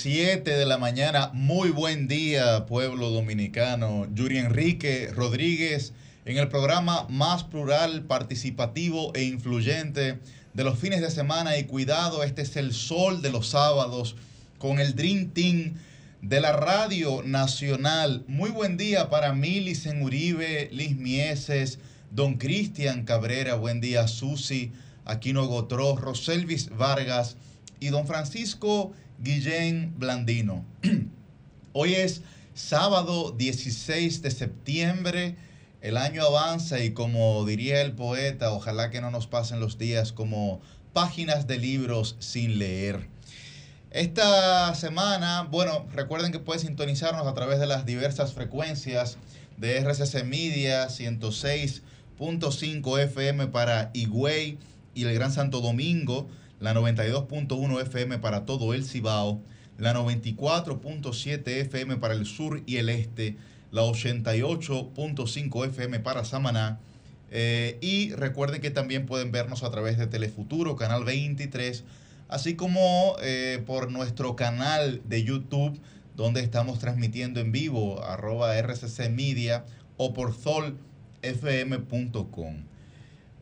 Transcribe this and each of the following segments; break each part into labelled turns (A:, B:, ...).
A: 7, 7 de la mañana. Muy buen día, pueblo dominicano. Yuri Enrique Rodríguez en el programa más plural, participativo e influyente de los fines de semana. Y cuidado, este es el sol de los sábados con el Dream Team de la Radio Nacional. Muy buen día para Milicen Uribe, Liz Mieses, Don Cristian Cabrera. Buen día, Susi, Aquino Gotró, Roselvis Vargas y don Francisco Guillén Blandino. Hoy es sábado 16 de septiembre, el año avanza y como diría el poeta, ojalá que no nos pasen los días como páginas de libros sin leer. Esta semana, bueno, recuerden que pueden sintonizarnos a través de las diversas frecuencias de RCC Media 106.5 FM para Higüey y el Gran Santo Domingo, la 92.1 FM para todo el Cibao, la 94.7 FM para el sur y el este, la 88.5 FM para Samaná. Eh, y recuerden que también pueden vernos a través de Telefuturo, Canal 23, así como eh, por nuestro canal de YouTube, donde estamos transmitiendo en vivo, arroba RCC Media o por solfm.com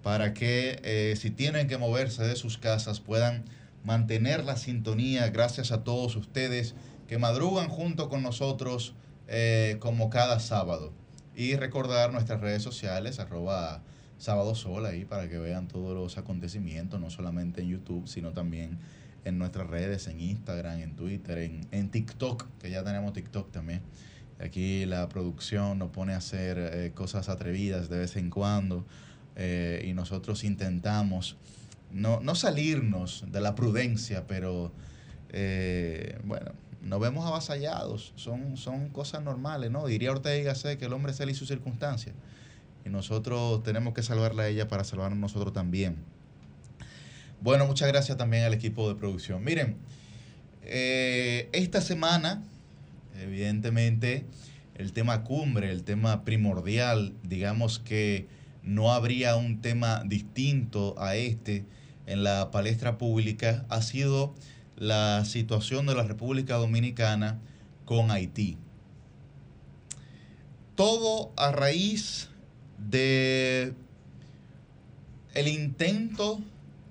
A: para que eh, si tienen que moverse de sus casas puedan mantener la sintonía gracias a todos ustedes que madrugan junto con nosotros eh, como cada sábado. Y recordar nuestras redes sociales, arroba sábado sol ahí para que vean todos los acontecimientos, no solamente en YouTube, sino también en nuestras redes, en Instagram, en Twitter, en, TikTok, que ya tenemos TikTok también. Aquí la producción nos pone a hacer eh, cosas atrevidas de vez en cuando. Eh, y nosotros intentamos no, salirnos de la prudencia, pero eh, bueno, nos vemos avasallados, son, son cosas normales, ¿no? Diría Ortega sé que el hombre es él y sus circunstancias, y nosotros tenemos que salvarla a ella para salvarnos nosotros también. Bueno, muchas gracias también al equipo de producción. Miren, eh, esta semana, evidentemente, el tema cumbre, el tema primordial, digamos que no habría un tema distinto a este en la palestra pública, ha sido la situación de la República Dominicana con Haití. Todo a raíz de el intento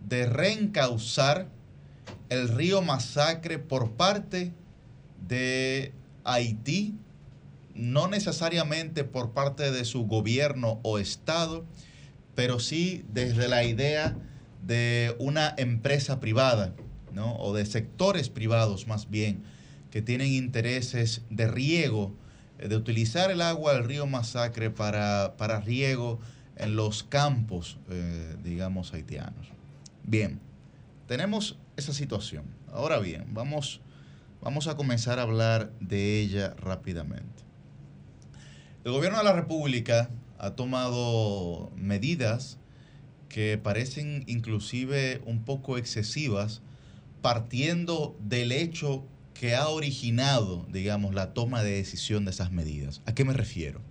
A: de reencauzar el río Masacre por parte de Haití no necesariamente por parte de su gobierno o Estado, pero sí desde la idea de una empresa privada, ¿no? o de sectores privados más bien, que tienen intereses de riego, eh, de utilizar el agua del río Masacre para, para riego en los campos, eh, digamos, haitianos. Bien, tenemos esa situación. Ahora bien, vamos, vamos a comenzar a hablar de ella rápidamente. El gobierno de la República ha tomado medidas que parecen inclusive un poco excesivas, partiendo del hecho que ha originado, digamos, la toma de decisión de esas medidas. ¿A qué me refiero?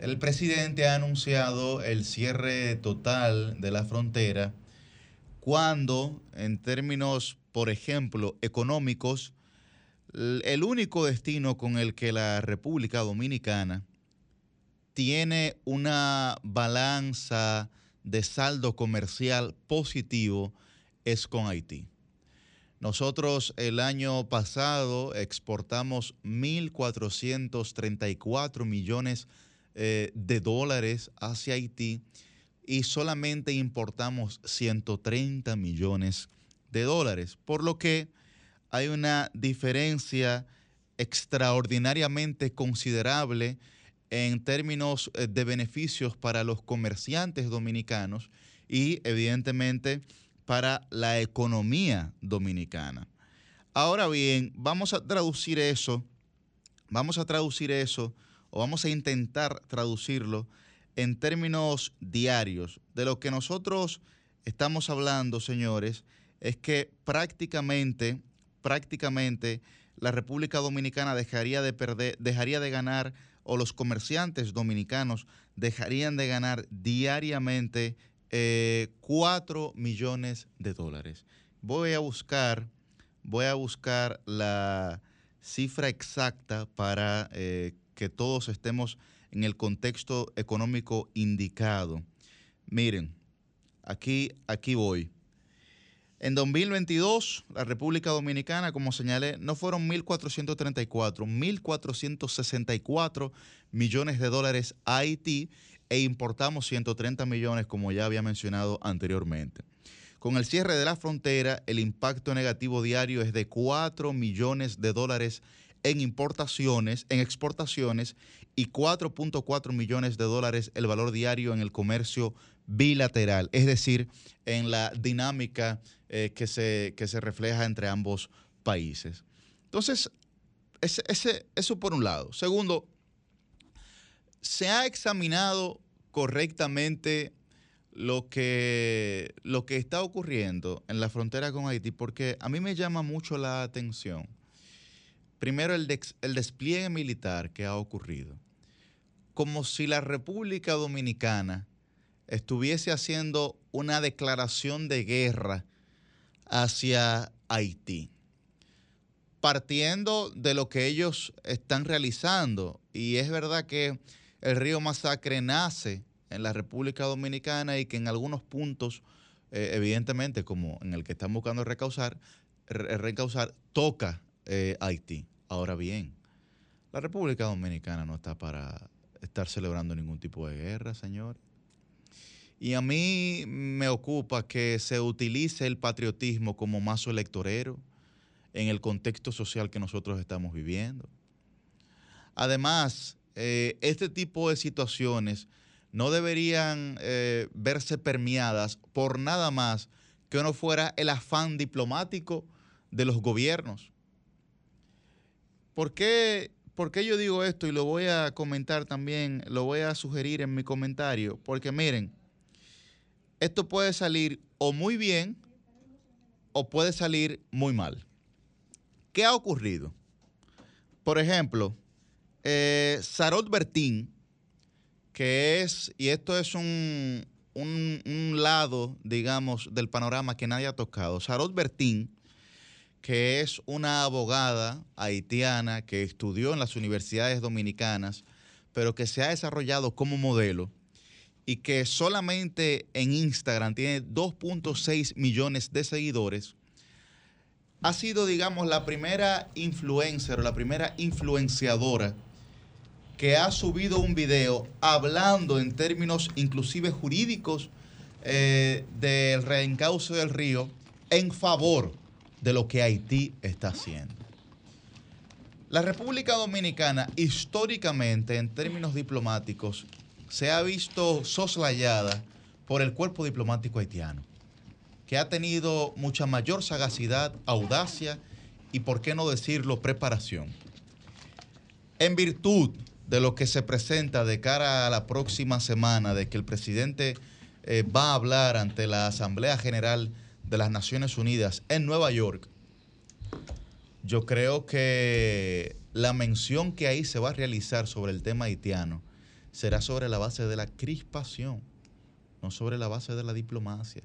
A: El presidente ha anunciado el cierre total de la frontera cuando, en términos, por ejemplo, económicos, el único destino con el que la República Dominicana tiene una balanza de saldo comercial positivo es con Haití. Nosotros el año pasado exportamos 1.434 millones eh, de dólares hacia Haití y solamente importamos 130 millones de dólares, por lo que hay una diferencia extraordinariamente considerable en términos eh, de beneficios para los comerciantes dominicanos y evidentemente para la economía dominicana. Ahora bien, vamos a traducir eso, vamos a traducir eso o vamos a intentar traducirlo en términos diarios. De lo que nosotros estamos hablando, señores, es que prácticamente prácticamente la República Dominicana dejaría de perder, dejaría de ganar, o los comerciantes dominicanos dejarían de ganar diariamente eh, 4 millones de dólares. Voy a buscar voy a buscar la cifra exacta para eh, que todos estemos en el contexto económico indicado. Miren, aquí, aquí voy. En 2022, la República Dominicana, como señalé, no fueron 1.434, 1.464 millones de dólares a Haití e importamos 130 millones, como ya había mencionado anteriormente. Con el cierre de la frontera, el impacto negativo diario es de 4 millones de dólares en importaciones, en exportaciones y 4.4 millones de dólares el valor diario en el comercio bilateral, es decir, en la dinámica eh, que, se, que se refleja entre ambos países. Entonces, ese, eso por un lado. Segundo, se ha examinado correctamente lo que, lo que está ocurriendo en la frontera con Haití, porque a mí me llama mucho la atención Primero, el, el despliegue militar que ha ocurrido. Como si la República Dominicana estuviese haciendo una declaración de guerra hacia Haití, partiendo de lo que ellos están realizando. Y es verdad que el río Masacre nace en la República Dominicana y que en algunos puntos, eh, evidentemente, como en el que están buscando recausar, recausar toca eh, Haití. Ahora bien, la República Dominicana no está para estar celebrando ningún tipo de guerra, señor. Y a mí me ocupa que se utilice el patriotismo como mazo electorero en el contexto social que nosotros estamos viviendo. Además, eh, este tipo de situaciones no deberían eh, verse permeadas por nada más que no fuera el afán diplomático de los gobiernos. ¿Por qué, yo digo esto? Y lo voy a comentar también, lo voy a sugerir en mi comentario. Porque miren, esto puede salir o muy bien o puede salir muy mal. ¿Qué ha ocurrido? Por ejemplo, eh, Sarot Bertín, que es, y esto es un, un, lado, digamos, del panorama que nadie ha tocado. Sarot Bertín que es una abogada haitiana que estudió en las universidades dominicanas, pero que se ha desarrollado como modelo y que solamente en Instagram tiene 2.6 millones de seguidores, ha sido, digamos, la primera influencer o la primera influenciadora que ha subido un video hablando en términos inclusive jurídicos eh, del reencauce del río en favor de lo que Haití está haciendo. La República Dominicana, históricamente, en términos diplomáticos, se ha visto soslayada por el cuerpo diplomático haitiano, que ha tenido mucha mayor sagacidad, audacia y, por qué no decirlo, preparación. En virtud de lo que se presenta de cara a la próxima semana, de que el presidente eh, va a hablar ante la Asamblea General de las Naciones Unidas en Nueva York, yo creo que la mención que ahí se va a realizar sobre el tema haitiano será sobre la base de la crispación, no sobre la base de la diplomacia.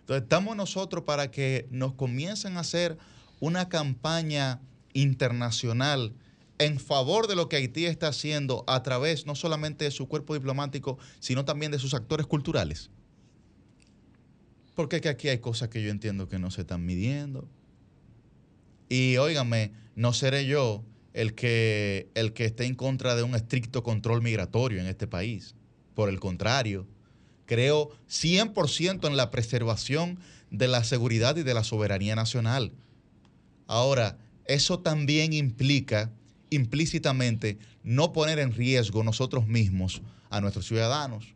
A: Entonces estamos nosotros para que nos comiencen a hacer una campaña internacional en favor de lo que Haití está haciendo a través no solamente de su cuerpo diplomático, sino también de sus actores culturales. Porque es que aquí hay cosas que yo entiendo que no se están midiendo. Y óigame, no seré yo el que, el que esté en contra de un estricto control migratorio en este país. Por el contrario, creo 100% en la preservación de la seguridad y de la soberanía nacional. Ahora, eso también implica implícitamente no poner en riesgo nosotros mismos a nuestros ciudadanos.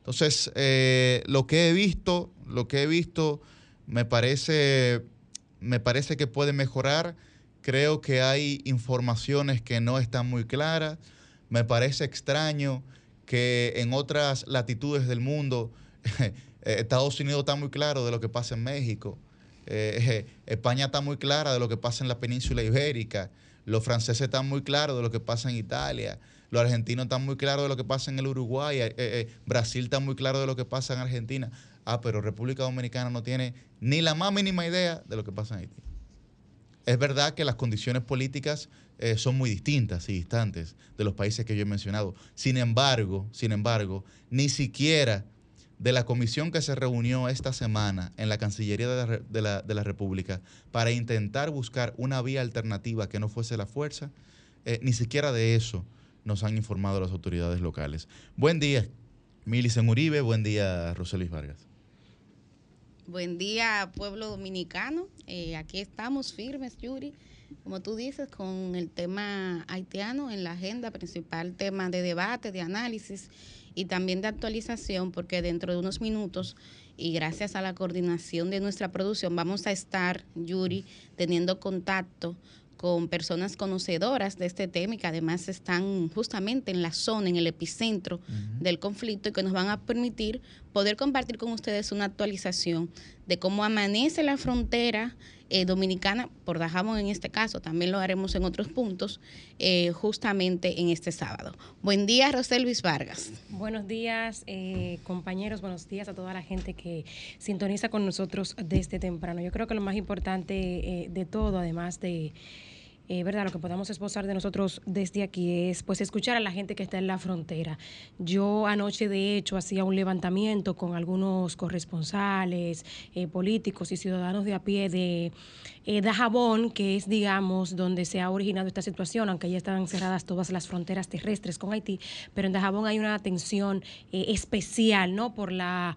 A: Entonces, eh, lo que he visto, lo que he visto me parece, me parece que puede mejorar. Creo que hay informaciones que no están muy claras. Me parece extraño que en otras latitudes del mundo Estados Unidos está muy claro de lo que pasa en México. Eh, España está muy clara de lo que pasa en la península ibérica. Los franceses están muy claros de lo que pasa en Italia. Los argentinos están muy claros de lo que pasa en el Uruguay. Eh, eh, Brasil está muy claro de lo que pasa en Argentina. Ah, pero República Dominicana no tiene ni la más mínima idea de lo que pasa en Haití. Es verdad que las condiciones políticas eh, son muy distintas y distantes de los países que yo he mencionado. Sin embargo, sin embargo, ni siquiera de la comisión que se reunió esta semana en la Cancillería de la, República para intentar buscar una vía alternativa que no fuese la fuerza, eh, ni siquiera de eso nos han informado las autoridades locales. Buen día, Milicen Uribe, buen día, José Luis Vargas.
B: Buen día, pueblo dominicano. Eh, aquí estamos firmes, Yuri, como tú dices, con el tema haitiano en la agenda principal, tema de debate, de análisis y también de actualización, porque dentro de unos minutos y gracias a la coordinación de nuestra producción vamos a estar, Yuri, teniendo contacto con personas conocedoras de este tema y que además están justamente en la zona, en el epicentro del conflicto y que nos van a permitir poder compartir con ustedes una actualización de cómo amanece la frontera eh, dominicana, por Dajabón en este caso, también lo haremos en otros puntos, eh, justamente en este sábado. Buen día, Rosel Luis Vargas.
C: Buenos días, eh, compañeros, buenos días a toda la gente que sintoniza con nosotros desde temprano. Yo creo que lo más importante de todo, además de eh, ¿verdad? Lo que podamos esbozar de nosotros desde aquí es pues escuchar a la gente que está en la frontera. Yo anoche de hecho hacía un levantamiento con algunos corresponsales, eh, políticos y ciudadanos de a pie de eh, Dajabón, que es digamos donde se ha originado esta situación, aunque ya están cerradas todas las fronteras terrestres con Haití, pero en Dajabón hay una atención eh, especial, ¿no? Por la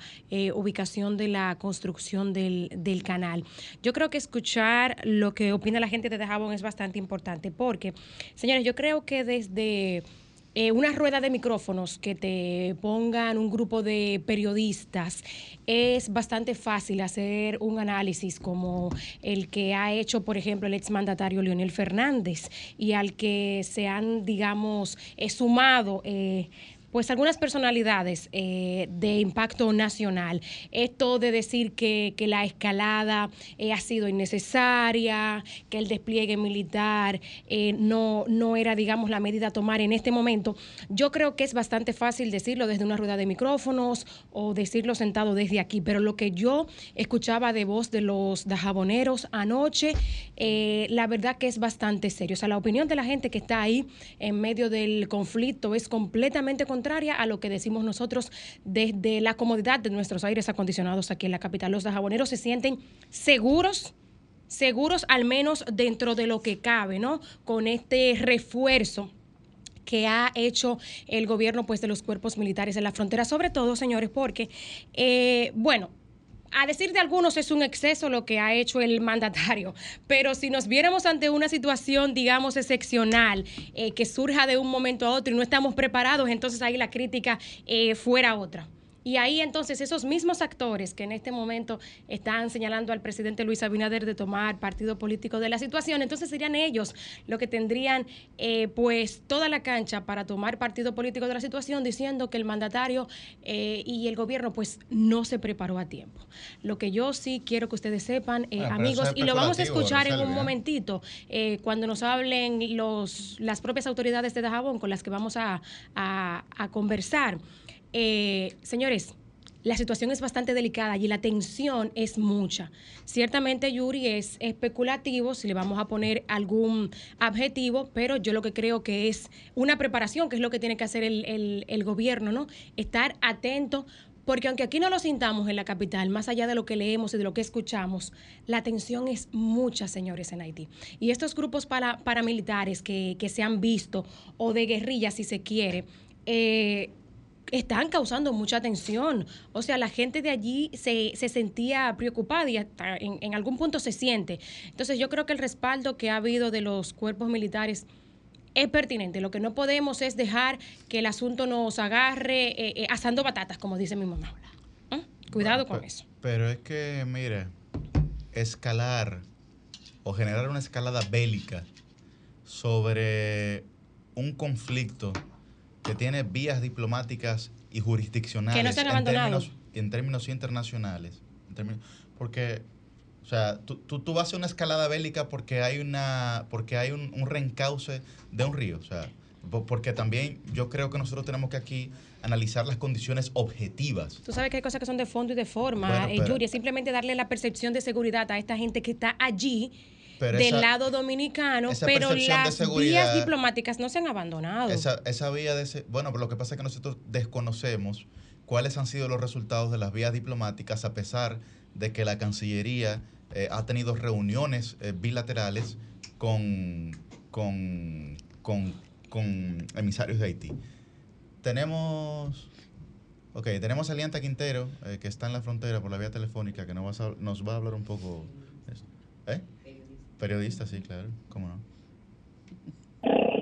C: ubicación de la construcción del, del canal. Yo creo que escuchar lo que opina la gente de Dajabón es bastante importante, porque, señores, yo creo que desde eh, una rueda de micrófonos que te pongan un grupo de periodistas, es bastante fácil hacer un análisis como el que ha hecho, por ejemplo, el exmandatario Leonel Fernández y al que se han, digamos, eh, sumado. Eh, pues algunas personalidades eh, de impacto nacional. Esto de decir que, la escalada eh, ha sido innecesaria, que el despliegue militar eh, no, no era, digamos, la medida a tomar en este momento, yo creo que es bastante fácil decirlo desde una rueda de micrófonos o decirlo sentado desde aquí, pero lo que yo escuchaba de voz de los dajaboneros anoche, la verdad que es bastante serio. O sea, la opinión de la gente que está ahí en medio del conflicto es completamente contraria a lo que decimos nosotros desde la comodidad de nuestros aires acondicionados aquí en la capital. Los jaboneros se sienten seguros seguros al menos dentro de lo que cabe, ¿no? Con este refuerzo que ha hecho el gobierno pues de los cuerpos militares en la frontera, sobre todo, señores, porque, eh, bueno, a decir de algunos es un exceso lo que ha hecho el mandatario, pero si nos viéramos ante una situación, digamos, excepcional, eh, que surja de un momento a otro y no estamos preparados, entonces ahí la crítica eh, fuera otra. Y ahí entonces esos mismos actores que en este momento están señalando al presidente Luis Abinader de tomar partido político de la situación, entonces serían ellos los que tendrían eh, pues toda la cancha para tomar partido político de la situación diciendo que el mandatario eh, y el gobierno pues no se preparó a tiempo. Lo que yo sí quiero que ustedes sepan, eh, ah, amigos, y lo vamos a escuchar en un momentito cuando nos hablen los, las propias autoridades de Dajabón con las que vamos a, a conversar. Eh, señores, la situación es bastante delicada y la tensión es mucha. Ciertamente, Yuri, es especulativo si le vamos a poner algún adjetivo, pero yo lo que creo que es una preparación, que es lo que tiene que hacer el, gobierno, ¿no? Estar atento, porque aunque aquí no lo sintamos en la capital, más allá de lo que leemos y de lo que escuchamos, la tensión es mucha, señores, en Haití. Y estos grupos para, paramilitares que, que se han visto, o de guerrillas, si se quiere, eh, están causando mucha tensión. O sea, la gente de allí se, se sentía preocupada y hasta en, algún punto se siente. Entonces yo creo que el respaldo que ha habido de los cuerpos militares es pertinente. Lo que no podemos es dejar que el asunto nos agarre eh, eh, asando batatas, como dice mi mamá. ¿Mm? Cuidado con eso.
A: Pero es que, mire, escalar o generar una escalada bélica sobre un conflicto que tiene vías diplomáticas y jurisdiccionales
C: en, términos,
A: en términos internacionales. porque, o sea, tú, tú, vas a una escalada bélica porque hay, una, porque hay un, reencauce de un río. O sea, porque también yo creo que nosotros tenemos que aquí analizar las condiciones objetivas.
C: Tú sabes que hay cosas que son de fondo y de forma, eh, Yuri, es simplemente darle la percepción de seguridad a esta gente que está allí del lado dominicano, pero las vías diplomáticas no se han abandonado.
A: Esa, esa vía de bueno, pero lo que pasa es que nosotros desconocemos cuáles han sido los resultados de las vías diplomáticas a pesar de que la Cancillería eh, ha tenido reuniones eh, bilaterales con, con, con, con, emisarios de Haití. Tenemos, ok, tenemos a Alianta Quintero, eh, que está en la frontera por la vía telefónica, que nos va a, nos va a hablar un poco. ¿Eh? Periodista, sí, claro, cómo no.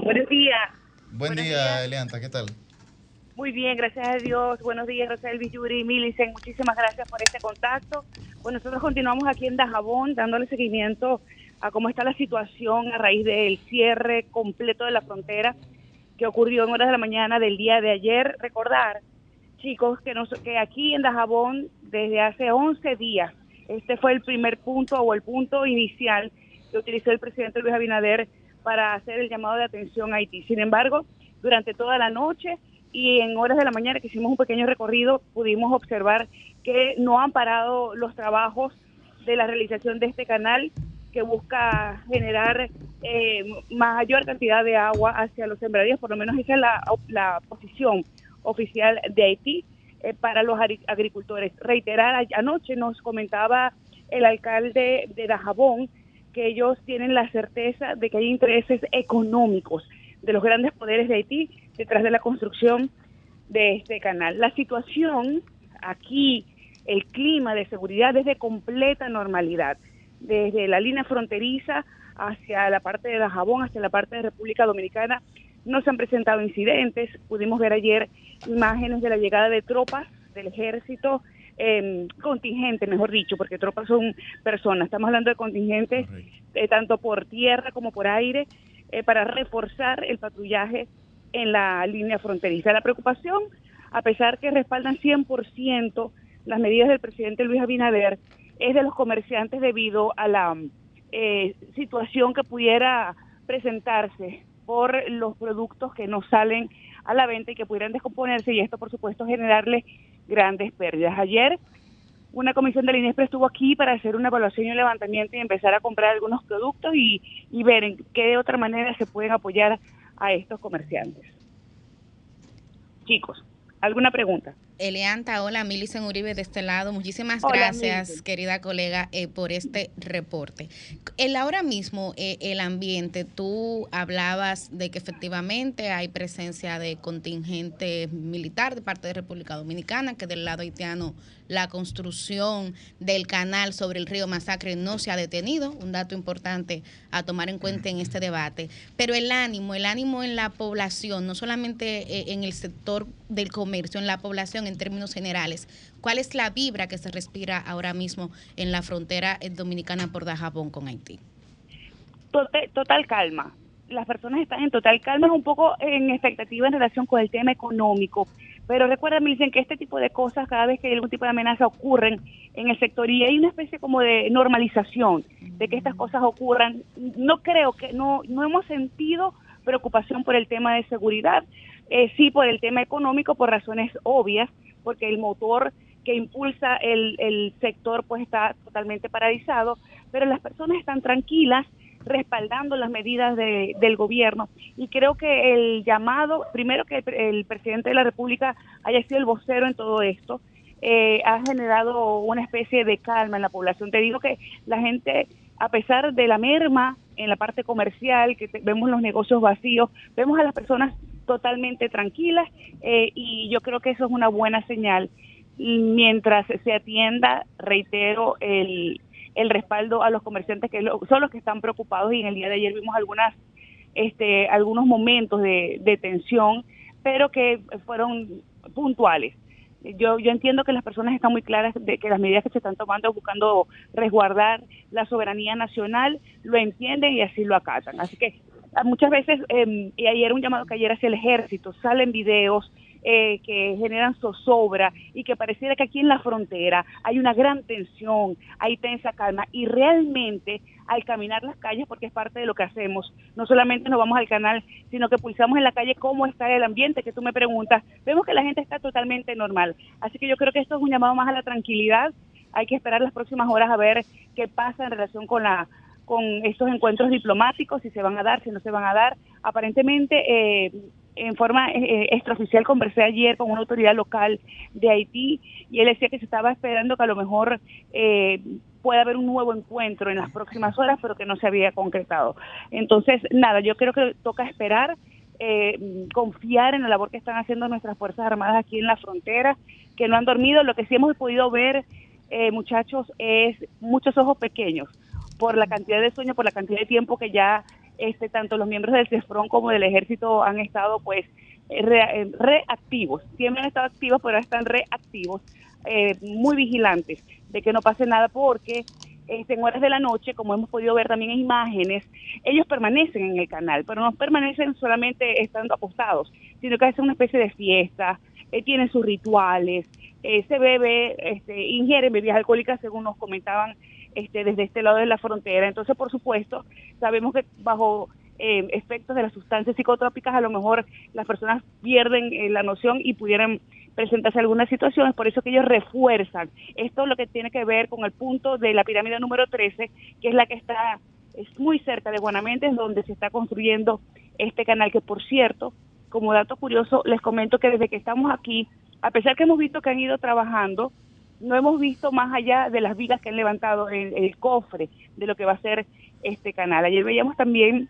D: Buenos días.
A: Buen día, Elianta, ¿qué tal?
D: Muy bien, gracias a Dios. Buenos días, Rosel Yuri, Milicen. Muchísimas gracias por este contacto. Bueno, nosotros continuamos aquí en Dajabón dándole seguimiento a cómo está la situación a raíz del cierre completo de la frontera que ocurrió en horas de la mañana del día de ayer. Recordar, chicos, que, nos, que aquí en Dajabón, desde hace 11 días, este fue el primer punto o el punto inicial que utilizó el presidente Luis Abinader para hacer el llamado de atención a Haití. Sin embargo, durante toda la noche y en horas de la mañana que hicimos un pequeño recorrido, pudimos observar que no han parado los trabajos de la realización de este canal que busca generar eh, mayor cantidad de agua hacia los sembradíos, por lo menos esa es la, posición oficial de Haití eh, para los agricultores. Reiterar, anoche nos comentaba el alcalde de Dajabón que ellos tienen la certeza de que hay intereses económicos de los grandes poderes de Haití detrás de la construcción de este canal. La situación aquí, el clima de seguridad es de completa normalidad, desde la línea fronteriza hacia la parte de Dajabón, hacia la parte de República Dominicana, no se han presentado incidentes. Pudimos ver ayer imágenes de la llegada de tropas del ejército eh, contingente, mejor dicho, porque tropas son personas. Estamos hablando de contingentes eh, tanto por tierra como por aire eh, para reforzar el patrullaje en la línea fronteriza. La preocupación, a pesar que respaldan 100% las medidas del presidente Luis Abinader, es de los comerciantes debido a la eh, situación que pudiera presentarse por los productos que no salen a la venta y que pudieran descomponerse y esto por supuesto generarle grandes pérdidas. Ayer una comisión del INESPRE estuvo aquí para hacer una evaluación y un levantamiento y empezar a comprar algunos productos y, y ver en qué de otra manera se pueden apoyar a estos comerciantes. Chicos, ¿alguna pregunta?
B: Elianta, hola, Milicen Uribe de este lado. Muchísimas gracias, querida colega, eh, por este reporte. El ahora mismo, eh, el ambiente, tú hablabas de que efectivamente hay presencia de contingente militar de parte de República Dominicana, que del lado haitiano la construcción del canal sobre el río Masacre no se ha detenido, un dato importante a tomar en cuenta en este debate. Pero el ánimo, el ánimo en la población, no solamente eh, en el sector del comercio, en la población en términos generales, ¿cuál es la vibra que se respira ahora mismo en la frontera eh, dominicana por Dajabón con Haití?
D: Total, calma. Las personas están en total calma, un poco en expectativa en relación con el tema económico pero recuerden, me dicen que este tipo de cosas, cada vez que hay algún tipo de amenaza, ocurren en el sector y hay una especie como de normalización de que estas cosas ocurran. No creo que, no, no hemos sentido preocupación por el tema de seguridad, eh, sí por el tema económico, por razones obvias, porque el motor que impulsa el, el sector pues está totalmente paralizado, pero las personas están tranquilas, respaldando las medidas del gobierno. Y creo que el llamado, primero que el, presidente de la República haya sido el vocero en todo esto, eh, ha generado una especie de calma en la población. Te digo que la gente, a pesar de la merma en la parte comercial, que vemos los negocios vacíos, vemos a las personas totalmente tranquilas eh, y yo creo que eso es una buena señal. Mientras se atienda, reitero, el, el respaldo a los comerciantes que son los que están preocupados y en el día de ayer vimos algunas este algunos momentos de, de tensión pero que fueron puntuales yo yo entiendo que las personas están muy claras de que las medidas que se están tomando buscando resguardar la soberanía nacional lo entienden y así lo acatan. Así que muchas veces eh, y ayer un llamado que ayer hacia el ejército salen videos eh, que generan zozobra y que pareciera que aquí en la frontera hay una gran tensión, hay tensa calma y realmente al caminar las calles, porque es parte de lo que hacemos, no solamente nos vamos al canal, sino que pulsamos en la calle cómo está el ambiente, que tú me preguntas, vemos que la gente está totalmente normal. Así que yo creo que esto es un llamado más a la tranquilidad, hay que esperar las próximas horas a ver qué pasa en relación con la con estos encuentros diplomáticos, si se van a dar, si no se van a dar. Aparentemente, eh, en forma eh, extraoficial conversé ayer con una autoridad local de Haití y él decía que se estaba esperando que a lo mejor eh, pueda haber un nuevo encuentro en las próximas horas, pero que no se había concretado. Entonces, nada, yo creo que toca esperar, eh, confiar en la labor que están haciendo nuestras Fuerzas Armadas aquí en la frontera, que no han dormido. Lo que sí hemos podido ver, eh, muchachos, es muchos ojos pequeños por la cantidad de sueño, por la cantidad de tiempo que ya este, tanto los miembros del CESFRON como del ejército han estado pues eh, eh, reactivos, siempre han estado activos, pero ahora están reactivos, eh, muy vigilantes de que no pase nada porque este, en horas de la noche, como hemos podido ver también en imágenes, ellos permanecen en el canal, pero no permanecen solamente estando acostados, sino que hacen una especie de fiesta, tienen sus rituales, se bebe, este, ingieren bebidas alcohólicas, según nos comentaban este, desde este lado de la frontera. Entonces, por supuesto, sabemos que bajo eh, efectos de las sustancias psicotrópicas a lo mejor las personas pierden eh, la noción y pudieran presentarse algunas situaciones, por eso que ellos refuerzan. Esto es lo que tiene que ver con el punto de la pirámide número 13, que es la que está es muy cerca de Guanamentes, donde se está construyendo este canal, que por cierto, como dato curioso, les comento que desde que estamos aquí, a pesar que hemos visto que han ido trabajando, no hemos visto más allá de las vigas que han levantado el, cofre de lo que va a ser este canal. Ayer veíamos también,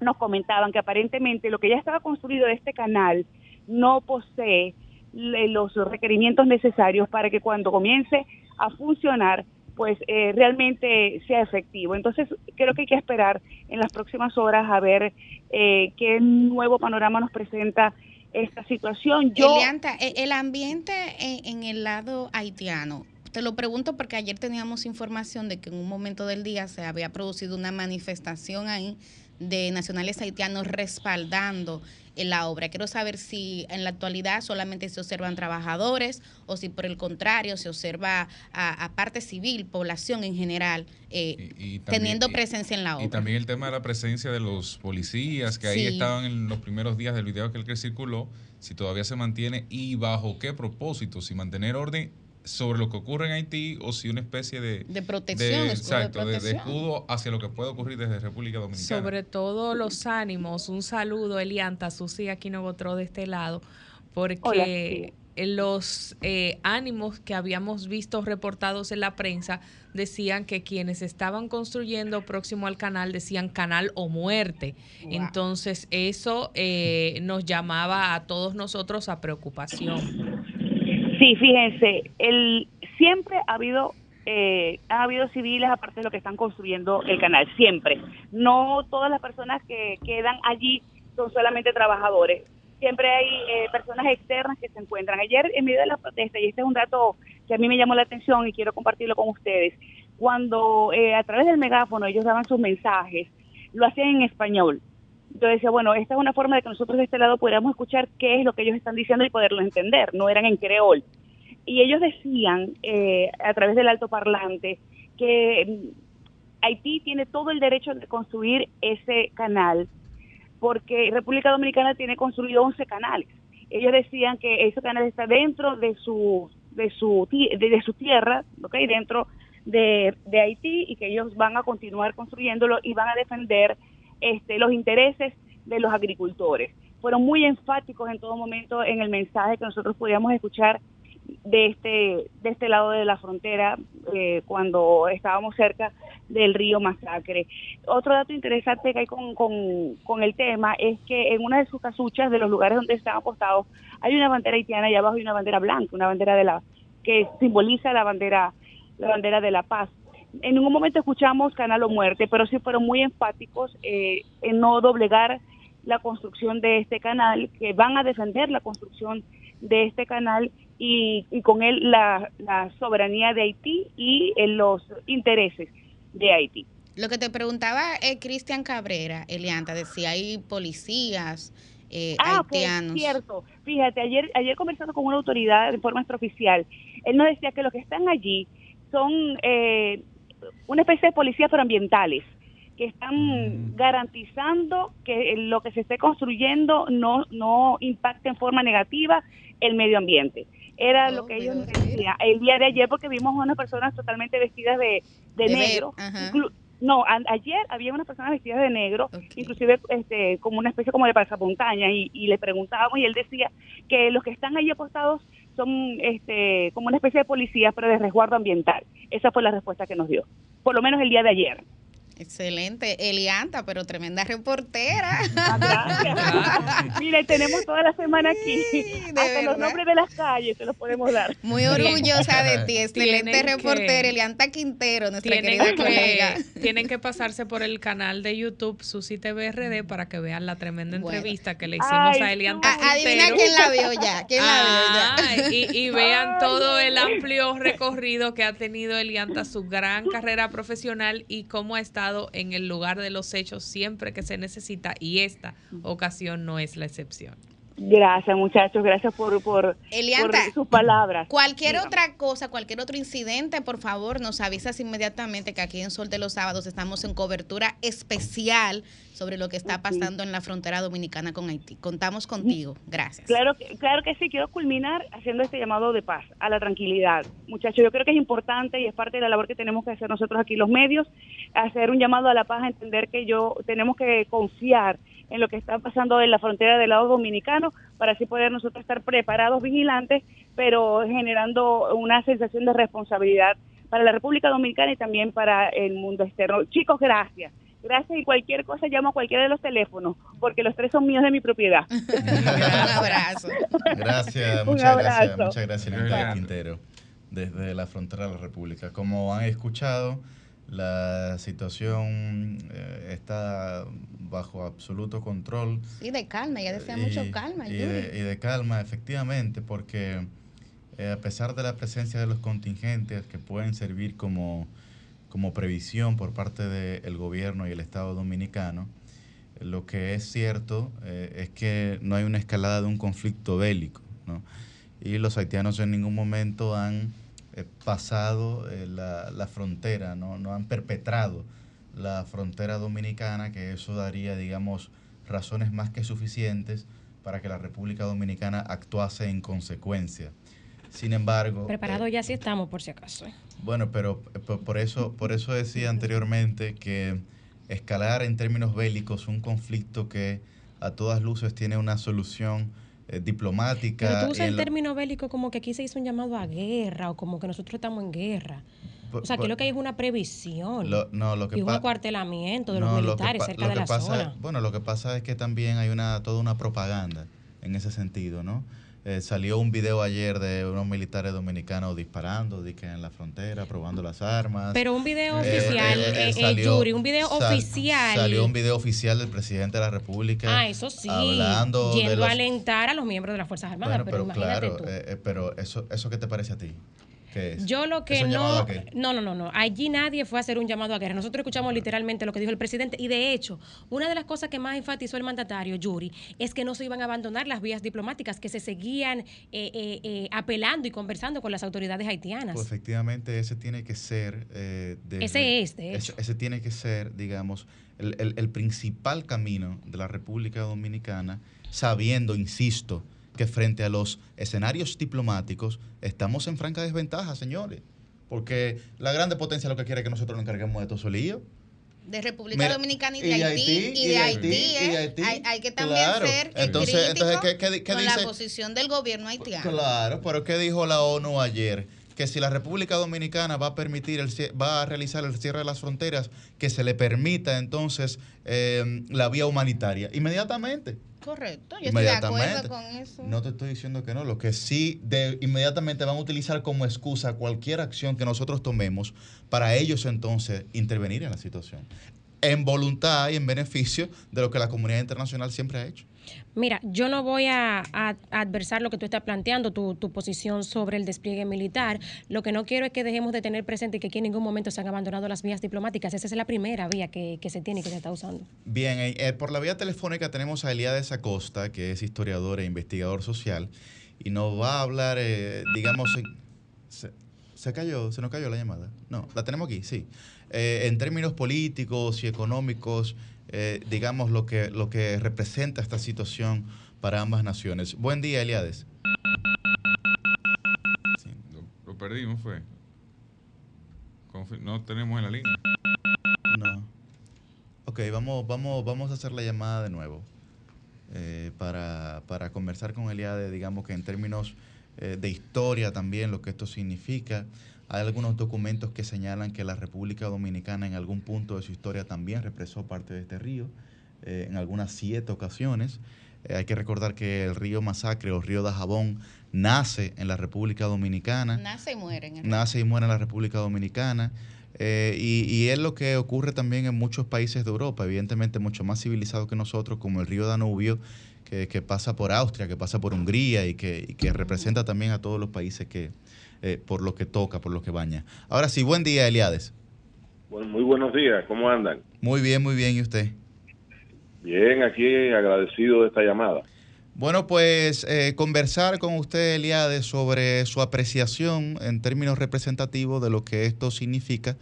D: nos comentaban que aparentemente lo que ya estaba construido de este canal no posee los requerimientos necesarios para que cuando comience a funcionar pues eh, realmente sea efectivo. Entonces creo que hay que esperar en las próximas horas a ver eh, qué nuevo panorama nos presenta esta situación.
B: Yo, Elianta, e, el ambiente en, el lado haitiano, te lo pregunto porque ayer teníamos información de que en un momento del día se había producido una manifestación ahí de nacionales haitianos respaldando en la obra. Quiero saber si en la actualidad solamente se observan trabajadores o si por el contrario se observa a, parte civil, población en general, eh, teniendo presencia en la obra.
E: Y también el tema de la presencia de los policías que ahí estaban en los primeros días del video que circuló, si todavía se mantiene y bajo qué propósito, si mantener orden sobre lo que ocurre en Haití o si una especie de,
B: de protección,
E: de, exacto, de, escudo hacia lo que puede ocurrir desde República Dominicana.
F: Sobre todo los ánimos, un saludo Elianta, Susi aquí no otro de este lado, porque los eh, ánimos que habíamos visto reportados en la prensa decían que quienes estaban construyendo próximo al canal decían canal o muerte. Entonces eso eh, nos llamaba a todos nosotros a preocupación.
D: Sí, fíjense, el, siempre ha habido eh, ha habido civiles aparte de lo que están construyendo el canal, siempre. No todas las personas que quedan allí son solamente trabajadores. Siempre hay eh, personas externas que se encuentran. Ayer, en medio de la protesta, y este es un dato que a mí me llamó la atención y quiero compartirlo con ustedes, cuando eh, a través del megáfono ellos daban sus mensajes, lo hacían en español. Yo decía, bueno, esta es una forma de que nosotros de este lado pudiéramos escuchar qué es lo que ellos están diciendo y poderlo entender, no eran en creol. Y ellos decían eh, a través del altoparlante que mm, Haití tiene todo el derecho de construir ese canal porque República Dominicana tiene construido 11 canales. Ellos decían que ese canal está dentro de su de su de, su tierra, ¿okay? dentro de, de Haití y que ellos van a continuar construyéndolo y van a defender este, los intereses de los agricultores. Fueron muy enfáticos en todo momento en el mensaje que nosotros podíamos escuchar de este, de este lado de la frontera eh, cuando estábamos cerca del río Masacre. Otro dato interesante que hay con, con, el tema es que en una de sus casuchas, de los lugares donde están apostados, hay una bandera haitiana y abajo hay una bandera blanca, una bandera de la que simboliza la bandera la bandera de la paz en ningún momento escuchamos Canal o Muerte, pero sí fueron muy enfáticos eh, en no doblegar la construcción de este canal, que van a defender la construcción de este canal y, con él la, soberanía de Haití y los intereses de Haití.
B: Lo que te preguntaba eh, Cristian Cabrera, Elianta, decía hay policías eh, ah, haitianos.
D: cierto. Fíjate, ayer, ayer conversando con una autoridad de forma extraoficial, él nos decía que los que están allí son eh, una especie de policías ambientales que están mm. garantizando que lo que se esté construyendo no, no impacte en forma negativa el medio ambiente. Era lo oh, que ellos decían el día de ayer porque vimos a unas personas totalmente vestidas de, negro, No, ayer había unas personas vestidas de negro, inclusive este, como una especie como de pasamontaña, y, y le preguntábamos y él decía que los que están ahí apostados son este, como una especie de policías, pero de resguardo ambiental. Esa fue la respuesta que nos dio, por lo menos el día de ayer.
B: Excelente, Elianta, pero tremenda reportera.
D: gracias. Mire, tenemos toda la semana aquí. Hasta los nombres de las calles se los podemos dar.
B: Muy orgullosa de ti, excelente reportera, Elianta Quintero, nuestra querida colega.
F: Tienen que pasarse por el canal de YouTube Susi TVRD para que vean la tremenda entrevista que le hicimos a Elianta
B: Quintero. Adivina quién la vio ya, quién la vio
F: ya. Y, y vean todo el amplio recorrido que ha tenido Elianta, su gran carrera profesional y cómo ha estado en el lugar de los hechos siempre que se necesita y esta ocasión no es la excepción.
D: Gracias, muchachos. Gracias por, por, sus palabras.
B: Cualquier otra cosa, cualquier otro incidente, por favor, nos avisas inmediatamente que aquí en Sol de los Sábados estamos en cobertura especial sobre lo que está pasando en la frontera dominicana con Haití. Contamos contigo. Gracias.
D: Claro, claro que sí. Quiero culminar haciendo este llamado de paz, a la tranquilidad. Muchachos, yo creo que es importante y es parte de la labor que tenemos que hacer nosotros aquí los medios, hacer un llamado a la paz, a entender que yo tenemos que confiar en lo que está pasando en la frontera del lado dominicano para así poder nosotros estar preparados, vigilantes, pero generando una sensación de responsabilidad para la República Dominicana y también para el mundo externo. Chicos, gracias. Gracias y cualquier cosa llamo a cualquiera de los teléfonos, porque los tres son míos de mi propiedad.
B: Un abrazo.
A: Gracias, muchas gracias, muchas gracias, Quintero, desde la frontera de la República. Como han escuchado, la situación eh, está bajo absoluto control.
B: Y de calma, ya decía mucho calma.
A: Y de, y de, calma, efectivamente, porque eh, a pesar de la presencia de los contingentes que pueden servir como, como previsión por parte del gobierno y el Estado dominicano, lo que es cierto eh, es que no hay una escalada de un conflicto bélico, ¿no? Y los haitianos en ningún momento han eh, pasado la, la, frontera, ¿no? no han perpetrado la frontera dominicana, que eso daría, digamos, razones más que suficientes para que la República Dominicana actuase en consecuencia. Sin embargo...
C: Preparado eh, ya sí estamos, por si acaso. ¿eh?
A: Bueno, pero eh, por eso, por eso decía anteriormente que escalar en términos bélicos un conflicto que a todas luces tiene una solución diplomática...
C: Pero tú usas el término bélico como que aquí se hizo un llamado a guerra o como que nosotros estamos en guerra. O sea, que lo que hay es una previsión
A: no, lo que
C: y un acuartelamiento de los militares cerca de la zona.
A: bueno, lo que pasa es que también hay una toda una propaganda en ese sentido, ¿no? Eh, salió un video ayer de unos militares dominicanos disparando en la frontera, probando las armas.
C: Pero un video eh, oficial, eh, salió, un video oficial.
A: Salió un video oficial del presidente de la República.
C: Ah, eso sí. Hablando yendo a alentar a los miembros de las Fuerzas Armadas. pero, claro,
A: pero eso, ¿eso qué te parece a ti?
C: Yo lo que no, no, no, no, no. Allí nadie fue a hacer un llamado a guerra. Nosotros escuchamos literalmente lo que dijo el presidente y de hecho, una de las cosas que más enfatizó el mandatario Yuri es que no se iban a abandonar las vías diplomáticas, que se seguían eh, eh, eh, apelando y conversando con las autoridades haitianas.
A: Pues efectivamente, ese tiene que ser.
C: ese es, de hecho.
A: Ese, tiene que ser, digamos, el, el principal camino de la República Dominicana, sabiendo, insisto, que frente a los escenarios diplomáticos estamos en franca desventaja, señores. Porque la grande potencia lo que quiere es que nosotros nos encarguemos de todo su lío.
B: De República Dominicana y de Haití, y de Haití, hay, que también ser entonces, entonces ¿qué, con la posición del gobierno haitiano.
A: Claro, pero ¿qué dijo la ONU ayer? que si la República Dominicana va a permitir, el, va a realizar el cierre de las fronteras, que se le permita entonces eh, la vía humanitaria. Inmediatamente.
B: Correcto, yo estoy de acuerdo con eso.
A: No te estoy diciendo que no, lo que sí de, inmediatamente van a utilizar como excusa cualquier acción que nosotros tomemos para ellos entonces intervenir en la situación, en voluntad y en beneficio de lo que la comunidad internacional siempre ha hecho.
C: Mira, yo no voy a, adversar lo que tú estás planteando, tu, posición sobre el despliegue militar. Lo que no quiero es que dejemos de tener presente que aquí en ningún momento se han abandonado las vías diplomáticas. Esa es la primera vía que, se tiene y que se está usando.
A: Bien, eh, eh, por la vía telefónica tenemos a Eliades Acosta, que es historiador e investigador social, y nos va a hablar, eh, digamos, se, se, cayó, se nos cayó la llamada. No, la tenemos aquí, sí. en términos políticos y económicos, eh, digamos, lo que, lo que representa esta situación para ambas naciones. Buen día, Eliades.
E: lo, perdimos, fue. No tenemos en la línea.
A: No. Ok, vamos, vamos, vamos a hacer la llamada de nuevo eh, para, para, conversar con Eliade, digamos que en términos eh, de historia también, lo que esto significa. Hay algunos documentos que señalan que la República Dominicana en algún punto de su historia también represó parte de este río, eh, en algunas siete ocasiones. hay que recordar que el río Masacre o río Dajabón nace en la República Dominicana.
B: Nace y muere
A: en el Nace y muere en la República Dominicana. Eh, y, es lo que ocurre también en muchos países de Europa, evidentemente mucho más civilizados que nosotros, como el río Danubio, que, pasa por Austria, que pasa por Hungría y que, representa también a todos los países que eh, por lo que toca, por lo que baña. Ahora sí, buen día, Eliades.
G: Bueno, muy buenos días, ¿cómo andan?
A: Muy bien, muy bien, ¿y usted?
G: Bien, aquí agradecido de esta llamada.
A: Bueno, pues eh, conversar con usted, Eliade, sobre su apreciación en términos representativos de lo que esto significa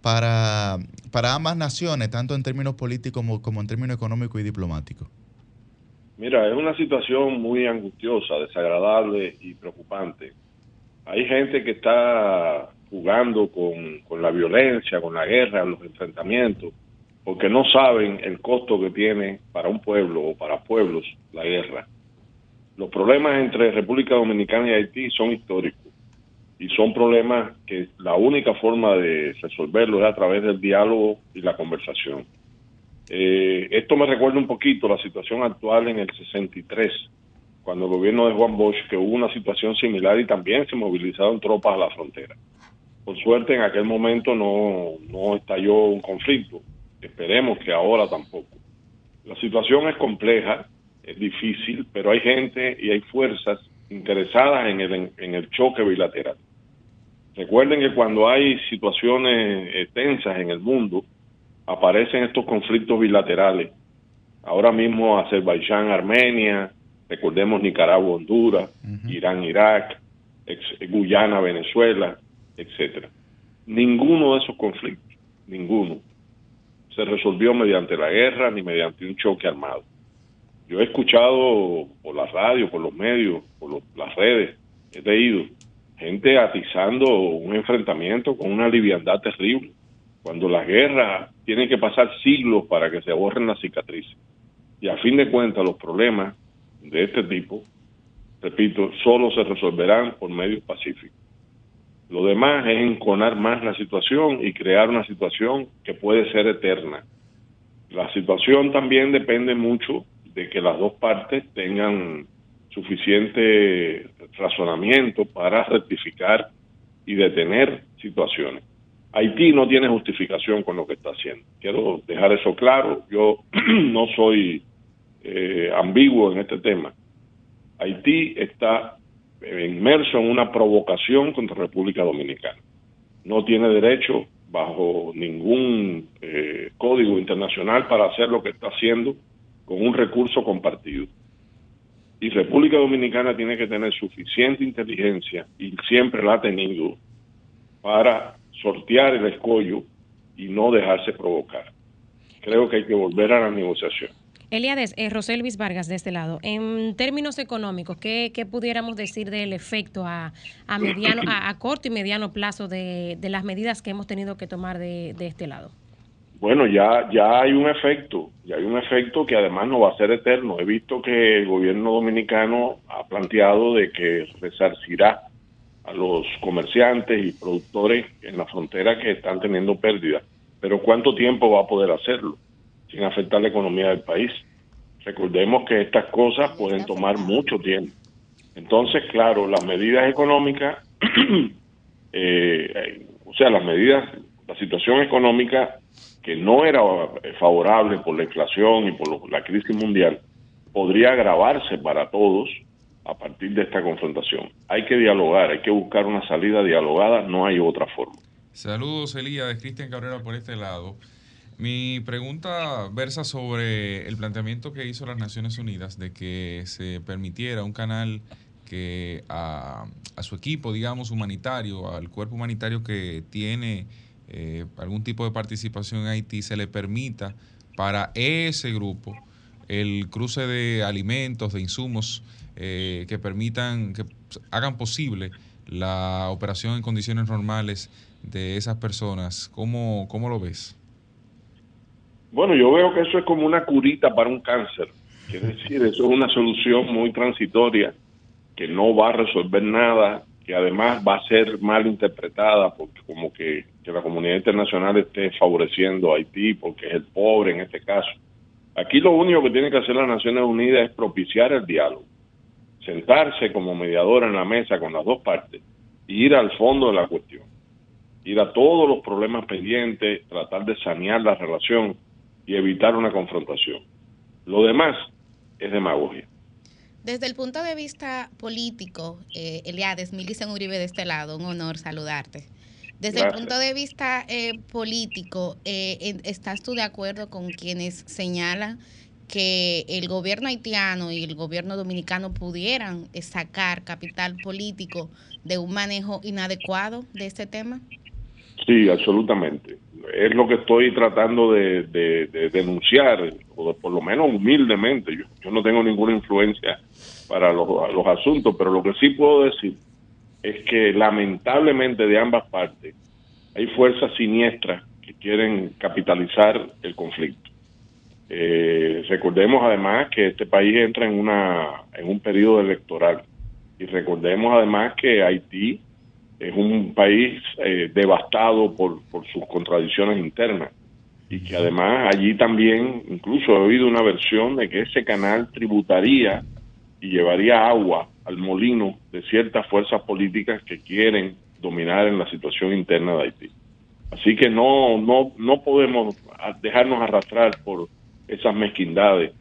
A: para, para ambas naciones, tanto en términos políticos como, en términos económicos y diplomáticos.
G: Mira, es una situación muy angustiosa, desagradable y preocupante. Hay gente que está jugando con, la violencia, con la guerra, los enfrentamientos, porque no saben el costo que tiene para un pueblo o para pueblos la guerra los problemas entre República Dominicana y Haití son históricos y son problemas que la única forma de resolverlos es a través del diálogo y la conversación. Eh, esto me recuerda un poquito la situación actual en el 63, cuando el gobierno de Juan Bosch, que hubo una situación similar y también se movilizaron tropas a la frontera. Por suerte en aquel momento no, no estalló un conflicto, esperemos que ahora tampoco. La situación es compleja, es difícil, pero hay gente y hay fuerzas interesadas en el, en el choque bilateral. Recuerden que cuando hay situaciones eh, tensas en el mundo, aparecen estos conflictos bilaterales. Ahora mismo Azerbaiyán, Armenia, recordemos Nicaragua, Honduras, Irán, Irak, Guyana, Venezuela, etcétera. Ninguno de esos conflictos, ninguno, se resolvió mediante la guerra ni mediante un choque armado. Yo he escuchado por la radio, por los medios, por las redes, he leído gente atizando un enfrentamiento con una liviandad terrible, cuando la guerra tiene que pasar siglos para que se borren las cicatrices. Y a fin de cuentas los problemas de este tipo, repito, solo se resolverán por medios pacíficos. Lo demás es enconar más la situación y crear una situación que puede ser eterna. La situación también depende mucho de que las dos partes tengan suficiente razonamiento para rectificar y detener situaciones. Haití no tiene justificación con lo que está haciendo. Quiero dejar eso claro. Yo no soy eh, ambiguo en este tema. Haití está inmerso en una provocación contra República Dominicana. No tiene derecho bajo ningún eh, código internacional para hacer lo que está haciendo con un recurso compartido. Y República Dominicana tiene que tener suficiente inteligencia, y siempre la ha tenido, para sortear el escollo y no dejarse provocar. Creo que hay que volver a la negociación.
C: Eliades, eh, José Luis Vargas de este lado, en términos económicos, ¿qué, pudiéramos decir del efecto a, mediano, a, corto y mediano plazo de, las medidas que hemos tenido que tomar de este lado?
G: Bueno, ya, ya hay un efecto, ya hay un efecto que además no va a ser eterno. He visto que el gobierno dominicano ha planteado de que resarcirá a los comerciantes y productores en la frontera que están teniendo pérdidas. Pero ¿cuánto tiempo va a poder hacerlo sin afectar la economía del país? Recordemos que estas cosas pueden tomar mucho tiempo. Entonces, claro, las medidas económicas, eh, o sea, las medidas, la situación económica que no era favorable por la inflación y por la crisis mundial, podría agravarse para todos a partir de esta confrontación. Hay que dialogar, hay que buscar una salida dialogada, no hay otra forma.
E: Saludos, Elías, Cristian Cabrera por este lado. Mi pregunta versa sobre el planteamiento que hizo las Naciones Unidas de que se permitiera un canal que a, su equipo, digamos, humanitario, al cuerpo humanitario que tiene eh, algún tipo de participación en Haití, se le permita para ese grupo el cruce de alimentos, de insumos eh, que permitan, que hagan posible la operación en condiciones normales de esas personas. ¿Cómo, cómo lo ves?
G: Bueno, yo veo que eso es como una curita para un cáncer. Quiere decir, eso es una solución muy transitoria que no va a resolver nada, que además va a ser mal interpretada porque como que, que la comunidad internacional esté favoreciendo a Haití porque es el pobre en este caso. Aquí lo único que tiene que hacer las Naciones Unidas es propiciar el diálogo, sentarse como mediadora en la mesa con las dos partes y ir al fondo de la cuestión, ir a todos los problemas pendientes, tratar de sanear la relación y evitar una confrontación. Lo demás es demagogia.
B: Desde el punto de vista político, eh, Eliades, Milicen Uribe de este lado, un honor saludarte. Desde el punto de vista eh, político, eh, ¿estás tú de acuerdo con quienes señalan que el gobierno haitiano y el gobierno dominicano pudieran sacar capital político de un manejo inadecuado de este tema?
G: Sí, absolutamente. Es lo que estoy tratando de, denunciar, o por lo menos humildemente. Yo, no tengo ninguna influencia para los, los asuntos, pero lo que sí puedo decir es que lamentablemente de ambas partes hay fuerzas siniestras que quieren capitalizar el conflicto. Eh, recordemos además que este país entra en una en un periodo electoral y recordemos además que Haití es un país eh, devastado por, por sus contradicciones internas y que además allí también incluso he oído una versión de que ese canal tributaría y llevaría agua al molino de ciertas fuerzas políticas que quieren dominar en la situación interna de Haití. Así que no, no, no podemos dejarnos arrastrar por esas mezquindades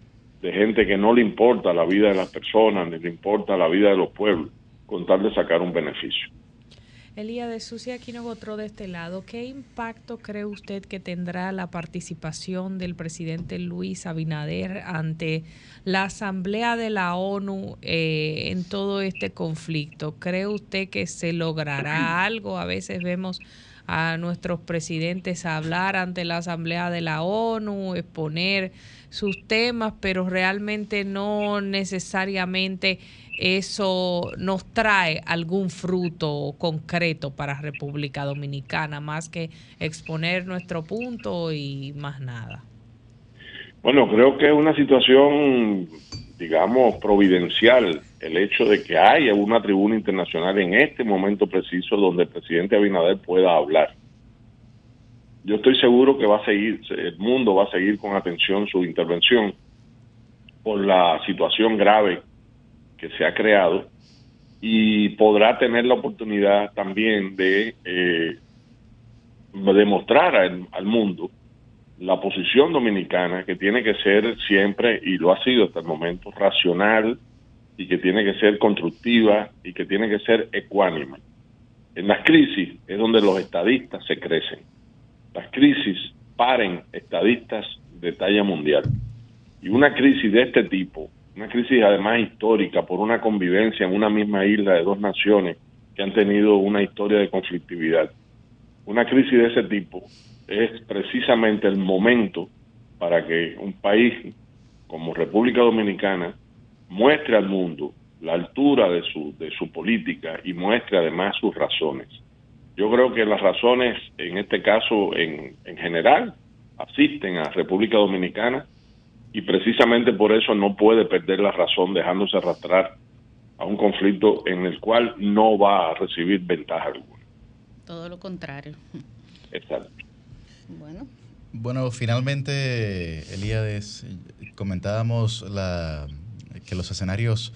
G: de gente que no le importa la vida de las personas, ni le importa la vida de los pueblos, con tal de sacar un beneficio.
F: Elía de Sucia Aquino otro de este lado, ¿qué impacto cree usted que tendrá la participación del presidente Luis Abinader ante la Asamblea de la ONU eh, en todo este conflicto? ¿Cree usted que se logrará algo? A veces vemos a nuestros presidentes hablar ante la Asamblea de la ONU, exponer sus temas, pero realmente no necesariamente eso nos trae algún fruto concreto para República Dominicana, más que exponer nuestro punto y más nada.
G: Bueno, creo que es una situación, digamos, providencial el hecho de que haya una tribuna internacional en este momento preciso donde el presidente Abinader pueda hablar. Yo estoy seguro que va a seguir, el mundo va a seguir con atención su intervención por la situación grave que se ha creado y podrá tener la oportunidad también de eh, demostrar al, mundo la posición dominicana que tiene que ser siempre, y lo ha sido hasta el momento, racional y que tiene que ser constructiva y que tiene que ser ecuánime. En las crisis es donde los estadistas se crecen. Las crisis paren estadistas de talla mundial. Y una crisis de este tipo una crisis además histórica por una convivencia en una misma isla de dos naciones que han tenido una historia de conflictividad. Una crisis de ese tipo es precisamente el momento para que un país como República Dominicana muestre al mundo la altura de su, de su política y muestre además sus razones. Yo creo que las razones, en este caso en, en general, asisten a República Dominicana y precisamente por eso no puede perder la razón dejándose arrastrar a un conflicto en el cual no va a recibir ventaja alguna.
B: Todo lo contrario.
G: Exacto.
A: Bueno. Bueno, finalmente, Elías, comentábamos la, que los escenarios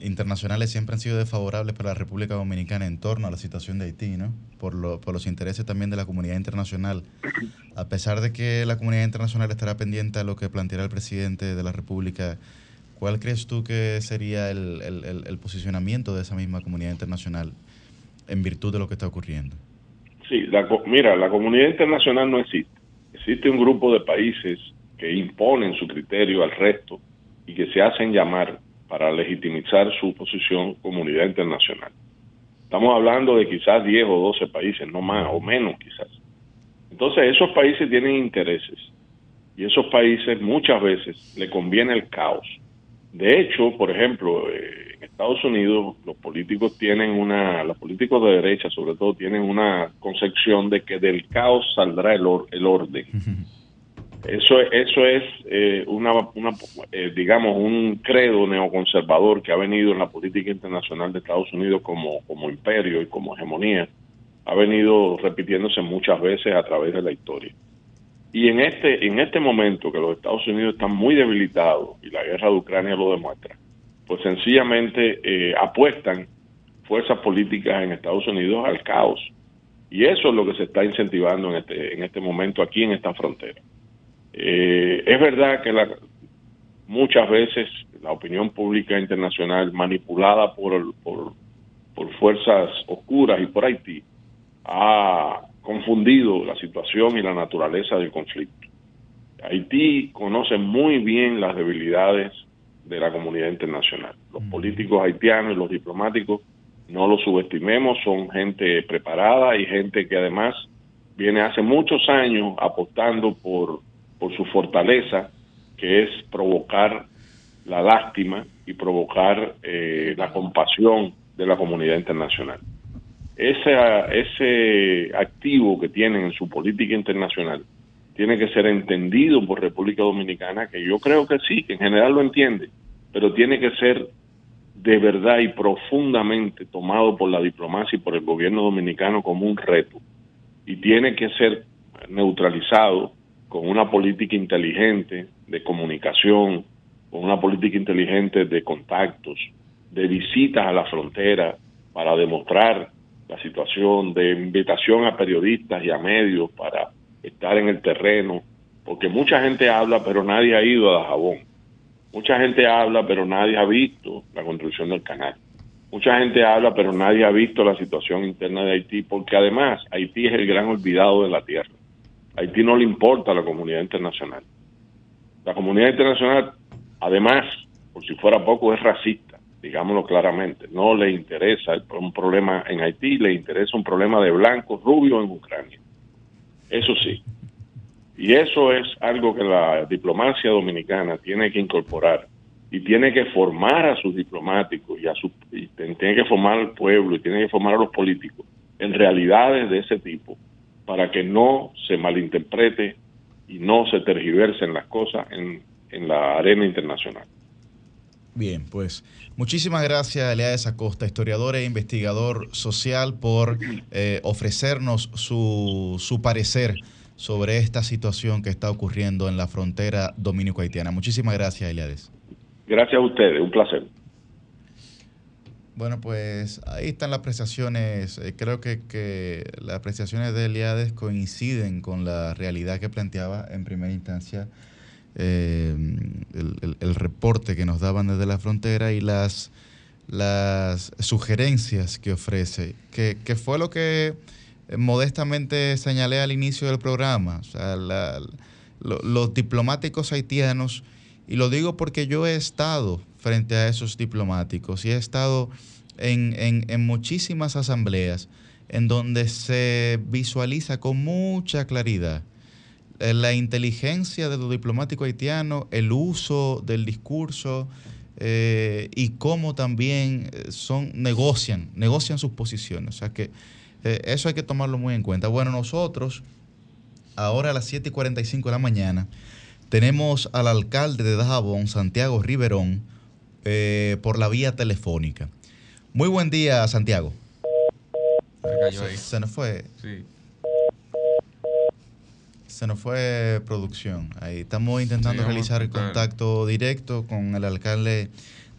A: internacionales siempre han sido desfavorables para la República Dominicana en torno a la situación de Haití, ¿no? Por, lo, por los intereses también de la comunidad internacional. A pesar de que la comunidad internacional estará pendiente a lo que planteará el presidente de la República, ¿cuál crees tú que sería el, el, posicionamiento de esa misma comunidad internacional en virtud de lo que está ocurriendo?
G: Sí, mira, la comunidad internacional no existe. Existe un grupo de países que imponen su criterio al resto y que se hacen llamar para legitimizar su posición comunidad internacional. Estamos hablando de quizás 10 o 12 países, no más o menos quizás. Entonces esos países tienen intereses y esos países muchas veces le conviene el caos. De hecho, por ejemplo, eh, en Estados Unidos los políticos tienen una, los políticos de derecha sobre todo tienen una concepción de que del caos saldrá el, el orden. Eso, eso es eh, una, una eh, digamos, un credo neoconservador que ha venido en la política internacional de Estados Unidos como, como imperio y como hegemonía. Ha venido repitiéndose muchas veces a través de la historia. Y en este, en este momento que los Estados Unidos están muy debilitados y la guerra de Ucrania lo demuestra, pues sencillamente eh, apuestan fuerzas políticas en Estados Unidos al caos. Y eso es lo que se está incentivando en este, en este momento aquí en esta frontera. Eh, es verdad que muchas veces la opinión pública internacional manipulada por, por, por fuerzas oscuras y por Haití ha confundido la situación y la naturaleza del conflicto. Haití conoce muy bien las debilidades de la comunidad internacional. Los políticos haitianos y los diplomáticos no los subestimemos, son gente preparada y gente que además viene hace muchos años apostando por, por su fortaleza, que es provocar la lástima y provocar eh, la compasión de la comunidad internacional ese, ese activo que tienen en su política internacional tiene que ser entendido por República Dominicana, que yo creo que sí, que en general lo entiende, pero tiene que ser de verdad y profundamente tomado por la diplomacia y por el gobierno dominicano como un reto. Y tiene que ser neutralizado con una política inteligente de comunicación, con una política inteligente de contactos, de visitas a la frontera para demostrar la situación de invitación a periodistas y a medios para estar en el terreno, porque mucha gente habla, pero nadie ha ido a Dajabón. Mucha gente habla, pero nadie ha visto la construcción del canal. Mucha gente habla, pero nadie ha visto la situación interna de Haití, porque además Haití es el gran olvidado de la tierra. Haití no le importa a la comunidad internacional. La comunidad internacional, además, por si fuera poco, es racista digámoslo claramente. No le interesa un problema en Haití, le interesa un problema de blanco rubio en Ucrania. Eso sí. Y eso es algo que la diplomacia dominicana tiene que incorporar y tiene que formar a sus diplomáticos y, a su, tiene que formar al pueblo y tiene que formar a los políticos en realidades de ese tipo para que no se malinterprete y no se tergiversen las cosas en, en la arena internacional.
A: Bien, pues muchísimas gracias, Eliades Acosta, historiador e investigador social, por eh, ofrecernos su, su parecer sobre esta situación que está ocurriendo en la frontera dominico-haitiana. Muchísimas gracias, Eliades.
G: Gracias a ustedes, un placer.
A: Bueno, pues ahí están las apreciaciones. Eh, creo que, que, las apreciaciones de Eliades coinciden con la realidad que planteaba en primera instancia eh, el, reporte que nos daban desde la frontera y las, las sugerencias que ofrece, que, fue lo que modestamente señalé al inicio del programa. O sea, los diplomáticos haitianos, y lo digo porque yo he estado frente a esos diplomáticos y he estado en, en, en muchísimas asambleas en donde se visualiza con mucha claridad eh, la inteligencia de los diplomáticos haitianos, el uso del discurso eh, y cómo también eh, son, negocian, negocian sus posiciones. O sea que eso hay que tomarlo muy en cuenta. Bueno, nosotros, ahora a las 7 y 45 de la mañana, tenemos al alcalde de Dajabón, Santiago Riverón, por la vía telefónica. Muy buen día, Santiago. Se, se nos fue. Sí se nos fue producción. Ahí estamos intentando realizar el contacto directo con el alcalde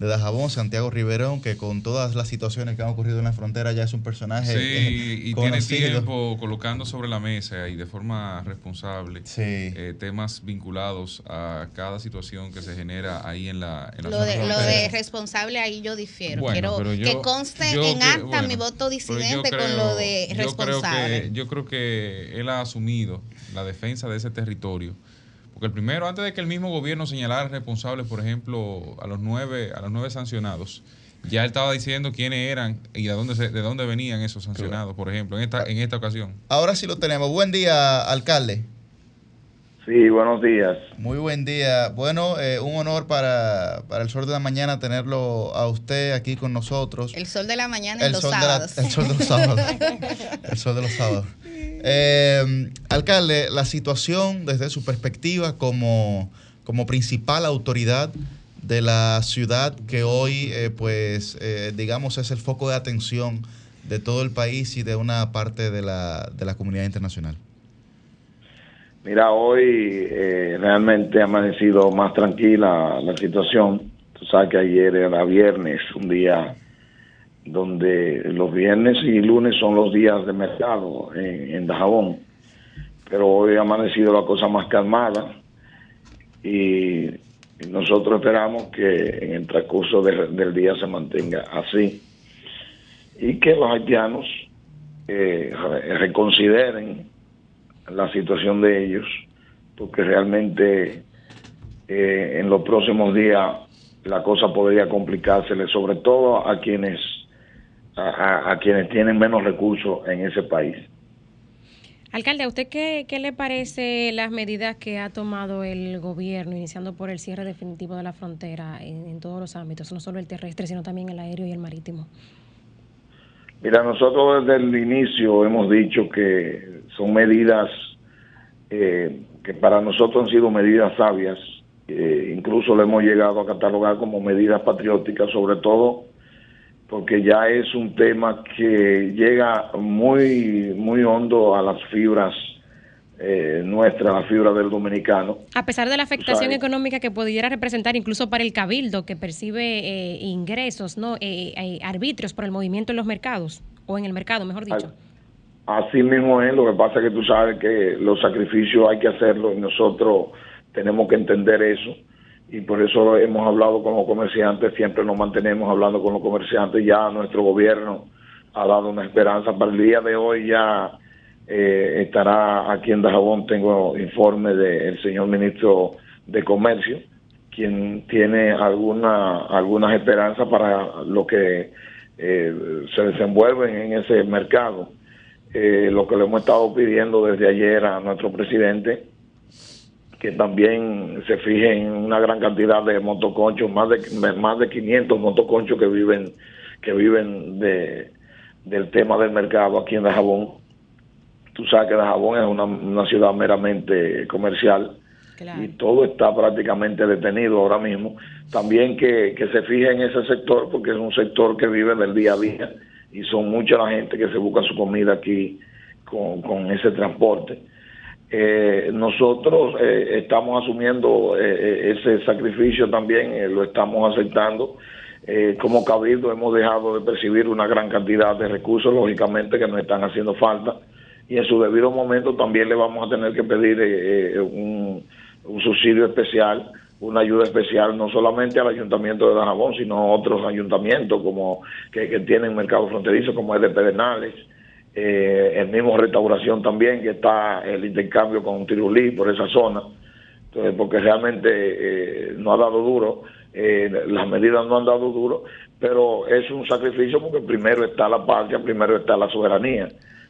A: de Dajabón, Santiago Riverón, que con todas las situaciones que han ocurrido en la frontera ya es un personaje.
E: Sí, y tiene tiempo colocando sobre la mesa y de forma responsable eh, temas vinculados a cada situación que se genera ahí en la, en
B: lo, de, lo de responsable ahí yo difiero. Quiero que conste en acta mi voto disidente con lo de responsable.
E: yo creo que él ha asumido la defensa de ese territorio porque el primero, antes de que el mismo gobierno señalara responsables, por ejemplo, a los nueve, a los nueve sancionados, ya él estaba diciendo quiénes eran y de dónde, de dónde venían esos sancionados, por ejemplo, en esta, en esta ocasión.
A: Ahora sí lo tenemos. Buen día, alcalde.
H: Sí, buenos días.
A: Muy buen día. Bueno, eh, un honor para, el sol de la mañana tenerlo a usted aquí con nosotros.
B: El sol de la mañana y los sábados. el sol de los sábados.
A: el sol de los sábados. Eh, alcalde, la situación desde su perspectiva como, como principal autoridad de la ciudad que hoy, eh, pues, eh, digamos, es el foco de atención de todo el país y de una parte de la, de la comunidad internacional.
H: Mira, hoy realmente ha amanecido más tranquila la situación. Tú sabes que ayer era viernes, un día donde los viernes y lunes son los días de mercado en, Dajabón, pero hoy ha amanecido la cosa más calmada y nosotros esperamos que en el transcurso del día se mantenga así. Y que los haitianos eh, reconsideren la situación de ellos, porque realmente eh, en los próximos días la cosa podría complicársele, sobre todo a quienes a, quienes tienen menos recursos en ese país.
C: Alcalde, ¿a usted qué, qué, le parece las medidas que ha tomado el gobierno, iniciando por el cierre definitivo de la frontera en, todos los ámbitos, no solo el terrestre, sino también el aéreo y el marítimo?
H: Mira, nosotros desde el inicio hemos dicho que son medidas eh, que para nosotros han sido medidas sabias, eh, incluso lo hemos llegado a catalogar como medidas patrióticas, sobre todo porque ya es un tema que llega muy, muy hondo a las fibras eh, nuestras, la fibra del dominicano.
C: A pesar de la afectación económica que pudiera representar incluso para el cabildo, que percibe eh, ingresos, no eh, arbitrios por el movimiento en los mercados, o en el mercado, mejor dicho.
H: Así mismo es, lo que pasa es que tú sabes que los sacrificios hay que hacerlos y nosotros tenemos que entender eso y por eso hemos hablado con los comerciantes, siempre nos mantenemos hablando con los comerciantes, ya nuestro gobierno ha dado una esperanza, para el día de hoy ya eh, estará aquí en Dajabón, tengo informe del señor ministro de Comercio, quien tiene alguna, algunas esperanzas para lo que eh, se desenvuelven en ese mercado. Eh, lo que le hemos estado pidiendo desde ayer a nuestro presidente que también se fije en una gran cantidad de motoconchos, más de más de 500 motoconchos que viven que viven de del tema del mercado aquí en Dajabón. Tú sabes que Dajabón es una, ciudad meramente comercial y todo está prácticamente detenido ahora mismo. También que, que se fije en ese sector porque es un sector que vive del día a día y son mucha la gente que se busca su comida aquí con, con ese transporte eh, nosotros eh, estamos asumiendo eh, eh, ese sacrificio también, lo estamos aceptando. como cabildo hemos dejado de percibir una gran cantidad de recursos, lógicamente, que nos están haciendo falta. Y en su debido momento también le vamos a tener que pedir un, subsidio especial, una ayuda especial, no solamente al ayuntamiento de Dajabón, sino a otros ayuntamientos como que, que tienen mercado fronterizo, como es de Pedernales, eh, el mismo restauración también, que está el intercambio con Tirulí por esa zona, entonces, porque realmente eh, no ha dado duro, eh, las medidas no han dado duro, pero es un sacrificio porque primero está la patria, primero está la soberanía.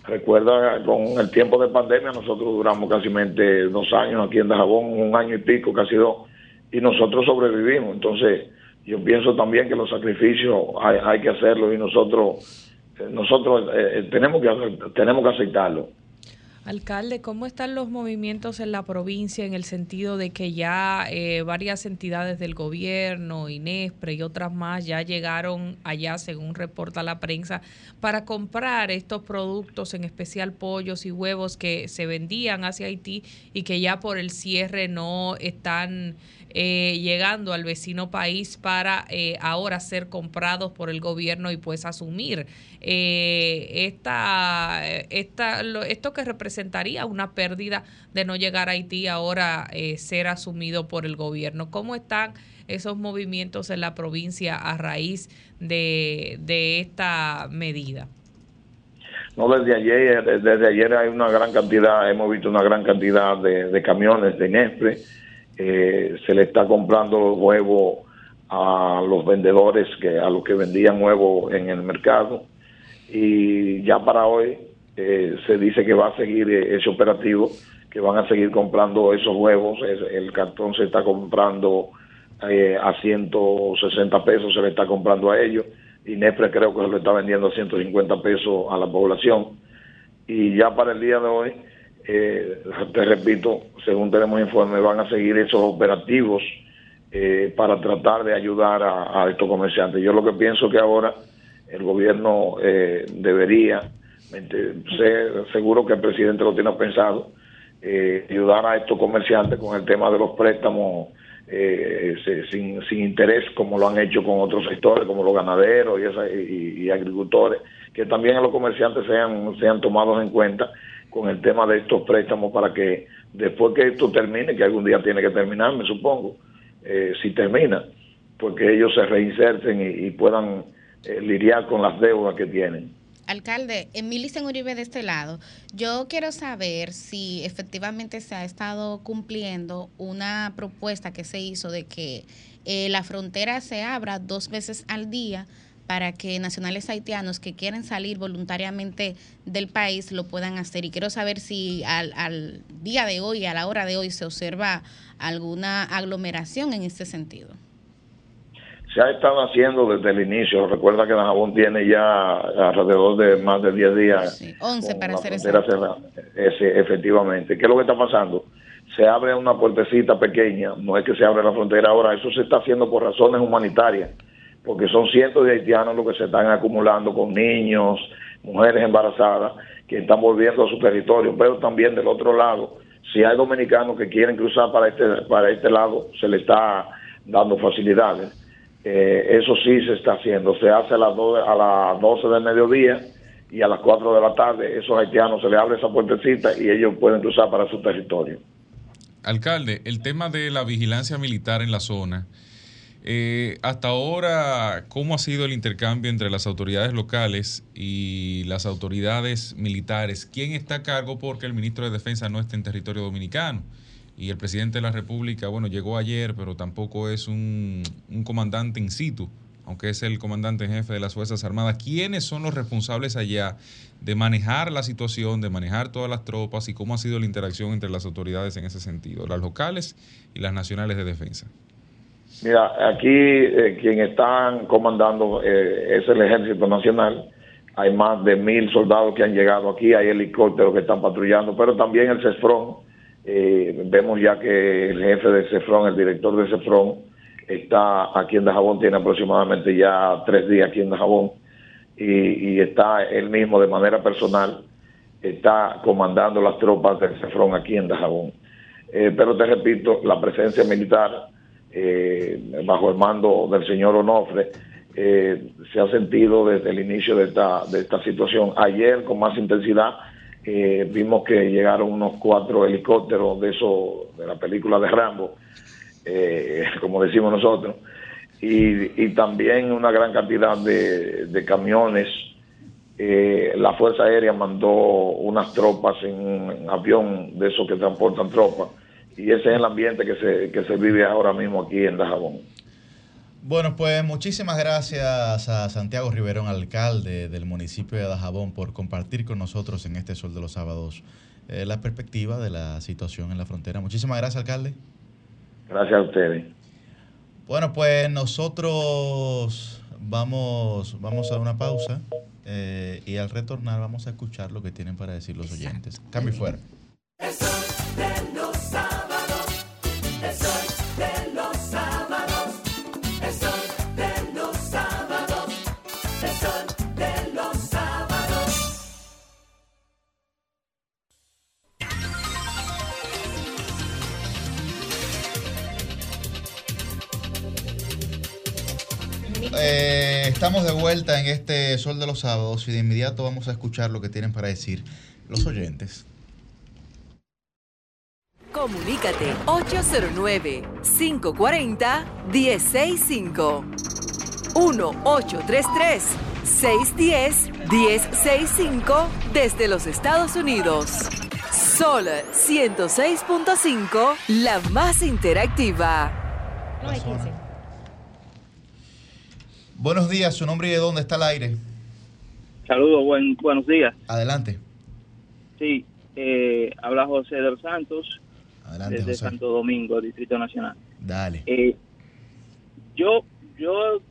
H: Recuerda, con el tiempo de pandemia nosotros duramos casi dos años aquí en Dajabón, un año y pico, casi dos, y nosotros sobrevivimos. Entonces, yo pienso también que los sacrificios hay, hay que hacerlos y nosotros nosotros eh, eh, tenemos, que, tenemos que aceptarlo.
F: Alcalde, ¿cómo están los movimientos en la provincia en el sentido de que ya eh, varias entidades del gobierno, INESPRE y otras más ya llegaron allá, según reporta la prensa, para comprar estos productos, en especial pollos y huevos que se vendían hacia Haití y que ya por el cierre no están eh, llegando al vecino país para eh, ahora ser comprados por el gobierno y pues asumir eh, esta, esta, esto que representaría una pérdida de no llegar a Haití ahora ser asumido por el gobierno. ¿Cómo están esos movimientos en la provincia a raíz de, esta medida?
H: No, desde ayer, desde ayer hay una gran cantidad, hemos visto una gran cantidad de, de camiones de Nespre eh, se le está comprando los huevos a los vendedores que a los que vendían huevos en el mercado. Y ya para hoy eh, se dice que va a seguir eh, ese operativo que van a seguir comprando esos huevos. El cartón se está comprando a 160 pesos se le está comprando a ellos. Y Nefre creo que se lo está vendiendo a 150 pesos a la población. Y ya para el día de hoy, eh, te repito, según tenemos informe, van a seguir esos operativos eh, para tratar de ayudar a, estos comerciantes. Yo lo que pienso que ahora el gobierno eh, debería, ser seguro que el presidente lo tiene pensado, ayudar a estos comerciantes con el tema de los préstamos sin, sin, interés, como lo han hecho con otros sectores, como los ganaderos y, y, agricultores, que también a los comerciantes sean, sean tomados en cuenta con el tema de estos préstamos para que después que esto termine, que algún día tiene que terminar, me supongo, eh, si termina, porque pues ellos se reinserten y, puedan eh, lidiar con las deudas que tienen.
B: Alcalde, Emilicen Uribe de este lado, yo quiero saber si efectivamente se ha estado cumpliendo una propuesta que se hizo de que eh, la frontera se abra dos veces al día para que nacionales haitianos que quieren salir voluntariamente del país lo puedan hacer. Y quiero saber si al, al día de hoy, a la hora de hoy, se observa alguna aglomeración en este sentido.
H: Se ha estado haciendo desde el inicio. Recuerda que Dajabón tiene ya alrededor de más de 10 días.
B: Sí, 11 para ser
H: cerrada. efectivamente. ¿Qué es lo que está pasando? Se abre una puertecita pequeña, no es que se abre la frontera ahora, eso se está haciendo por razones humanitarias porque son cientos de haitianos los que se están acumulando con niños, mujeres embarazadas, que están volviendo a su territorio, pero también del otro lado, si hay dominicanos que quieren cruzar para este, para este lado, se le está dando facilidades. Eh, eso sí se está haciendo, se hace a las, a las 12 del mediodía y a las 4 de la tarde, esos haitianos se les abre esa puertecita y ellos pueden cruzar para su territorio.
E: Alcalde, el tema de la vigilancia militar en la zona, eh, hasta ahora, ¿cómo ha sido el intercambio entre las autoridades locales y las autoridades militares? ¿Quién está a cargo porque el ministro de Defensa no está en territorio dominicano? Y el presidente de la República, bueno, llegó ayer, pero tampoco es un, un comandante in situ, aunque es el comandante en jefe de las Fuerzas Armadas. ¿Quiénes son los responsables allá de manejar la situación, de manejar todas las tropas y cómo ha sido la interacción entre las autoridades en ese sentido, las locales y las nacionales de defensa?
H: Mira, aquí eh, quien están comandando eh, es el Ejército Nacional. Hay más de mil soldados que han llegado aquí, hay helicópteros que están patrullando, pero también el CEFRON. Eh, vemos ya que el jefe del CEFRON, el director del CEFRON, está aquí en Dajabón, tiene aproximadamente ya tres días aquí en Dajabón, y, y está él mismo de manera personal, está comandando las tropas del CEFRON aquí en Dajabón. pero te repito, la presencia militar eh, bajo el mando del señor Onofre, eh, se ha sentido desde el inicio de esta, de esta situación. Ayer, con más intensidad, eh, vimos que llegaron unos cuatro helicópteros de eso, de la película de Rambo, como decimos nosotros, y, también una gran cantidad de, de camiones. la Fuerza Aérea mandó unas tropas en un avión de esos que transportan tropas y ese es el ambiente que se, que se vive ahora mismo aquí en Dajabón.
A: Bueno, pues muchísimas gracias a Santiago Riverón, alcalde del municipio de Dajabón, por compartir con nosotros en este Sol de los Sábados eh, la perspectiva de la situación en la frontera. Muchísimas gracias, alcalde.
H: Gracias a ustedes.
A: Bueno, pues nosotros vamos, vamos a una pausa eh, y al retornar vamos a escuchar lo que tienen para decir los oyentes. Cambio fuera. Eh, estamos de vuelta en este Sol de los Sábados y de inmediato vamos a escuchar lo que tienen para decir los oyentes.
I: Comunícate 809-540-1065. 1-833-610-1065 desde los Estados Unidos. Sol 106.5, la más interactiva.
A: Buenos días, su nombre y de dónde está el aire.
J: Saludos, buen, buenos días.
A: Adelante.
J: Sí, eh, habla José de los Santos, Adelante, desde Santo Domingo, Distrito Nacional.
A: Dale.
J: Eh, yo, yo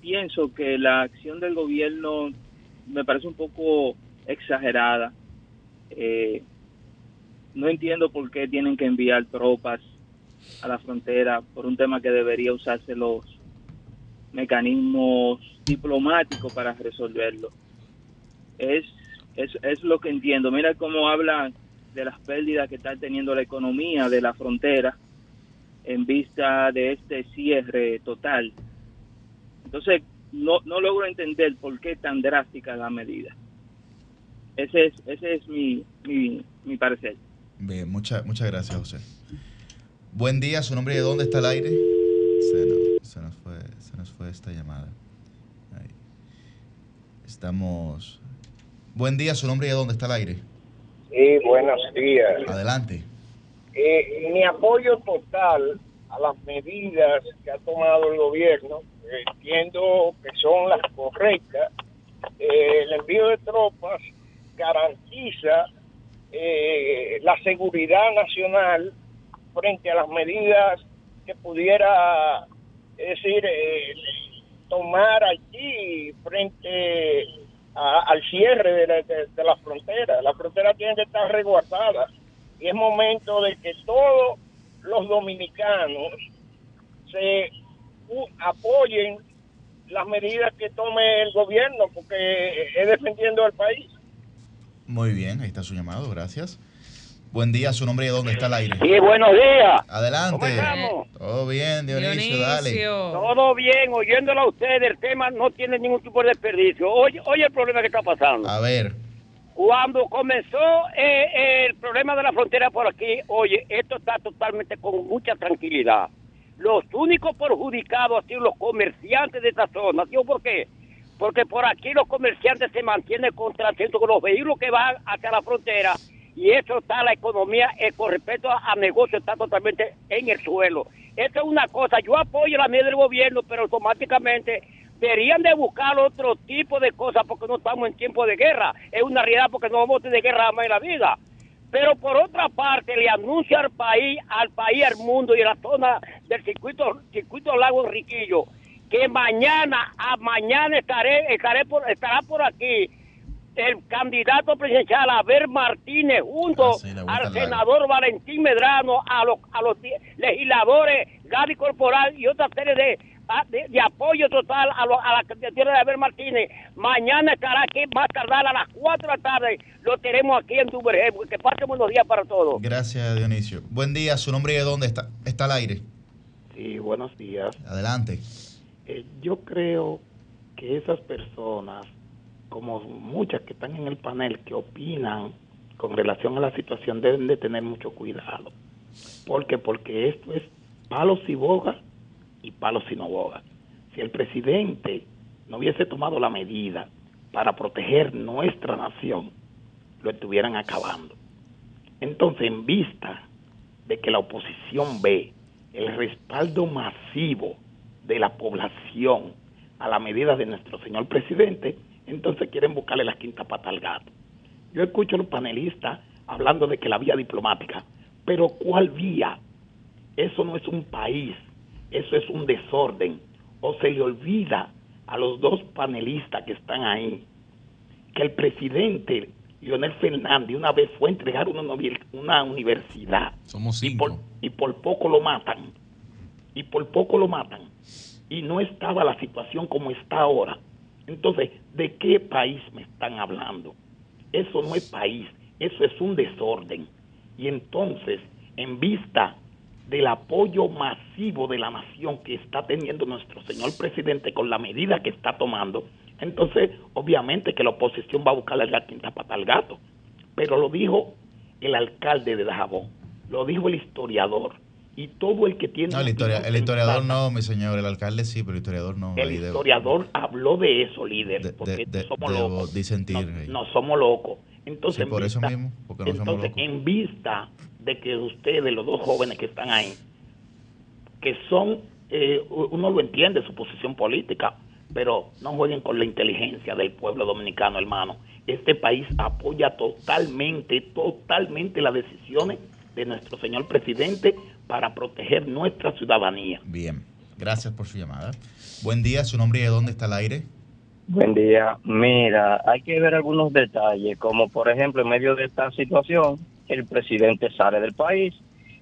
J: pienso que la acción del gobierno me parece un poco exagerada. Eh, no entiendo por qué tienen que enviar tropas a la frontera por un tema que debería usarse los mecanismos diplomáticos para resolverlo. Es, es, es lo que entiendo. Mira cómo habla de las pérdidas que está teniendo la economía de la frontera en vista de este cierre total. Entonces, no, no logro entender por qué tan drástica la medida. Ese es, ese es mi, mi, parecer.
A: Bien, muchas muchas gracias, José. Buen día, su nombre de dónde está el aire. Se nos, fue, se nos fue esta llamada. Estamos. Buen día, su nombre y de dónde está el aire.
K: Sí, buenos días.
A: Adelante.
K: Eh, mi apoyo total a las medidas que ha tomado el gobierno, entiendo que son las correctas. Eh, el envío de tropas garantiza eh, la seguridad nacional frente a las medidas que pudiera, decir, eh, tomar allí frente al cierre de la, de la frontera. La frontera tiene que estar resguardada y es momento de que todos los dominicanos se apoyen las medidas que tome el gobierno porque es defendiendo al país.
A: Muy bien, ahí está su llamado, gracias. Buen día, su nombre y dónde está el aire.
K: Sí, buenos días.
A: Adelante.
K: ¿Cómo estamos?
A: Todo bien, Dionisio, dale.
K: Todo bien, oyéndolo a usted, el tema no tiene ningún tipo de desperdicio. Oye, oye el problema que está pasando.
A: A ver.
K: Cuando comenzó eh, el problema de la frontera por aquí, oye, esto está totalmente con mucha tranquilidad. Los únicos perjudicados han sido los comerciantes de esta zona. ¿Tío por qué? Porque por aquí los comerciantes se mantienen contratentos con los vehículos que van hacia la frontera y eso está la economía eh, con respecto a, negocios está totalmente en el suelo. Esto es una cosa, yo apoyo la medida del gobierno, pero automáticamente deberían de buscar otro tipo de cosas porque no estamos en tiempo de guerra. Es una realidad porque no vamos a tener guerra más en la vida. Pero por otra parte le anuncio al país, al país, al mundo y a la zona del circuito, circuito Lago Enriquillo que mañana, a mañana estaré, estaré por, estará por aquí el candidato presidencial Abel Martínez junto ah, al senador Valentín Medrano, a los, a los legisladores Gaby Corporal y otra serie de, ah, de, apoyo total a, a, la candidatura de Abel Martínez. Mañana estará aquí más tardar a las 4 de la tarde. Lo tenemos aquí en Duvergé. Que pasen buenos días para todos.
A: Gracias, Dionisio. Buen día. ¿Su nombre y de dónde está? ¿Está al aire?
L: Sí, buenos días.
A: Adelante.
L: Eh, yo creo que esas personas como muchas que están en el panel que opinan con relación a la situación deben de tener mucho cuidado. ¿Por qué? Porque esto es palos y boga y palos y no boga. Si el presidente no hubiese tomado la medida para proteger nuestra nación, lo estuvieran acabando. Entonces, en vista de que la oposición ve el respaldo masivo de la población a la medida de nuestro señor presidente, entonces quieren buscarle la quinta pata al gato. Yo escucho a los panelistas hablando de que la vía diplomática, pero ¿cuál vía? Eso no es un país, eso es un desorden. O se le olvida a los dos panelistas que están ahí que el presidente Leonel Fernández una vez fue a entregar una, una universidad.
E: Somos
L: Y por, y por poco lo matan. Y por poco lo matan. Y no estaba la situación como está ahora entonces, ¿de qué país me están hablando? Eso no es país, eso es un desorden. Y entonces, en vista del apoyo masivo de la nación que está teniendo nuestro señor presidente con la medida que está tomando, entonces obviamente que la oposición va a buscarle la quinta pata al gato. Pero lo dijo el alcalde de Dajabón, lo dijo el historiador, y todo el que tiene...
A: No, el, historiador no, mi señor, el alcalde sí, pero el historiador no.
L: El historiador habló de eso, líder, porque somos locos. no, somos locos. Entonces,
A: por eso mismo, porque no somos locos.
L: en vista de que ustedes, los dos jóvenes que están ahí, que son, eh, uno lo entiende, su posición política, pero no jueguen con la inteligencia del pueblo dominicano, hermano. Este país apoya totalmente, totalmente las decisiones de nuestro señor presidente para proteger nuestra ciudadanía.
A: Bien, gracias por su llamada. Buen día, su nombre y de dónde está el aire.
M: Buen día. Mira, hay que ver algunos detalles, como por ejemplo, en medio de esta situación, el presidente sale del país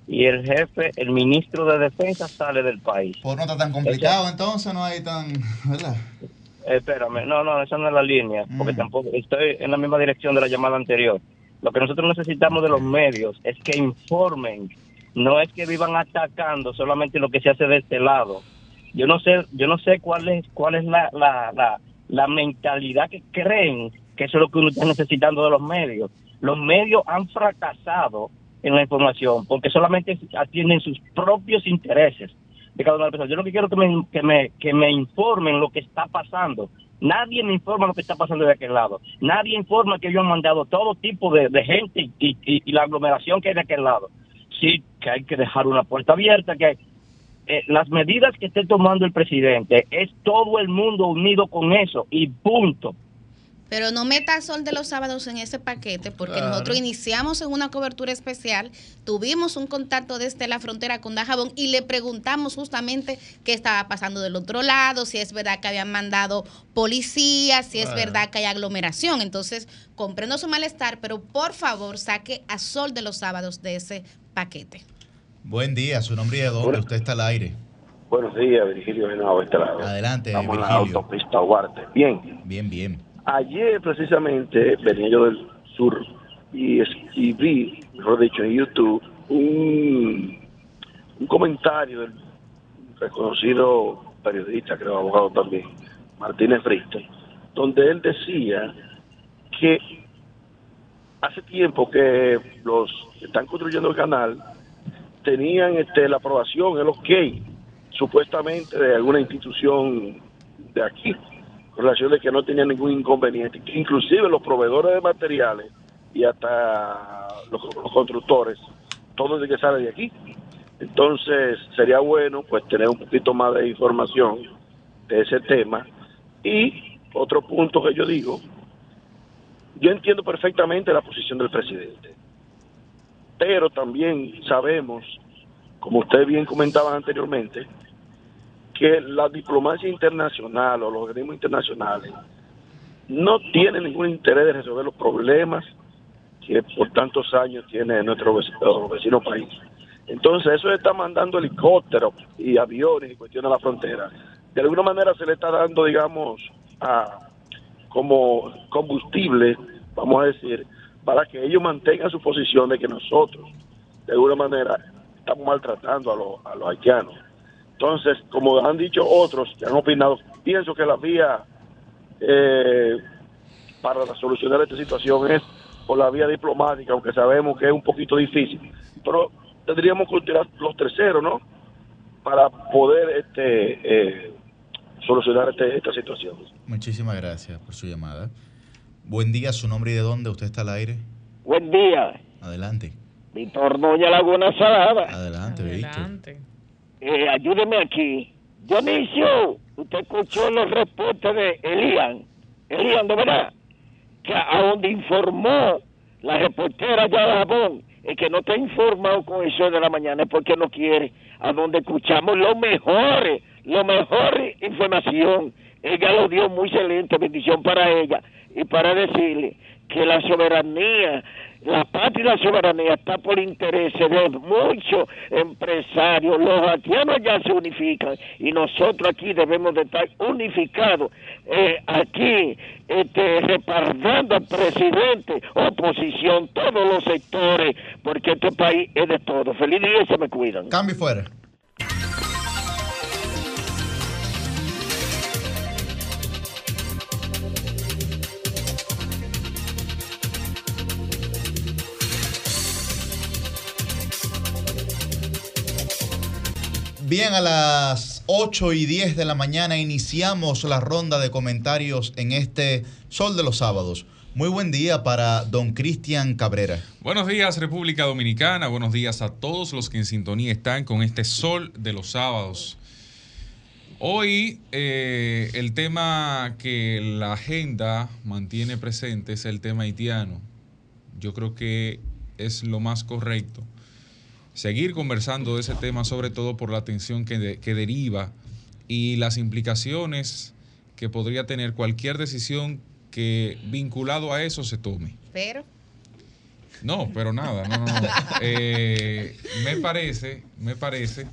M: y el jefe, el ministro de Defensa sale del país.
A: Pues no está tan complicado, entonces no hay tan. ¿Verdad?
M: Espérame, no, no, esa no es la línea, porque tampoco estoy en la misma dirección de la llamada anterior. Lo que nosotros necesitamos de los medios es que informen, no es que vivan atacando solamente lo que se hace de este lado. Yo no sé, yo no sé cuál es, cuál es la, la, la, la mentalidad que creen que eso es lo que uno está necesitando de los medios. Los medios han fracasado en la información porque solamente atienden sus propios intereses de cada una de las personas. Yo lo que quiero que me, que me, que me informen lo que está pasando. Nadie me informa lo que está pasando de aquel lado. Nadie informa que ellos han mandado todo tipo de, de gente y, y- y la aglomeración que hay de aquel lado. Sí, que hay que dejar una puerta abierta, que eh, las medidas que esté tomando el presidente es todo el mundo unido con eso y punto.
B: Pero no meta Sol de los sábados en ese paquete, porque
M: Claro.
B: nosotros iniciamos en una cobertura especial, tuvimos un contacto desde la frontera con Dajabón y le preguntamos justamente qué estaba pasando del otro lado, si es verdad que habían mandado policías, si es
A: Claro.
B: verdad que hay aglomeración. Entonces, comprendo su malestar, pero por favor saque a Sol de los sábados de ese paquete.
A: Buen día, su nombre y de dónde. Usted está al aire.
G: Buenos días, Virgilio Genao, este lado.
A: Adelante,
G: Estamos en la
A: Virgilio.
G: autopista Duarte. Bien,
A: Bien, bien.
G: ayer precisamente venía yo del sur y, es- y vi, mejor dicho, en YouTube, un, un comentario del reconocido periodista, creo abogado también, Martínez Briste, donde él decía que hace tiempo que los que están construyendo el canal tenían este, la aprobación, el ok, supuestamente de alguna institución de aquí, con que no tenía ningún inconveniente, inclusive los proveedores de materiales y hasta los, los constructores, todos de que sale de aquí. Entonces sería bueno pues tener un poquito más de información de ese tema. Y otro punto que yo digo, yo entiendo perfectamente la posición del presidente, pero también sabemos, como usted bien comentaba anteriormente, que la diplomacia internacional o los organismos internacionales no tienen ningún interés de resolver los problemas que por tantos años tiene nuestro vecino, vecino país. Entonces eso está mandando helicópteros y aviones y cuestión de la frontera. De alguna manera se le está dando, digamos, a, como combustible, vamos a decir, para que ellos mantengan su posición de que nosotros, de alguna manera, estamos maltratando a los, a los haitianos. Entonces, como han dicho otros que han opinado, pienso que la vía eh, para solucionar esta situación es por la vía diplomática, aunque sabemos que es un poquito difícil. Pero tendríamos que utilizar los terceros, ¿no? Para poder este, eh, solucionar este- esta situación.
A: Muchísimas gracias por su llamada. Buen día, su nombre y de dónde. Usted está al aire.
N: Buen día,
A: Adelante.
N: Víctor Doña Laguna Salada.
A: Adelante, Víctor.
N: Eh, ayúdeme aquí. Dionisio, usted escuchó los reportes de Elian. Elian, de verdad, que a donde informó la reportera ya de Jabón, el que no está informado con eso de la mañana es porque no quiere. A donde escuchamos lo mejor, lo mejor información. Ella lo dio muy excelente, bendición para ella. Y para decirle que la soberanía, la patria y la soberanía está por intereses de muchos empresarios. Los haitianos ya se unifican y nosotros aquí debemos de estar unificados. Eh, aquí, este, respaldando al presidente, oposición, todos los sectores, porque este país es de todo. Feliz día y se me cuidan.
A: Cambio fuera. Bien, a las 8 y 10 de la mañana iniciamos la ronda de comentarios en este Sol de los Sábados. Muy buen día para don Cristian Cabrera.
E: Buenos días República Dominicana, buenos días a todos los que en sintonía están con este sol de los sábados. Hoy eh, el tema que la agenda mantiene presente es el tema haitiano. Yo creo que es lo más correcto seguir conversando de ese tema, sobre todo por la atención que, de- que deriva y las implicaciones que podría tener cualquier decisión que vinculado a eso se tome.
B: Pero.
E: No, pero nada, no, no, no. Eh, me parece, me parece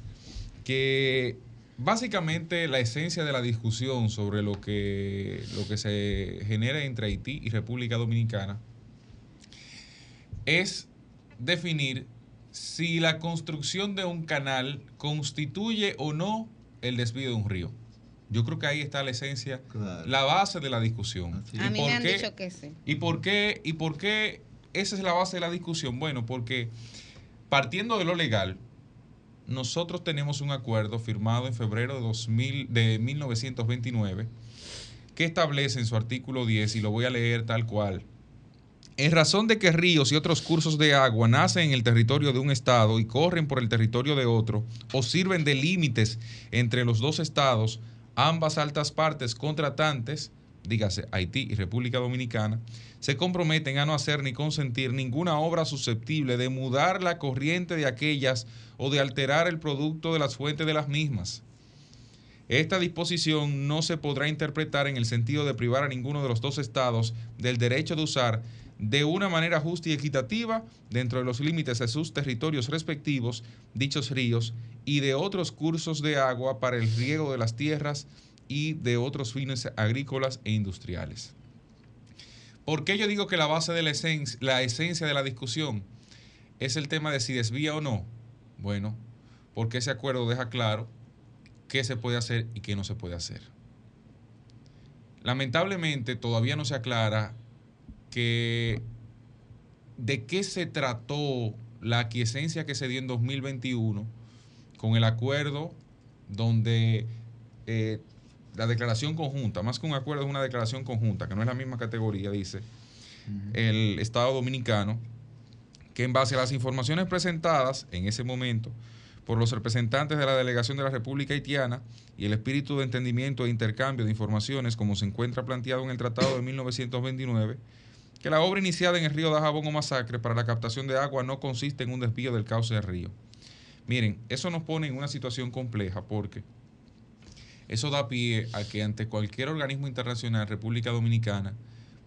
E: que básicamente la esencia de la discusión sobre lo que, lo que se genera entre Haití y República Dominicana es definir si la construcción de un canal constituye o no el desvío de un río. Yo creo que ahí está la esencia, la base de la discusión.
B: A mí me han dicho que sí.
E: ¿Y por qué? ¿Y por qué esa es la base de la discusión? Bueno, porque partiendo de lo legal, nosotros tenemos un acuerdo firmado en febrero de, 2000, de 1929 que establece en su artículo 10, y lo voy a leer tal cual, en razón de que ríos y otros cursos de agua nacen en el territorio de un estado y corren por el territorio de otro, o sirven de límites entre los dos estados, ambas altas partes contratantes, dígase Haití y República Dominicana, se comprometen a no hacer ni consentir ninguna obra susceptible de mudar la corriente de aquellas o de alterar el producto de las fuentes de las mismas. Esta disposición no se podrá interpretar en el sentido de privar a ninguno de los dos estados del derecho de usar de una manera justa y equitativa dentro de los límites de sus territorios respectivos dichos ríos y de otros cursos de agua para el riego de las tierras y de otros fines agrícolas e industriales. ¿Por qué yo digo que la base de la esencia, la esencia de la discusión es el tema de si desvía o no? Bueno, porque ese acuerdo deja claro qué se puede hacer y qué no se puede hacer. Lamentablemente todavía no se aclara que de qué se trató la aquiescencia que se dio en 2021 con el acuerdo donde eh, la declaración conjunta, más que un acuerdo es una declaración conjunta, que no es la misma categoría, dice el Estado Dominicano, que en base a las informaciones presentadas en ese momento por los representantes de la delegación de la República Haitiana y el espíritu de entendimiento e intercambio de informaciones como se encuentra planteado en el Tratado de 1929, que la obra iniciada en el río Dajabón o Masacre para la captación de agua no consiste en un desvío del cauce del río. Miren, eso nos pone en una situación compleja porque eso da pie a que ante cualquier organismo internacional, República Dominicana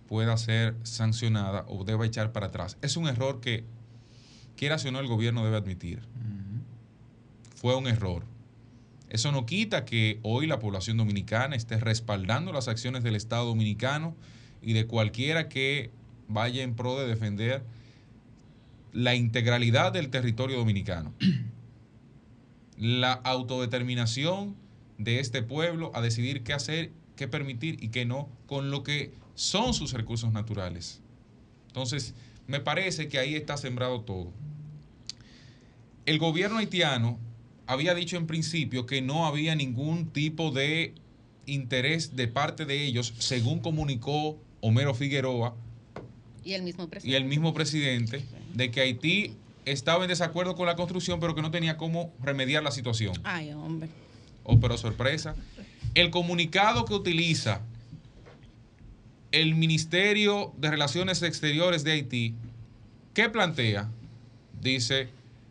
E: pueda ser sancionada o deba echar para atrás. Es un error que, quiera o no, el gobierno debe admitir. Fue un error. Eso no quita que hoy la población dominicana esté respaldando las acciones del Estado dominicano y de cualquiera que vaya en pro de defender la integralidad del territorio dominicano. La autodeterminación de este pueblo a decidir qué hacer, qué permitir y qué no con lo que son sus recursos naturales. Entonces, me parece que ahí está sembrado todo. El gobierno haitiano había dicho en principio que no había ningún tipo de interés de parte de ellos, según comunicó Homero Figueroa
B: y el mismo presidente,
E: y el mismo presidente de que Haití estaba en desacuerdo con la construcción, pero que no tenía cómo remediar la situación.
B: Ay, hombre
E: oh pero sorpresa, el comunicado que utiliza el Ministerio de Relaciones Exteriores de Haití, ¿qué plantea? Dice,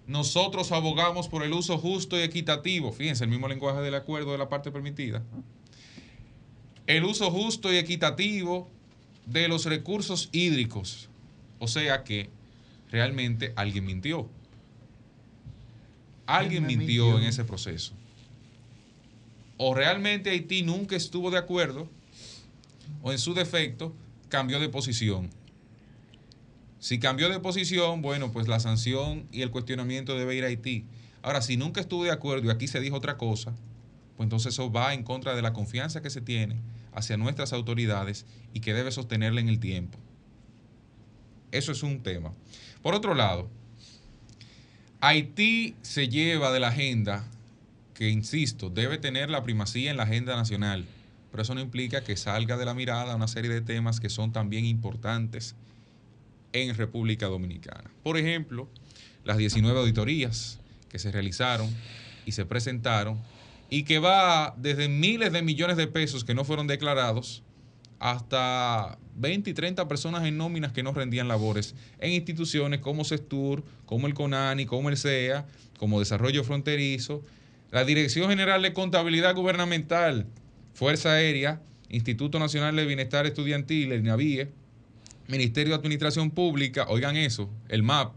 E: nosotros abogamos por el uso justo y equitativo, fíjense el mismo lenguaje del acuerdo de la parte permitida, el uso justo y equitativo de los recursos hídricos, o sea que realmente alguien mintió. Alguien mintió en ese proceso o realmente Haití nunca estuvo de acuerdo, o en su defecto cambió de posición. Si cambió de posición, bueno, pues la sanción y el cuestionamiento debe ir a Haití. Ahora, si nunca estuvo de acuerdo y aquí se dijo otra cosa, pues entonces eso va en contra de la confianza que se tiene hacia nuestras autoridades y que debe sostenerla en el tiempo. Eso es un tema. Por otro lado, Haití se lleva de la agenda que, insisto, debe tener la primacía en la agenda nacional, pero eso no implica que salga de la mirada una serie de temas que son también importantes en República Dominicana. Por ejemplo, las 19 auditorías que se realizaron y se presentaron y que va desde miles de millones de pesos que no fueron declarados hasta 20 y 30 personas en nóminas que no rendían labores en instituciones como Sestur, como el CONANI, como el CEA, como Desarrollo Fronterizo, la Dirección General de Contabilidad Gubernamental, Fuerza Aérea Instituto Nacional de Bienestar Estudiantil, el INAVIE, Ministerio de Administración Pública, oigan eso, el MAP,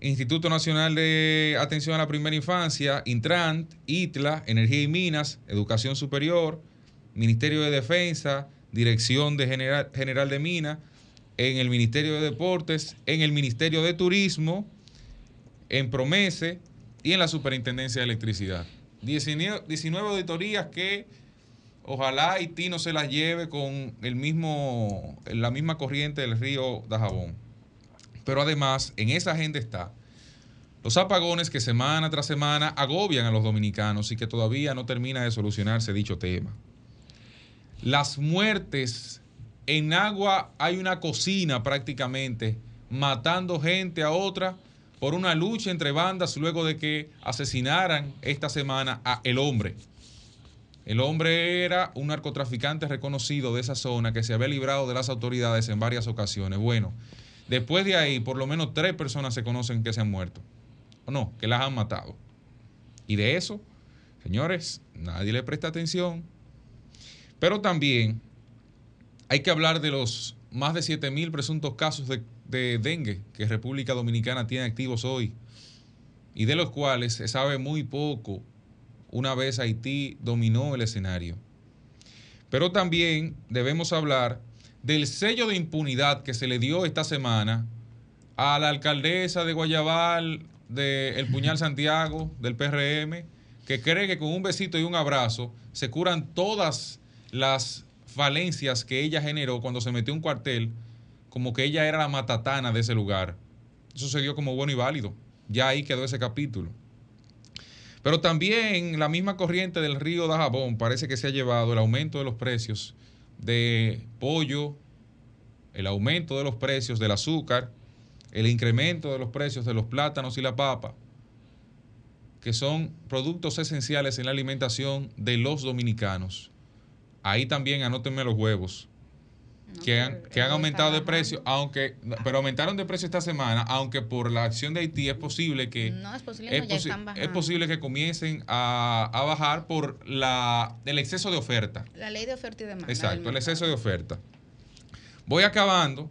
E: Instituto Nacional de Atención a la Primera Infancia, Intrant, ITLA, Energía y Minas, Educación Superior, Ministerio de Defensa, Dirección de General, General de Minas, en el Ministerio de Deportes, en el Ministerio de Turismo, en Promese y en la Superintendencia de Electricidad. 19, 19 auditorías que ojalá Haití no se las lleve con el mismo, la misma corriente del río Dajabón. Pero además, en esa agenda está los apagones que semana tras semana agobian a los dominicanos y que todavía no termina de solucionarse dicho tema. Las muertes en agua hay una cocina prácticamente matando gente a otra por una lucha entre bandas luego de que asesinaran esta semana a el hombre. El hombre era un narcotraficante reconocido de esa zona que se había librado de las autoridades en varias ocasiones. Bueno, después de ahí, por lo menos tres personas se conocen que se han muerto. O no, que las han matado. Y de eso, señores, nadie le presta atención. Pero también hay que hablar de los más de 7 mil presuntos casos de, de, dengue que República Dominicana tiene activos hoy y de los cuales se sabe muy poco una vez Haití dominó el escenario. Pero también debemos hablar del sello de impunidad que se le dio esta semana a la alcaldesa de Guayabal, de Puñal Santiago, del PRM, que cree que con un besito y un abrazo se curan todas las falencias que ella generó cuando se metió un cuartel, como que ella era la matatana de ese lugar. Eso se dio como bueno y válido. Ya ahí quedó ese capítulo. Pero también la misma corriente del río Dajabón parece que se ha llevado el aumento de los precios de pollo, el aumento de los precios del azúcar, el incremento de los precios de los plátanos y la papa, que son productos esenciales en la alimentación de los dominicanos. Ahí también anótenme los huevos. Que, han, que han aumentado de precio, aunque, pero aumentaron de precio esta semana, aunque por la acción de Haití es posible que
B: no es posible,
E: es,
B: no,
E: posi es posible que comiencen a, a, bajar por la el exceso de oferta.
B: La ley de oferta y demanda.
E: Exacto, el exceso de oferta. Voy acabando,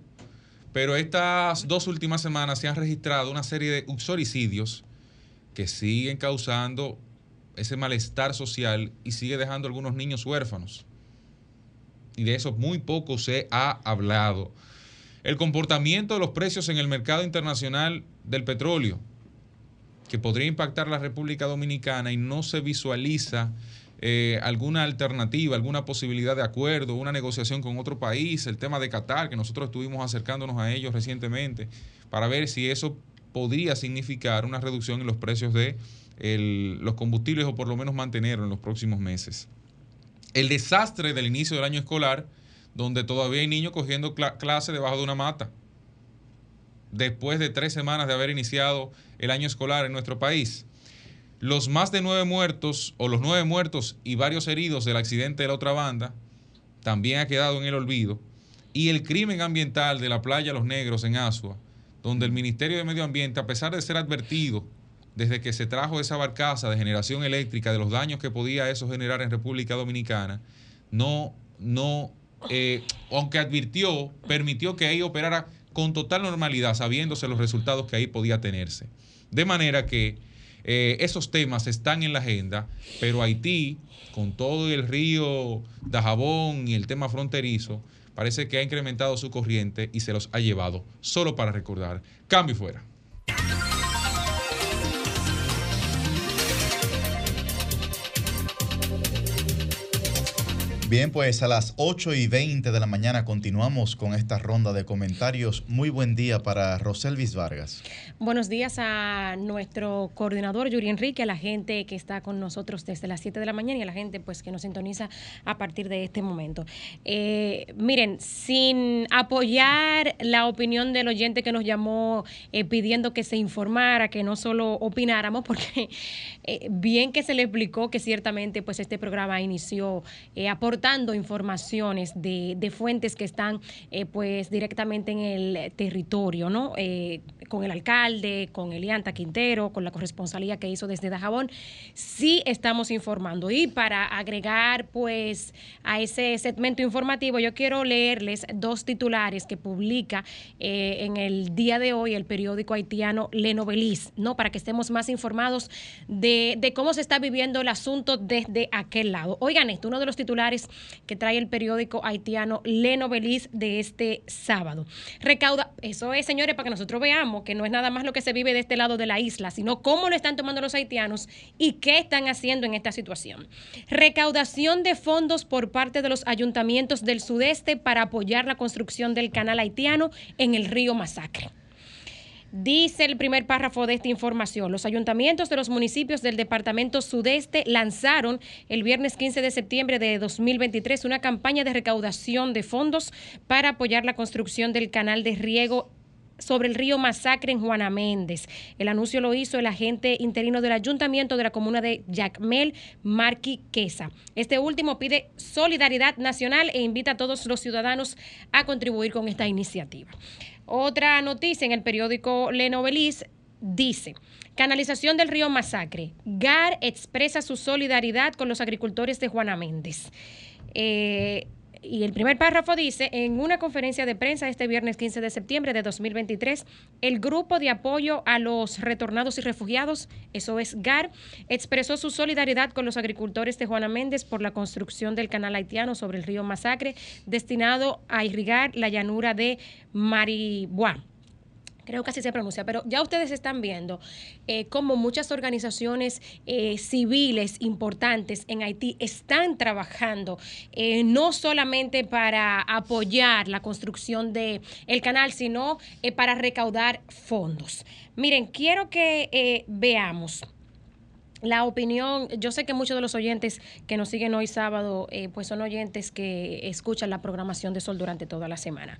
E: pero estas dos últimas semanas se han registrado una serie de uxoricidios que siguen causando ese malestar social y sigue dejando algunos niños huérfanos y de eso muy poco se ha hablado. El comportamiento de los precios en el mercado internacional del petróleo, que podría impactar la República Dominicana y no se visualiza eh, alguna alternativa, alguna posibilidad de acuerdo, una negociación con otro país, el tema de Qatar, que nosotros estuvimos acercándonos a ellos recientemente, para ver si eso podría significar una reducción en los precios de los combustibles o por lo menos mantenerlo en los próximos meses el desastre del inicio del año escolar, donde todavía hay niños cogiendo cl clase debajo de una mata, después de tres semanas de haber iniciado el año escolar en nuestro país. Los más de nueve muertos, o los nueve muertos y varios heridos del accidente de la otra banda, también ha quedado en el olvido. Y el crimen ambiental de la playa Los Negros en Asua, donde el Ministerio de Medio Ambiente, a pesar de ser advertido desde que se trajo esa barcaza de generación eléctrica, de los daños que podía eso generar en República Dominicana, no, no, eh, aunque advirtió, permitió que ahí operara con total normalidad, sabiéndose los resultados que ahí podía tenerse. De manera que eh, esos temas están en la agenda, pero Haití, con todo el río Dajabón y el tema fronterizo, parece que ha incrementado su corriente y se los ha llevado. Solo para recordar, cambio fuera.
A: Bien, pues a las 8 y 20 de la mañana continuamos con esta ronda de comentarios. Muy buen día para Roselvis Vargas.
C: Buenos días a nuestro coordinador Yuri Enrique, a la gente que está con nosotros desde las 7 de la mañana y a la gente pues que nos sintoniza a partir de este momento. Eh, miren, sin apoyar la opinión del oyente que nos llamó eh, pidiendo que se informara, que no solo opináramos, porque eh, bien que se le explicó que ciertamente pues este programa inició aportando informaciones de, de fuentes que están eh, pues directamente en el territorio, ¿no? Eh, con el alcalde, con Elianta Quintero, con la corresponsalía que hizo desde Dajabón, sí estamos informando. Y para agregar pues a ese segmento informativo, yo quiero leerles dos titulares que publica eh, en el día de hoy el periódico haitiano Le Novelis, ¿no? Para que estemos más informados de, cómo se está viviendo el asunto desde aquel lado. Oigan esto, uno de los titulares que trae el periódico haitiano Le Novelis de este sábado. Recauda, eso es, señores, para que nosotros veamos que no es nada más lo que se vive de este lado de la isla, sino cómo lo están tomando los haitianos y qué están haciendo en esta situación. Recaudación de fondos por parte de los ayuntamientos del sudeste para apoyar la construcción del canal haitiano en el río Masacre. Dice el primer párrafo de esta información, los ayuntamientos de los municipios del departamento sudeste lanzaron el viernes 15 de septiembre de 2023 una campaña de recaudación de fondos para apoyar la construcción del canal de riego sobre el río Masacre en Juana Méndez. El anuncio lo hizo el agente interino del ayuntamiento de la comuna de Yacmel, Marqui Quesa. Este último pide solidaridad nacional e invita a todos los ciudadanos a contribuir con esta iniciativa. Otra noticia en el periódico Le Novelis dice, canalización del río Masacre. GAR expresa su solidaridad con los agricultores de Juana Méndez. Eh, y el primer párrafo dice, en una conferencia de prensa este viernes 15 de septiembre de 2023, el grupo de apoyo a los retornados y refugiados, eso es GAR, expresó su solidaridad con los agricultores de Juana Méndez por la construcción del canal haitiano sobre el río Masacre, destinado a irrigar la llanura de Maribuá creo que así se pronuncia, pero ya ustedes están viendo eh, cómo muchas organizaciones eh, civiles importantes en Haití están trabajando eh, no solamente para apoyar la construcción del el canal, sino para recaudar fondos. Miren, quiero que veamos la opinión, yo sé que muchos de los oyentes que nos siguen hoy sábado, eh, pues son oyentes que escuchan la programación de Sol durante toda la semana.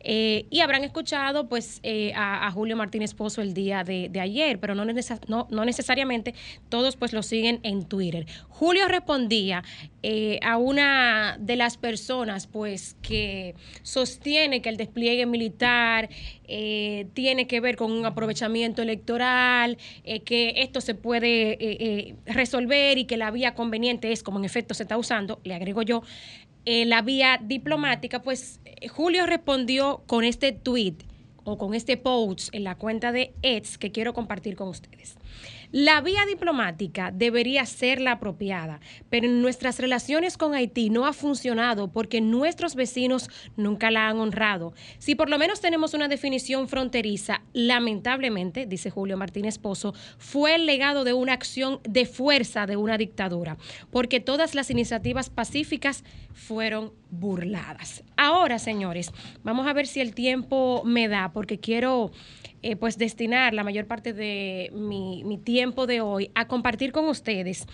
C: Eh, y habrán escuchado pues eh, a, Julio Martínez Pozo el día de, ayer, pero no, no, no, necesariamente todos pues lo siguen en Twitter. Julio respondía a una de las personas pues que sostiene que el despliegue militar tiene que ver con un aprovechamiento electoral, que esto se puede eh, resolver y que la vía conveniente es, como en efecto se está usando, le agrego yo, eh, la vía diplomática, pues eh, Julio respondió con este tweet o con este post en la cuenta de Eds que quiero compartir con ustedes. La vía diplomática debería ser la apropiada, pero en nuestras relaciones con Haití no ha funcionado porque nuestros vecinos nunca la han honrado. Si por lo menos tenemos una definición fronteriza, lamentablemente, dice Julio Martínez Pozo, fue el legado de una acción de fuerza de una dictadura, porque todas las iniciativas pacíficas fueron burladas. Ahora, señores, vamos a ver si el tiempo me da, porque quiero eh, pues destinar la mayor parte de mi, tiempo de hoy a compartir con ustedes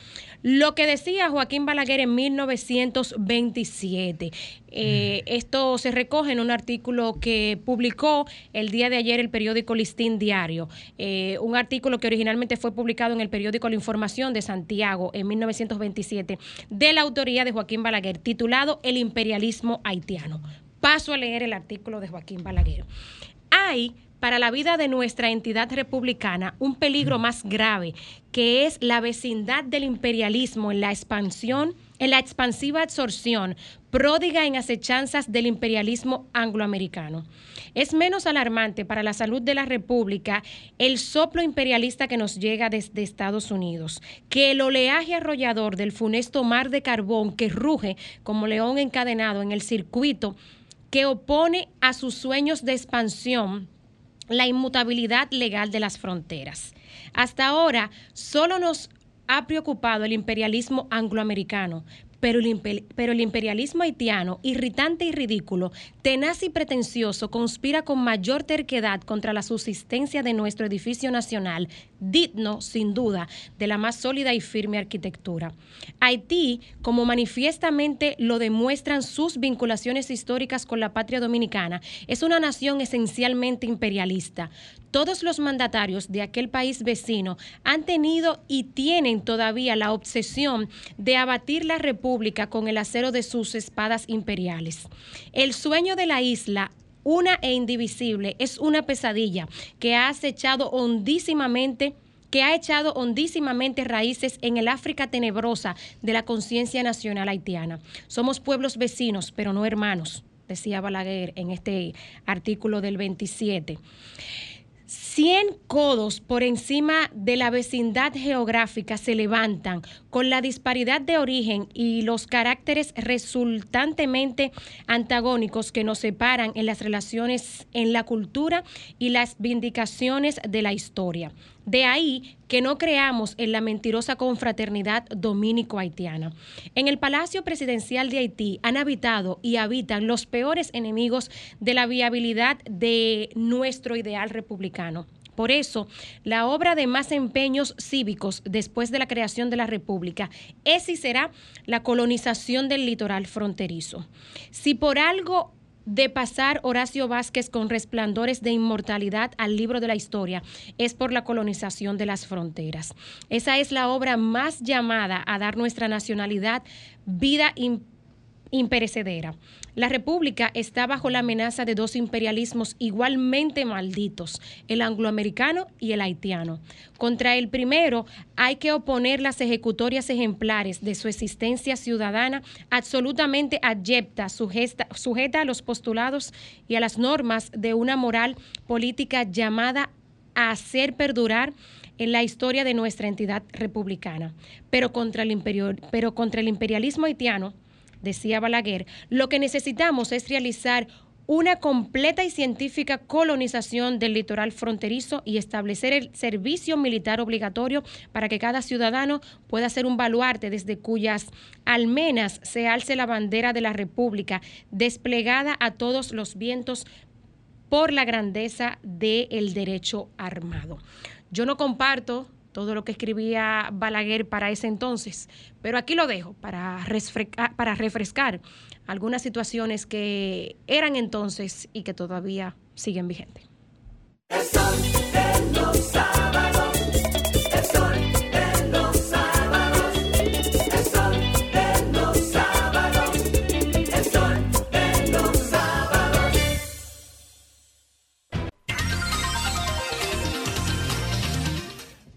C: lo que decía Joaquín Balaguer en 1927. Eh, esto se recoge en un artículo que publicó el día de ayer el periódico Listín Diario, eh, un artículo que originalmente fue publicado en el periódico La Información de Santiago en 1927, de la autoría de Joaquín Balaguer, titulado El imperialismo haitiano. Paso a leer el artículo de Joaquín Balaguer. Hay para la vida de nuestra entidad republicana un peligro más grave, que es la vecindad del imperialismo en la expansión, en la expansiva absorción pródiga en acechanzas del imperialismo angloamericano. Es menos alarmante para la salud de la República el soplo imperialista que nos llega desde Estados Unidos, que el oleaje arrollador del funesto mar de carbón que ruge como león encadenado en el circuito que opone a sus sueños de expansión la inmutabilidad legal de las fronteras. Hasta ahora solo nos ha preocupado el imperialismo angloamericano, pero el, imperialismo haitiano, irritante y ridículo, tenaz y pretencioso, conspira con mayor terquedad contra la subsistencia de nuestro edificio nacional, digno, sin duda, de la más sólida y firme arquitectura. Haití, como manifiestamente lo demuestran sus vinculaciones históricas con la patria dominicana, es una nación esencialmente imperialista. Todos los mandatarios de aquel país vecino han tenido y tienen todavía la obsesión de abatir la república con el acero de sus espadas imperiales. El sueño de la isla una e indivisible, es una pesadilla que ha acechado hondísimamente que ha echado hondísimamente raíces en el África tenebrosa de la conciencia nacional haitiana. Somos pueblos vecinos, pero no hermanos, decía Balaguer en este artículo del 27. 100 codos por encima de la vecindad geográfica se levantan con la disparidad de origen y los caracteres resultantemente antagónicos que nos separan en las relaciones en la cultura y las vindicaciones de la historia. De ahí que no creamos en la mentirosa confraternidad dominico-haitiana. En el Palacio Presidencial de Haití han habitado y habitan los peores enemigos de la viabilidad de nuestro ideal republicano. Por eso, la obra de más empeños cívicos después de la creación de la República es y será la colonización del litoral fronterizo. Si por algo de pasar Horacio Vázquez con resplandores de inmortalidad al libro de la historia es por la colonización de las fronteras. Esa es la obra más llamada a dar nuestra nacionalidad vida imperecedera. La República está bajo la amenaza de dos imperialismos igualmente malditos, el angloamericano y el haitiano. Contra el primero hay que oponer las ejecutorias ejemplares de su existencia ciudadana absolutamente adyepta, sujeta, a los postulados y a las normas de una moral política llamada a hacer perdurar en la historia de nuestra entidad republicana. Pero contra el, pero contra el imperialismo haitiano, decía Balaguer, lo que necesitamos es realizar una completa y científica colonización del litoral fronterizo y establecer el servicio militar obligatorio para que cada ciudadano pueda ser un baluarte desde cuyas almenas se alce la bandera de la República, desplegada a todos los vientos por la grandeza del derecho armado. Yo no comparto todo lo que escribía Balaguer para ese entonces. Pero aquí lo dejo para refrescar, algunas situaciones que eran entonces y que todavía siguen vigentes.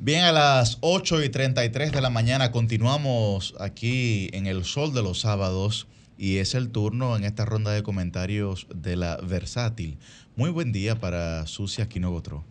A: Bien, a las 8 y 33 de la mañana continuamos aquí en el Sol de los Sábados y es el turno en esta ronda de comentarios de la Versátil. Muy buen día para Sucia Quinogotro.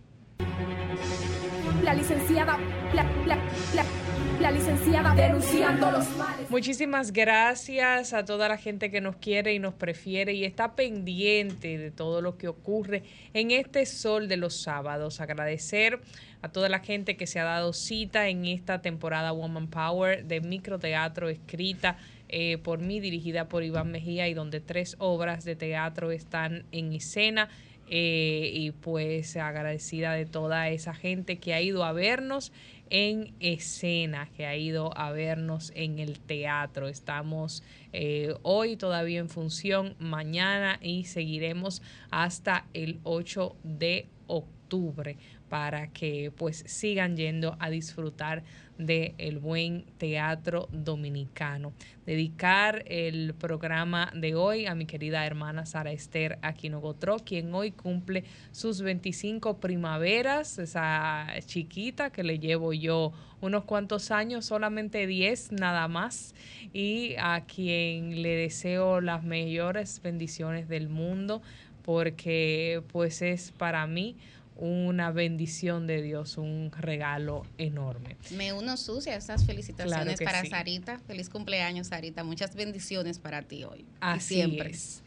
O: La licenciada, la, licenciada denunciando los males.
F: Muchísimas gracias a toda la gente que nos quiere y nos prefiere y está pendiente de todo lo que ocurre en este Sol de los Sábados. Agradecer a toda la gente que se ha dado cita en esta temporada Woman Power de microteatro escrita eh, por mí, dirigida por Iván Mejía y donde tres obras de teatro están en escena. Eh, y pues agradecida de toda esa gente que ha ido a vernos en escena, que ha ido a vernos en el teatro. Estamos eh, hoy todavía en función, mañana y seguiremos hasta el 8 de octubre para que pues sigan yendo a disfrutar del el buen teatro dominicano. Dedicar el programa de hoy a mi querida hermana Sara Esther Aquinogotro, quien hoy cumple sus 25 primaveras, esa chiquita que le llevo yo unos cuantos años, solamente 10 nada más, y a quien le deseo las mayores bendiciones del mundo, porque pues es para mí una bendición de Dios, un regalo enorme.
B: Me uno sucia esas felicitaciones para Sarita. Feliz cumpleaños, Sarita. Muchas bendiciones para ti hoy.
F: Así siempre. es.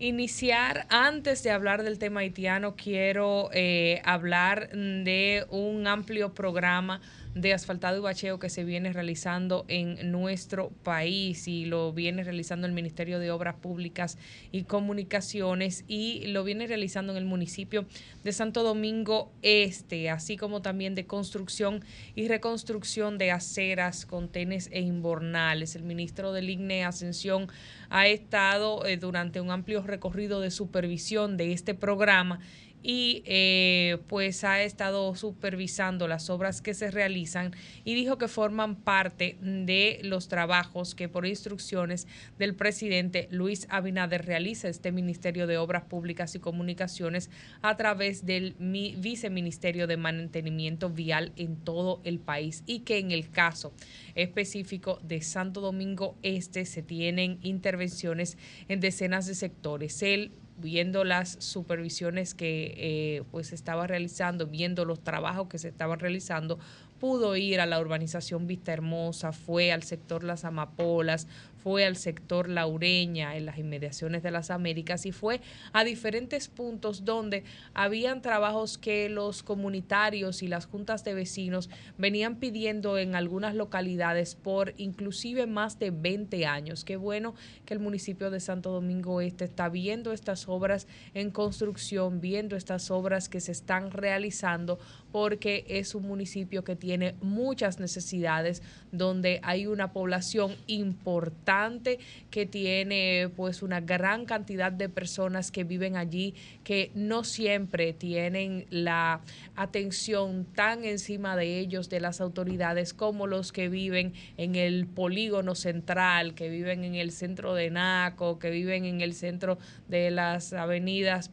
F: Iniciar, antes de hablar del tema haitiano, quiero eh, hablar de un amplio programa de asfaltado y bacheo que se viene realizando en nuestro país y lo viene realizando el Ministerio de Obras Públicas y Comunicaciones y lo viene realizando en el municipio de Santo Domingo Este, así como también de construcción y reconstrucción de aceras, contenes e inbornales. El ministro del IGNE Ascensión ha estado eh, durante un amplio recorrido de supervisión de este programa y eh, pues ha estado supervisando las obras que se realizan y dijo que forman parte de los trabajos que por instrucciones del presidente Luis Abinader realiza este Ministerio de Obras Públicas y Comunicaciones a través del Viceministerio de Mantenimiento Vial en todo el país y que en el caso específico de Santo Domingo Este se tienen intervenciones en decenas de sectores. El viendo las supervisiones que eh, pues estaba realizando, viendo los trabajos que se estaban realizando, pudo ir a la urbanización Vista Hermosa, fue al sector Las Amapolas, fue al sector Laureña en las inmediaciones de las Américas y fue a diferentes puntos donde habían trabajos que los comunitarios y las juntas de vecinos venían pidiendo en algunas localidades por inclusive más de 20 años. Qué bueno que el municipio de Santo Domingo Este está viendo estas obras en construcción, viendo estas obras que se están realizando porque es un municipio que tiene muchas necesidades, donde hay una población importante que tiene pues una gran cantidad de personas que viven allí, que no siempre tienen la atención tan encima de ellos, de las autoridades, como los que viven en el polígono central, que viven en el centro de Naco, que viven en el centro de las avenidas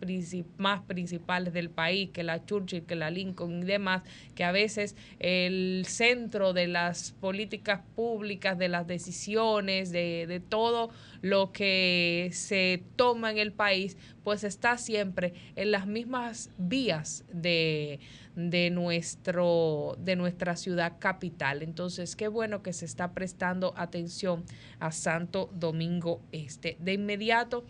F: más principales del país, que la Churchill, que la Lincoln demás, que a veces el centro de las políticas públicas, de las decisiones, de, de todo lo que se toma en el país, pues está siempre en las mismas vías de, de, nuestro, de nuestra ciudad capital. Entonces, qué bueno que se está prestando atención a Santo Domingo Este. De inmediato,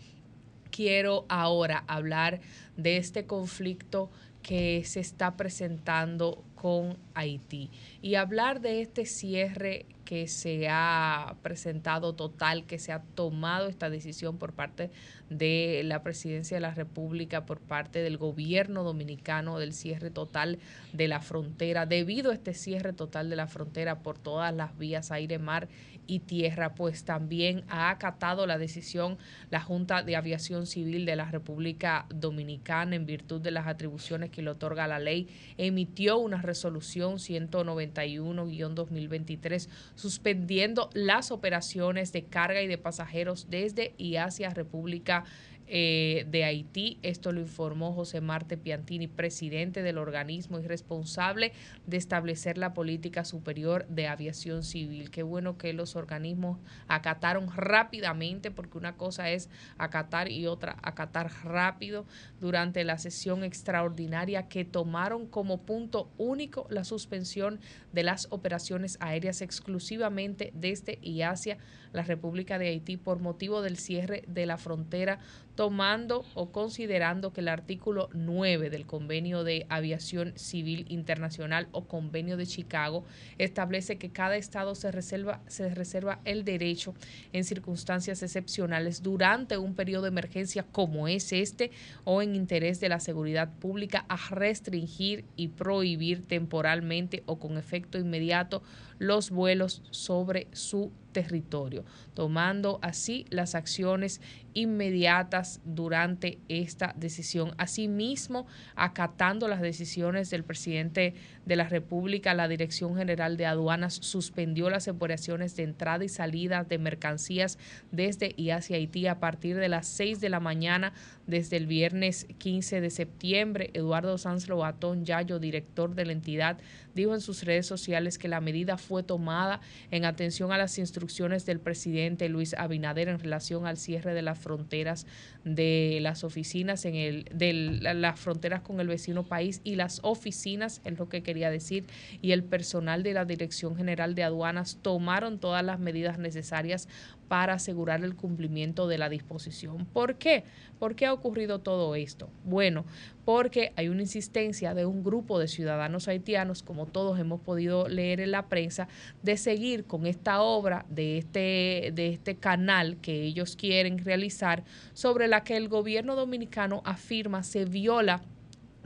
F: quiero ahora hablar de este conflicto que se está presentando con Haití. Y hablar de este cierre que se ha presentado total, que se ha tomado esta decisión por parte de la presidencia de la República, por parte del gobierno dominicano del cierre total de la frontera, debido a este cierre total de la frontera por todas las vías aire, mar y Tierra, pues también ha acatado la decisión la Junta de Aviación Civil de la República Dominicana en virtud de las atribuciones que le otorga la ley, emitió una resolución 191-2023 suspendiendo las operaciones de carga y de pasajeros desde y hacia República eh, de Haití. Esto lo informó José Marte Piantini, presidente del organismo y responsable de establecer la política superior de aviación civil. Qué bueno que los organismos acataron rápidamente, porque una cosa es acatar y otra acatar rápido durante la sesión extraordinaria que tomaron como punto único la suspensión de las operaciones aéreas exclusivamente desde y hacia la República de Haití por motivo del cierre de la frontera tomando o considerando que el artículo 9 del Convenio de Aviación Civil Internacional o Convenio de Chicago establece que cada estado se reserva, se reserva el derecho en circunstancias excepcionales durante un periodo de emergencia como es este o en interés de la seguridad pública a restringir y prohibir temporalmente o con efecto inmediato los vuelos sobre su territorio, tomando así las acciones inmediatas durante esta decisión. Asimismo, acatando las decisiones del presidente de la República, la Dirección General de Aduanas suspendió las operaciones de entrada y salida de mercancías desde y hacia Haití a partir de las 6 de la mañana desde el viernes 15 de septiembre. Eduardo Sanz Lobatón Yayo, director de la entidad, dijo en sus redes sociales que la medida fue tomada en atención a las instrucciones del presidente Luis Abinader en relación al cierre de las fronteras de las oficinas en el de las fronteras con el vecino país y las oficinas es lo que quería decir y el personal de la Dirección General de Aduanas tomaron todas las medidas necesarias para asegurar el cumplimiento de la disposición. ¿Por qué? ¿Por qué ha ocurrido todo esto? Bueno, porque hay una insistencia de un grupo de ciudadanos haitianos, como todos hemos podido leer en la prensa, de seguir con esta obra de este, de este canal que ellos quieren realizar, sobre la que el gobierno dominicano afirma se viola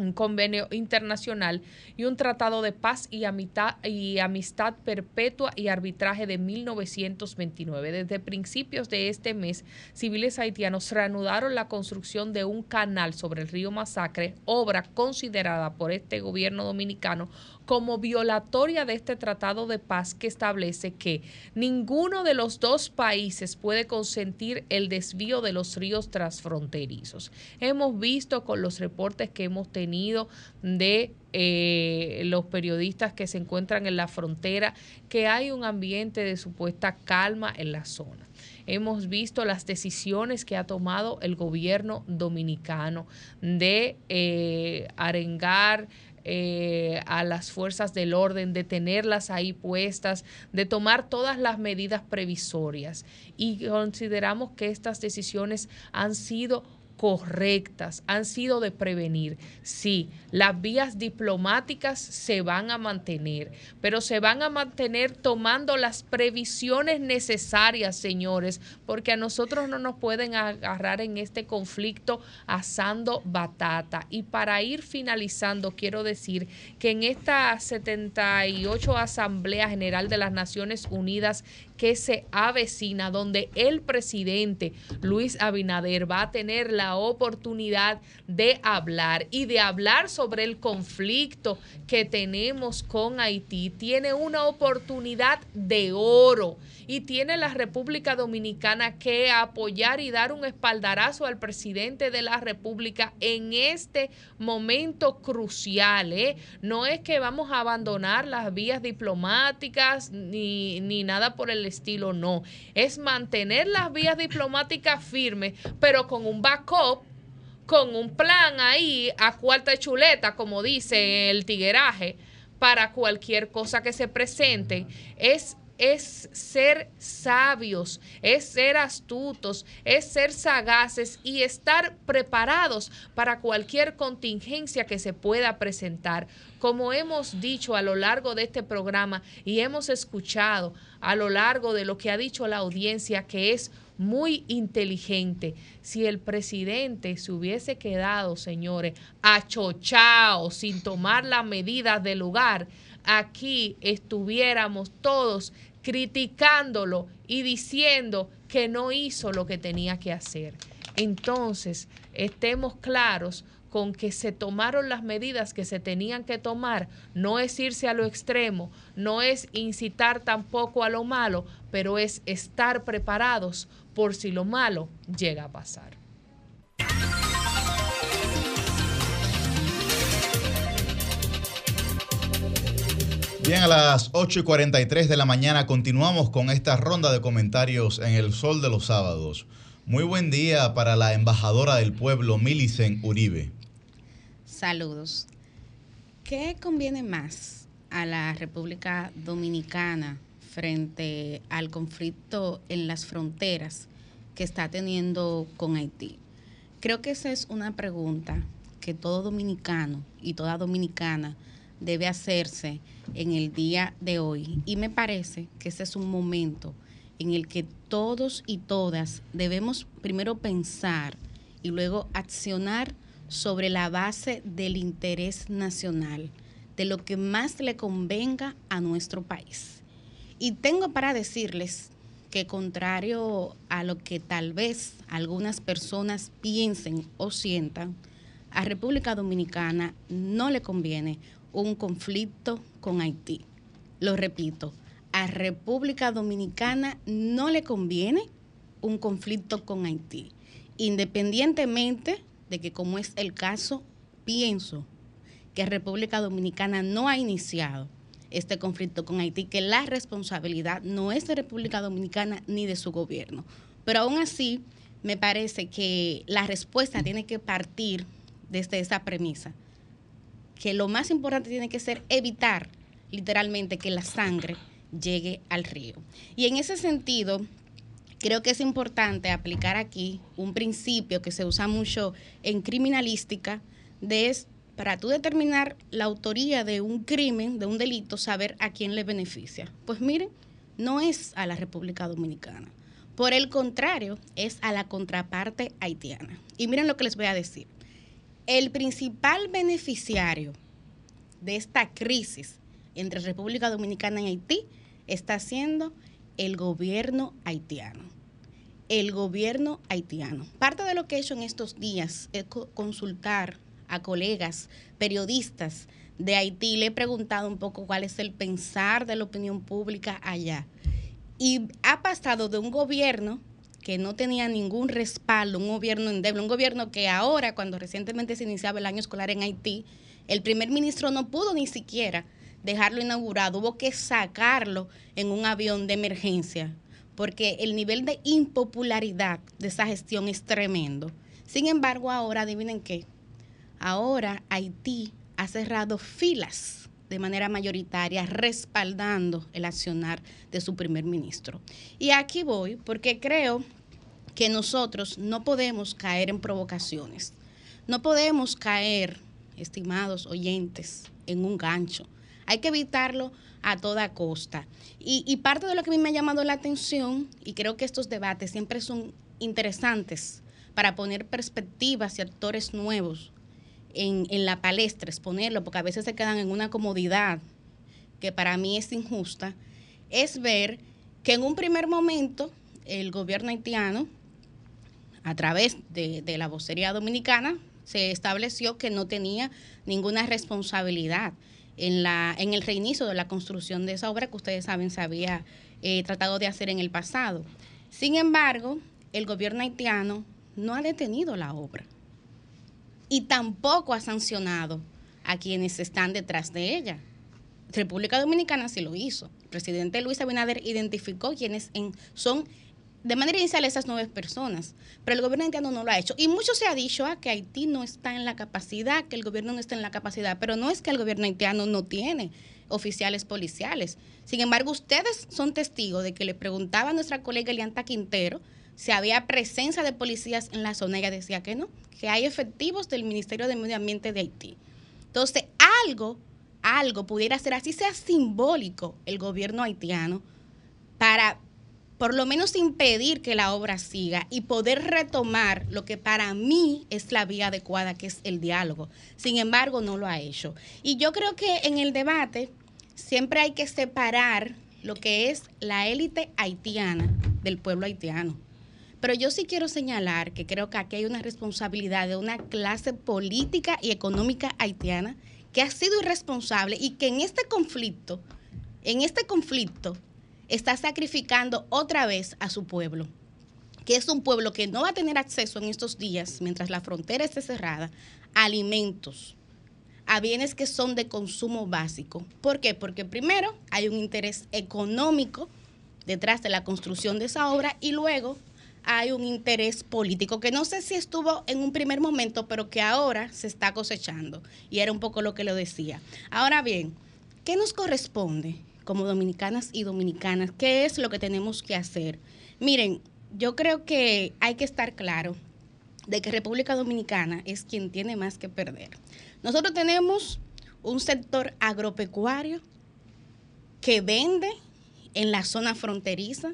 F: un convenio internacional y un tratado de paz y amistad, y amistad perpetua y arbitraje de 1929. Desde principios de este mes, civiles haitianos reanudaron la construcción de un canal sobre el río Masacre, obra considerada por este gobierno dominicano como violatoria de este tratado de paz que establece que ninguno de los dos países puede consentir el desvío de los ríos transfronterizos. Hemos visto con los reportes que hemos tenido de eh, los periodistas que se encuentran en la frontera que hay un ambiente de supuesta calma en la zona. Hemos visto las decisiones que ha tomado el gobierno dominicano de eh, arengar eh, a las fuerzas del orden, de tenerlas ahí puestas, de tomar todas las medidas previsorias. Y consideramos que estas decisiones han sido correctas, han sido de prevenir. Sí, las vías diplomáticas se van a mantener, pero se van a mantener tomando las previsiones necesarias, señores, porque a nosotros no nos pueden agarrar en este conflicto asando batata. Y para ir finalizando, quiero decir que en esta 78 Asamblea General de las Naciones Unidas que se avecina, donde el presidente Luis Abinader va a tener la oportunidad de hablar y de hablar sobre el conflicto que tenemos con Haití. Tiene una oportunidad de oro y tiene la República Dominicana que apoyar y dar un espaldarazo al presidente de la República en este momento crucial. ¿eh? No es que vamos a abandonar las vías diplomáticas ni, ni nada por el estilo, no. Es mantener las vías diplomáticas firmes, pero con un backup con un plan ahí a cuarta chuleta, como dice el tigueraje, para cualquier cosa que se presente, es es ser sabios, es ser astutos, es ser sagaces y estar preparados para cualquier contingencia que se pueda presentar. Como hemos dicho a lo largo de este programa y hemos escuchado a lo largo de lo que ha dicho la audiencia, que es muy inteligente. Si el presidente se hubiese quedado, señores, achochao, sin tomar las medidas del lugar, aquí estuviéramos todos criticándolo y diciendo que no hizo lo que tenía que hacer. Entonces, estemos claros con que se tomaron las medidas que se tenían que tomar, no es irse a lo extremo, no es incitar tampoco a lo malo, pero es estar preparados por si lo malo llega a pasar.
A: Bien, a las 8 y 43 de la mañana continuamos con esta ronda de comentarios en el Sol de los Sábados. Muy buen día para la embajadora del pueblo, Milicen Uribe.
B: Saludos. ¿Qué conviene más a la República Dominicana frente al conflicto en las fronteras que está teniendo con Haití? Creo que esa es una pregunta que todo dominicano y toda dominicana debe hacerse en el día de hoy. Y me parece que ese es un momento en el que todos y todas debemos primero pensar y luego accionar sobre la base del interés nacional, de lo que más le convenga a nuestro país. Y tengo para decirles que contrario a lo que tal vez algunas personas piensen o sientan, a República Dominicana no le conviene un conflicto con Haití. Lo repito, a República Dominicana no le conviene un conflicto con Haití, independientemente de que como es el caso, pienso que República Dominicana no ha iniciado este conflicto con Haití, que la responsabilidad no es de República Dominicana ni de su gobierno. Pero aún así, me parece que la respuesta tiene que partir desde esa premisa que lo más importante tiene que ser evitar literalmente que la sangre llegue al río. Y en ese sentido, creo que es importante aplicar aquí un principio que se usa mucho en criminalística, de es para tú determinar la autoría de un crimen, de un delito, saber a quién le beneficia. Pues miren, no es a la República Dominicana. Por el contrario, es a la contraparte haitiana. Y miren lo que les voy a decir el principal beneficiario de esta crisis entre República Dominicana y Haití está siendo el gobierno haitiano. El gobierno haitiano. Parte de lo que he hecho en estos días es consultar a colegas periodistas de Haití. Le he preguntado un poco cuál es el pensar de la opinión pública allá. Y ha pasado de un gobierno que no tenía ningún respaldo, un gobierno endeble, un gobierno que ahora, cuando recientemente se iniciaba el año escolar en Haití, el primer ministro no pudo ni siquiera dejarlo inaugurado, hubo que sacarlo en un avión de emergencia, porque el nivel de impopularidad de esa gestión es tremendo. Sin embargo, ahora, adivinen qué, ahora Haití ha cerrado filas de manera mayoritaria respaldando el accionar de su primer ministro. Y aquí voy porque creo que nosotros no podemos caer en provocaciones. No podemos caer, estimados oyentes, en un gancho. Hay que evitarlo a toda costa. Y, parte de lo que a mí me ha llamado la atención, y creo que estos debates siempre son interesantes para poner perspectivas y actores nuevos en, la palestra, exponerlo, porque a veces se quedan en una comodidad que para mí es injusta, es ver que en un primer momento el gobierno haitiano, a través de, de la vocería dominicana, se estableció que no tenía ninguna responsabilidad en, la, en el reinicio de la construcción de esa obra que ustedes saben se había eh, tratado de hacer en el pasado. Sin embargo, el gobierno haitiano no ha detenido la obra y tampoco ha sancionado a quienes están detrás de ella. República Dominicana sí lo hizo. El presidente Luis Abinader identificó quienes en, son de manera inicial esas nueve personas, pero el gobierno haitiano no lo ha hecho. Y mucho se ha dicho ah, que Haití no está en la capacidad, que el gobierno no está en la capacidad, pero no es que el gobierno haitiano no tiene oficiales policiales. Sin embargo, ustedes son testigos de que le preguntaba a nuestra colega Elianta Quintero si había presencia de policías en la zona. Ella decía que no, que hay efectivos del Ministerio de Medio Ambiente de Haití. Entonces, algo, algo pudiera ser, así sea simbólico, el gobierno haitiano para por lo menos impedir que la obra siga y poder retomar lo que para mí es la vía adecuada, que es el diálogo. Sin embargo, no lo ha hecho. Y yo creo que en el debate siempre hay que separar lo que es la élite haitiana del pueblo haitiano. Pero yo sí quiero señalar que creo que aquí hay una responsabilidad de una clase política y económica haitiana que ha sido irresponsable y que en este conflicto, en este conflicto, está sacrificando otra vez a su pueblo, que es un pueblo que no va a tener acceso en estos días, mientras la frontera esté cerrada, a alimentos, a bienes que son de consumo básico. ¿Por qué? Porque primero hay un interés económico detrás de la construcción de esa obra y luego hay un interés político que no sé si estuvo en un primer momento, pero que ahora se está cosechando. Y era un poco lo que lo decía. Ahora bien, ¿qué nos corresponde como dominicanas y dominicanas? ¿Qué es lo que tenemos que hacer? Miren, yo creo que hay que estar claro de que República Dominicana es quien tiene más que perder. Nosotros tenemos un sector agropecuario que vende en la zona fronteriza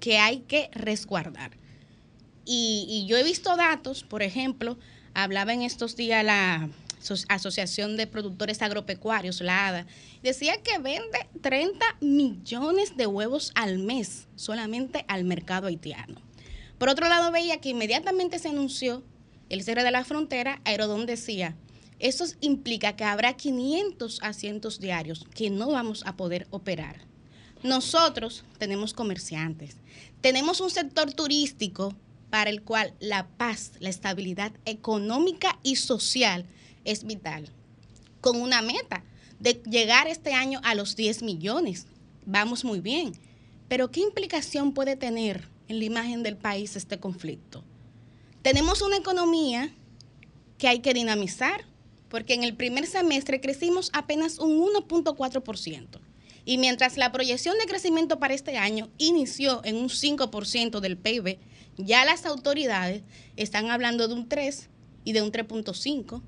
B: que hay que resguardar. Y, yo he visto datos, por ejemplo, hablaba en estos días la Asociación de Productores Agropecuarios, la ADA, decía que vende 30 millones de huevos al mes solamente al mercado haitiano. Por otro lado, veía que inmediatamente se anunció el cierre de la frontera, Aerodón decía, eso implica que habrá 500 asientos diarios que no vamos a poder operar. Nosotros tenemos comerciantes, tenemos un sector turístico para el cual la paz, la estabilidad económica y social es vital, con una meta de llegar este año a los 10 millones. Vamos muy bien, pero ¿qué implicación puede tener en la imagen del país este conflicto? Tenemos una economía que hay que dinamizar, porque en el primer semestre crecimos apenas un 1.4%. Y mientras la proyección de crecimiento para este año inició en un 5% del PIB, ya las autoridades están hablando de un 3 y de un 3.5.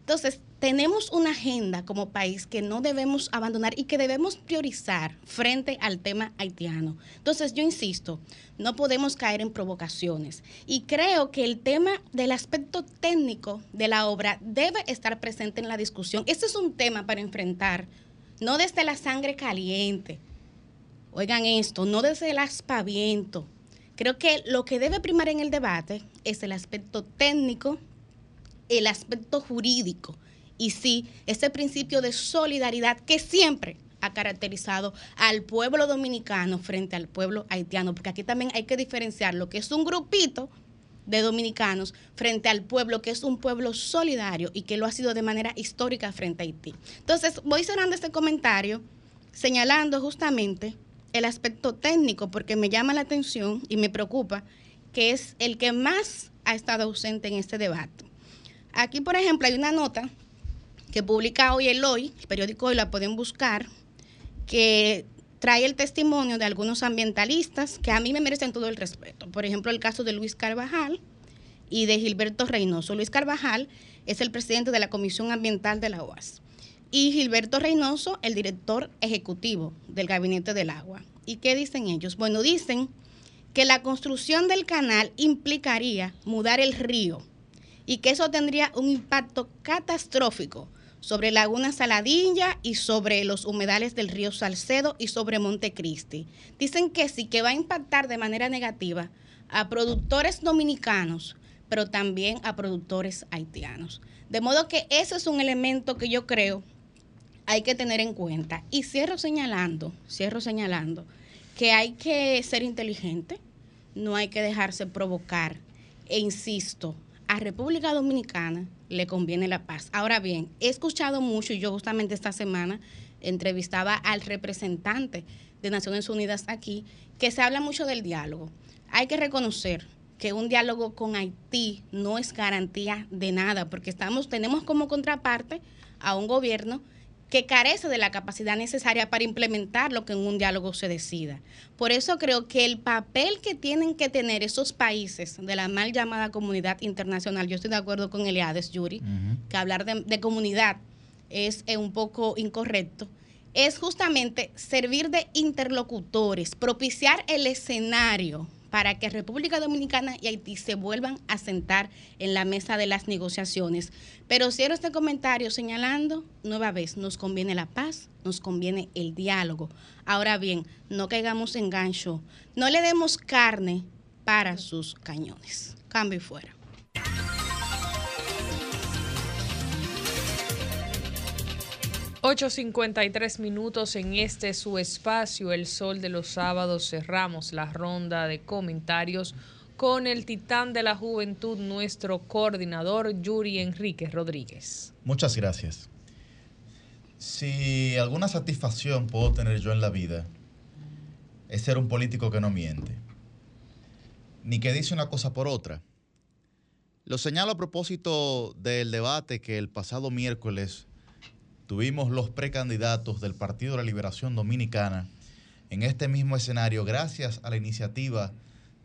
B: Entonces, tenemos una agenda como país que no debemos abandonar y que debemos priorizar frente al tema haitiano. Entonces, yo insisto, no podemos caer en provocaciones. Y creo que el tema del aspecto técnico de la obra debe estar presente en la discusión. Este es un tema para enfrentar, no desde la sangre caliente. Oigan esto, no desde el aspaviento. Creo que lo que debe primar en el debate es el aspecto técnico, el aspecto jurídico y sí, ese principio de solidaridad que siempre ha caracterizado al pueblo dominicano frente al pueblo haitiano, porque aquí también hay que diferenciar lo que es un grupito de dominicanos frente al pueblo que es un pueblo solidario y que lo ha sido de manera histórica frente a Haití. Entonces, voy cerrando este comentario señalando justamente el aspecto técnico porque me llama la atención y me preocupa que es el que más ha estado ausente en este debate. Aquí, por ejemplo, hay una nota que publica hoy el Hoy, el periódico Hoy la pueden buscar, que trae el testimonio de algunos ambientalistas que a mí me merecen todo el respeto. Por ejemplo, el caso de Luis Carvajal y de Gilberto Reynoso. Luis Carvajal es el presidente de la Comisión Ambiental de la OAS y Gilberto Reynoso, el director ejecutivo del Gabinete del Agua. ¿Y qué dicen ellos? Bueno, dicen que la construcción del canal implicaría mudar el río y que eso tendría un impacto catastrófico sobre Laguna Saladilla y sobre los humedales del río Salcedo y sobre Montecristi. Dicen que sí, que va a impactar de manera negativa a productores dominicanos, pero también a productores haitianos. De modo que ese es un elemento que yo creo hay que tener en cuenta. Y cierro señalando, cierro señalando que hay que ser inteligente, no hay que dejarse provocar. E insisto, a República Dominicana le conviene la paz. Ahora bien, he escuchado mucho, y yo justamente esta semana entrevistaba al representante de Naciones Unidas aquí, que se habla mucho del diálogo. Hay que reconocer que un diálogo con Haití no es garantía de nada, porque estamos, tenemos como contraparte a un gobierno que carece de la capacidad necesaria para implementar lo que en un diálogo se decida. Por eso creo que el papel que tienen que tener esos países de la mal llamada comunidad internacional, yo estoy de acuerdo con Eliades, Yuri, que hablar de, comunidad es eh, un poco incorrecto, es justamente servir de interlocutores, propiciar el escenario para que República Dominicana y Haití se vuelvan a sentar en la mesa de las negociaciones. Pero cierro este comentario señalando, nueva vez, nos conviene la paz, nos conviene el diálogo. Ahora bien, no caigamos en gancho, no le demos carne para sus cañones. Cambio y fuera.
F: 8.53 minutos en este su espacio, El Sol de los Sábados. Cerramos la ronda de comentarios con el titán de la juventud, nuestro coordinador Yuri Enrique Rodríguez.
A: Muchas gracias. Si alguna satisfacción puedo tener yo en la vida, es ser un político que no miente, ni que dice una cosa por otra. Lo señalo a propósito del debate que el pasado miércoles tuvimos los precandidatos del Partido de la Liberación Dominicana en este mismo escenario gracias a la iniciativa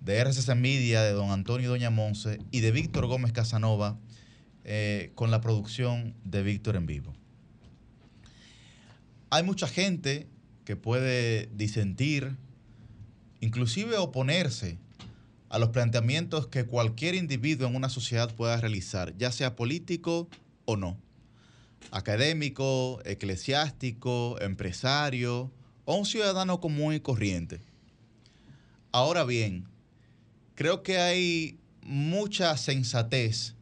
A: de RCC Media, de don Antonio y doña Monse y de Víctor Gómez Casanova eh, con la producción de Víctor en vivo. Hay mucha gente que puede disentir, inclusive oponerse a los planteamientos que cualquier individuo en una sociedad pueda realizar, ya sea político o no académico, eclesiástico, empresario o un ciudadano común y corriente. Ahora bien, creo que hay mucha sensatez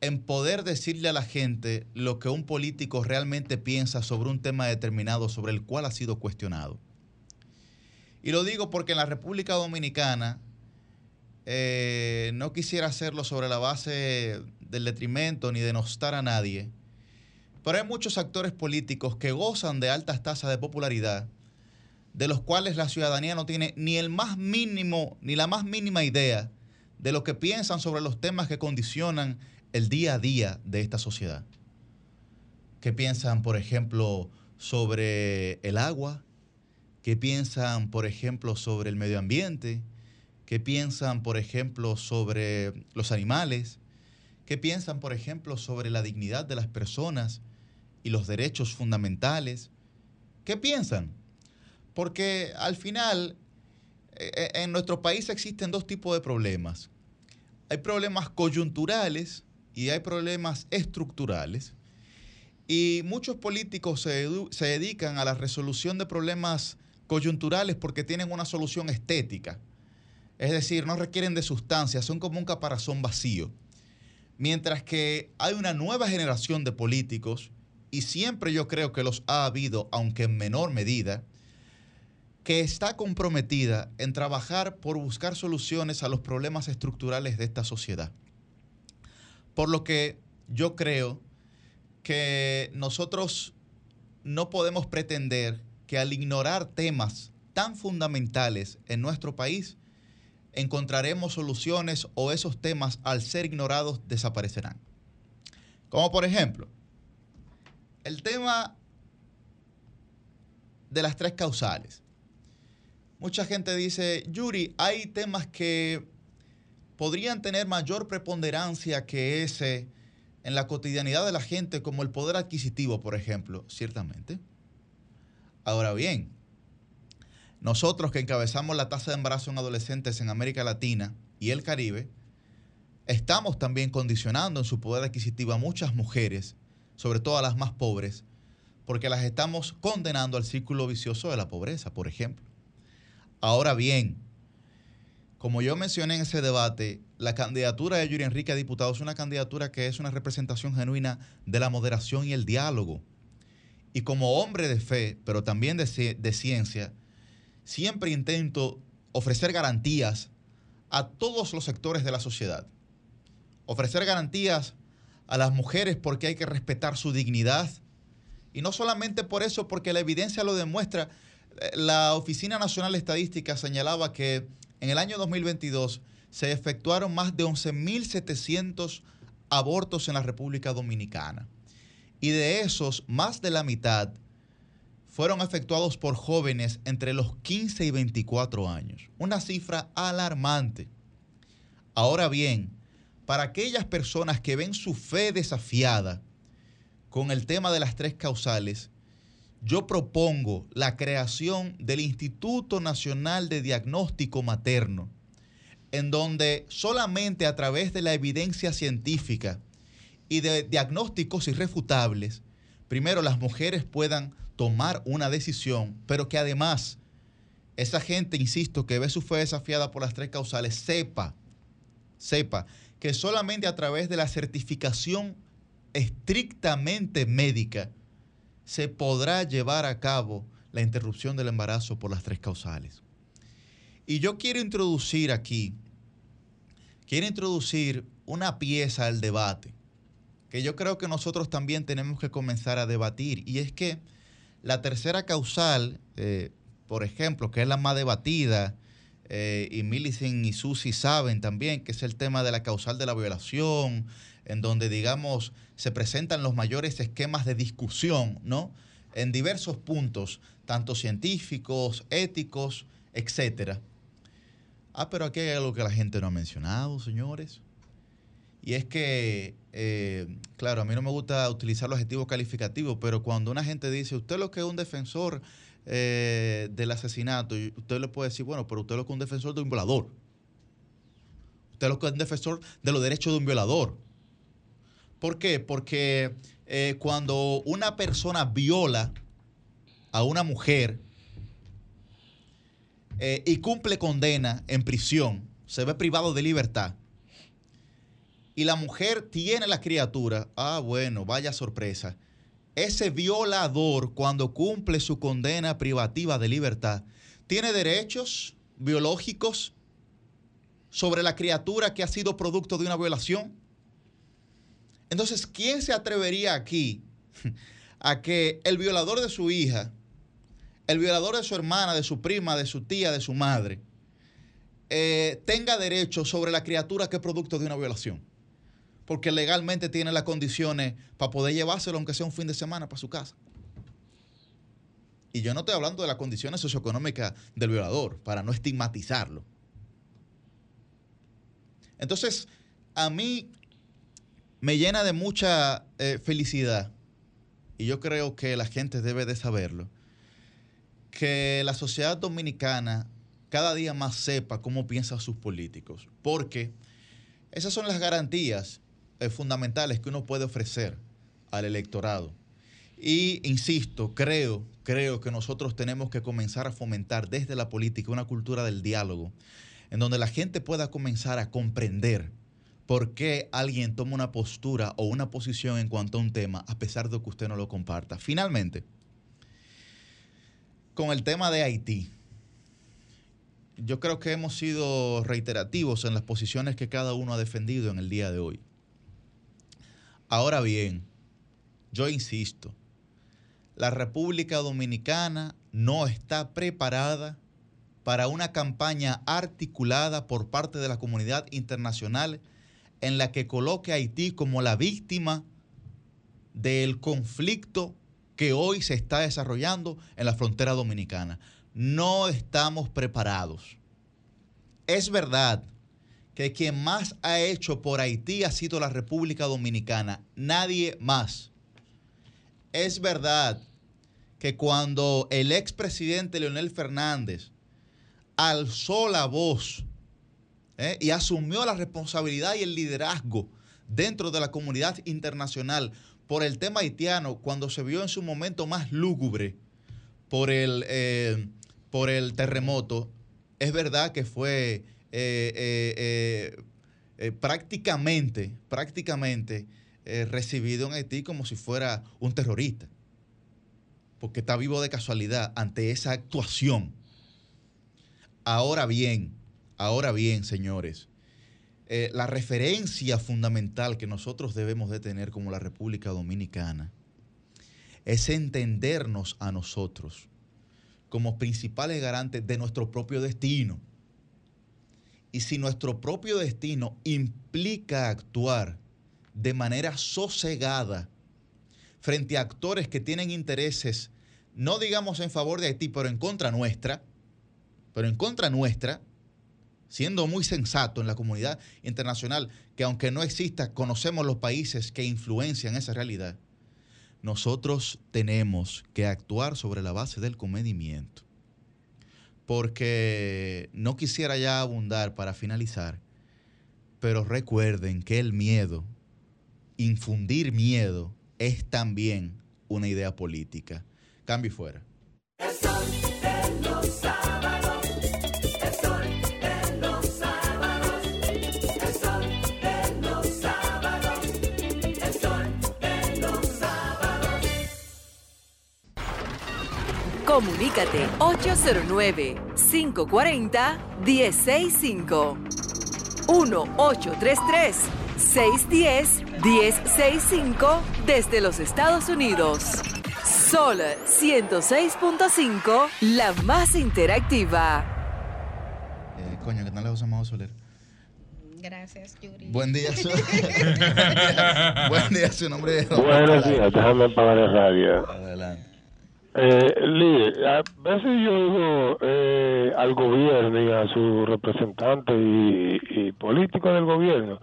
A: en poder decirle a la gente lo que un político realmente piensa sobre un tema determinado sobre el cual ha sido cuestionado. Y lo digo porque en la República Dominicana eh, no quisiera hacerlo sobre la base del detrimento ni denostar a nadie, pero hay muchos actores políticos que gozan de altas tasas de popularidad, de los cuales la ciudadanía no tiene ni el más mínimo, ni la más mínima idea de lo que piensan sobre los temas que condicionan el día a día de esta sociedad. ¿Qué piensan, por ejemplo, sobre el agua? ¿Qué piensan, por ejemplo, sobre el medio ambiente? ¿Qué piensan, por ejemplo, sobre los animales? ¿Qué piensan, por ejemplo, sobre la dignidad de las personas y los derechos fundamentales? ¿Qué piensan? Porque al final, eh, eh, en nuestro país existen dos tipos de problemas. Hay problemas coyunturales y hay problemas estructurales. Y muchos políticos se, se, dedican a la resolución de problemas coyunturales porque tienen una solución estética. Es decir, no requieren de sustancia, son como un caparazón vacío. Mientras que hay una nueva generación de políticos, y siempre yo creo que los ha habido, aunque en menor medida, que está comprometida en trabajar por buscar soluciones a los problemas estructurales de esta sociedad. Por lo que yo creo que nosotros no podemos pretender que al ignorar temas tan fundamentales en nuestro país, encontraremos soluciones o esos temas al ser ignorados desaparecerán. Como por ejemplo, el tema de las tres causales. Mucha gente dice, Yuri, hay temas que podrían tener mayor preponderancia que ese en la cotidianidad de la gente, como el poder adquisitivo, por ejemplo, ciertamente. Ahora bien, nosotros que encabezamos la tasa de embarazo en adolescentes en América Latina y el Caribe, estamos también condicionando en su poder adquisitivo a muchas mujeres, sobre todo a las más pobres, porque las estamos condenando al círculo vicioso de la pobreza, por ejemplo. Ahora bien, como yo mencioné en ese debate, la candidatura de Yuri Enrique a diputado es una candidatura que es una representación genuina de la moderación y el diálogo. Y como hombre de fe, pero también de, de ciencia, siempre intento ofrecer garantías a todos los sectores de la sociedad. Ofrecer garantías a las mujeres porque hay que respetar su dignidad. Y no solamente por eso, porque la evidencia lo demuestra. La Oficina Nacional de Estadística señalaba que en el año 2022 se efectuaron más de 11.700 abortos en la República Dominicana. Y de esos, más de la mitad fueron efectuados por jóvenes entre los 15 y 24 años. Una cifra alarmante. Ahora bien, para aquellas personas que ven su fe desafiada con el tema de las tres causales, yo propongo la creación del Instituto Nacional de Diagnóstico Materno, en donde solamente a través de la evidencia científica y de diagnósticos irrefutables, primero las mujeres puedan tomar una decisión, pero que además esa gente, insisto, que ve su fe desafiada por las tres causales, sepa, sepa que solamente a través de la certificación estrictamente médica se podrá llevar a cabo la interrupción del embarazo por las tres causales. Y yo quiero introducir aquí, quiero introducir una pieza al debate que yo creo que nosotros también tenemos que comenzar a debatir, y es que la tercera causal, eh, por ejemplo, que es la más debatida, eh, y Millicent y Susi saben también que es el tema de la causal de la violación, en donde, digamos, se presentan los mayores esquemas de discusión, ¿no? En diversos puntos, tanto científicos, éticos, etcétera. Ah, pero aquí hay algo que la gente no ha mencionado, señores. Y es que, eh, claro, a mí no me gusta utilizar los adjetivos calificativos, pero cuando una gente dice, usted lo que es un defensor eh, del asesinato, usted le puede decir, bueno, pero usted lo es un defensor de un violador. Usted lo que es un defensor de los derechos de un violador. ¿Por qué? Porque eh, cuando una persona viola a una mujer y cumple condena en prisión, se ve privado de libertad y la mujer tiene la criatura, ah, bueno, vaya sorpresa. Ese violador, cuando cumple su condena privativa de libertad, tiene derechos biológicos sobre la criatura que ha sido producto de una violación. Entonces, ¿quién se atrevería aquí a que el violador de su hija, el violador de su hermana, de su prima, de su tía, de su madre, eh, tenga derechos sobre la criatura que es producto de una violación? Porque legalmente tiene las condiciones para poder llevárselo, aunque sea un fin de semana, para su casa. Y yo no estoy hablando de las condiciones socioeconómicas del violador, para no estigmatizarlo. Entonces, a mí me llena de mucha eh, felicidad, y yo creo que la gente debe de saberlo, que la sociedad dominicana cada día más sepa cómo piensan sus políticos, porque esas son las garantías eh, fundamentales que uno puede ofrecer al electorado. Y insisto, creo, creo que nosotros tenemos que comenzar a fomentar desde la política una cultura del diálogo, en donde la gente pueda comenzar a comprender por qué alguien toma una postura o una posición en cuanto a un tema, a pesar de que usted no lo comparta. Finalmente, con el tema de Haití, yo creo que hemos sido reiterativos en las posiciones que cada uno ha defendido en el día de hoy. Ahora bien, yo insisto, la República Dominicana no está preparada para una campaña articulada por parte de la comunidad internacional en la que coloque a Haití como la víctima del conflicto que hoy se está desarrollando en la frontera dominicana. No estamos preparados. Es verdad que quien más ha hecho por Haití ha sido la República Dominicana, nadie más. Es verdad que cuando el expresidente Leonel Fernández alzó la voz ¿eh? y asumió la responsabilidad y el liderazgo dentro de la comunidad internacional por el tema haitiano, cuando se vio en su momento más lúgubre por el, eh, por el terremoto, es verdad que fue eh, prácticamente, prácticamente recibido en Haití como si fuera un terrorista porque está vivo de casualidad ante esa actuación. Ahora bien, ahora bien, señores, eh, la referencia fundamental que nosotros debemos de tener como la República Dominicana es entendernos a nosotros como principales garantes de nuestro propio destino. Y si nuestro propio destino implica actuar de manera sosegada, frente a actores que tienen intereses, no digamos en favor de Haití, pero en contra nuestra, pero en contra nuestra, siendo muy sensato en la comunidad internacional, que aunque no exista, conocemos los países que influencian esa realidad, nosotros tenemos que actuar sobre la base del comedimiento. Porque no quisiera ya abundar para finalizar, pero recuerden que el miedo, infundir miedo, es también una idea política. Cambio y fuera.
I: Comunícate 809 540 165 1833 610-1065 desde los Estados Unidos. Sol 106.5, la más interactiva.
A: Eh, coño, ¿qué tal la José Soler?
B: Gracias, Yuri.
A: Buen día, su... Buen día, su nombre es...
P: Buenos días, déjame apagar el radio.
A: Adelante.
P: Eh, a veces yo digo eh, al gobierno y a sus representantes y, y políticos del gobierno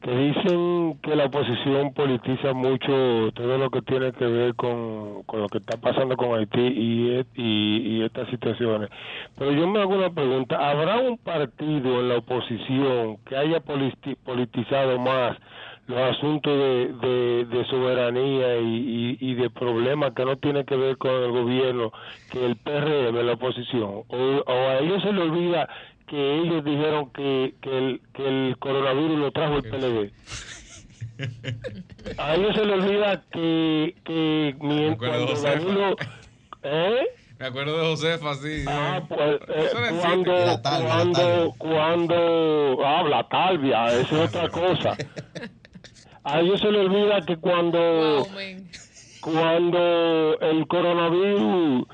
P: que dicen que la oposición politiza mucho todo lo que tiene que ver con, con lo que está pasando con Haití y, y, y estas situaciones. Pero yo me hago una pregunta, ¿habrá un partido en la oposición que haya politizado más los asuntos de, de, soberanía y, y, de problemas que no tienen que ver con el gobierno que el PRM, la oposición, o, a ellos se les olvida que ellos dijeron que, que, el, que el coronavirus lo trajo el PLD. A ellos se les olvida que, que mientras Danilo... ¿Eh?
E: Me acuerdo de Josefa, sí.
P: Ah, pues, eh, cuando, cuando, cuando, habla ah, Talvia, eso es otra cosa. a ellos se les olvida que cuando, cuando el coronavirus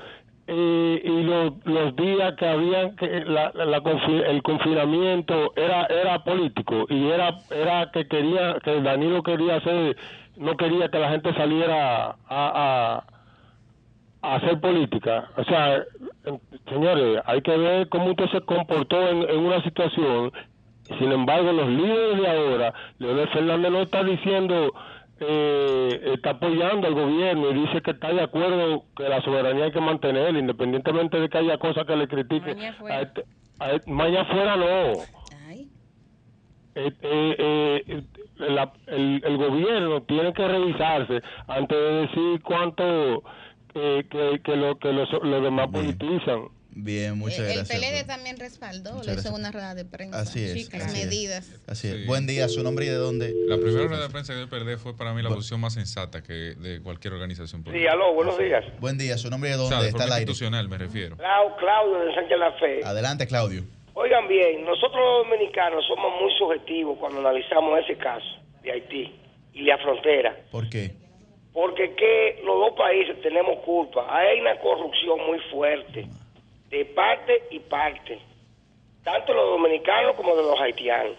P: eh, y los, los días que habían que la, el confinamiento era era político y era era que quería que Danilo quería hacer no quería que la gente saliera a, a, hacer política. O sea señores hay que ver cómo usted se comportó en, en una situación Sin embargo, los líderes de ahora, Leonel Fernández no está diciendo, eh, está apoyando al gobierno y dice que está de acuerdo que la soberanía hay que mantener, independientemente de que haya cosas que le critiquen. A este- a este- mañana fuera no. Eh, eh, eh, la- el, el gobierno tiene que revisarse antes de decir cuánto eh, que, que, lo, que los, los demás politizan.
A: Bien, muchas
B: el
A: gracias.
B: PLD también respaldó,
A: Muchas gracias.
B: una rueda de prensa.
A: Así es. Así es.
B: medidas.
A: Así es. Buen día, su nombre y de dónde.
E: La primera rueda de prensa del PRD fue para mí la posición más sensata que de cualquier organización política.
Q: Sí, aló, buenos días.
A: Buen día, su nombre y de
E: O
A: dónde
E: sea, de
A: está al aire.
E: institucional me refiero.
R: Clau- Claudio de Sánchez La Fe.
A: Adelante, Claudio.
R: Oigan bien, nosotros los dominicanos somos muy subjetivos cuando analizamos ese caso de Haití y la frontera.
A: ¿Por qué?
R: Porque que los dos países tenemos culpa. Hay una corrupción muy fuerte, de parte y parte, tanto los dominicanos como de los haitianos.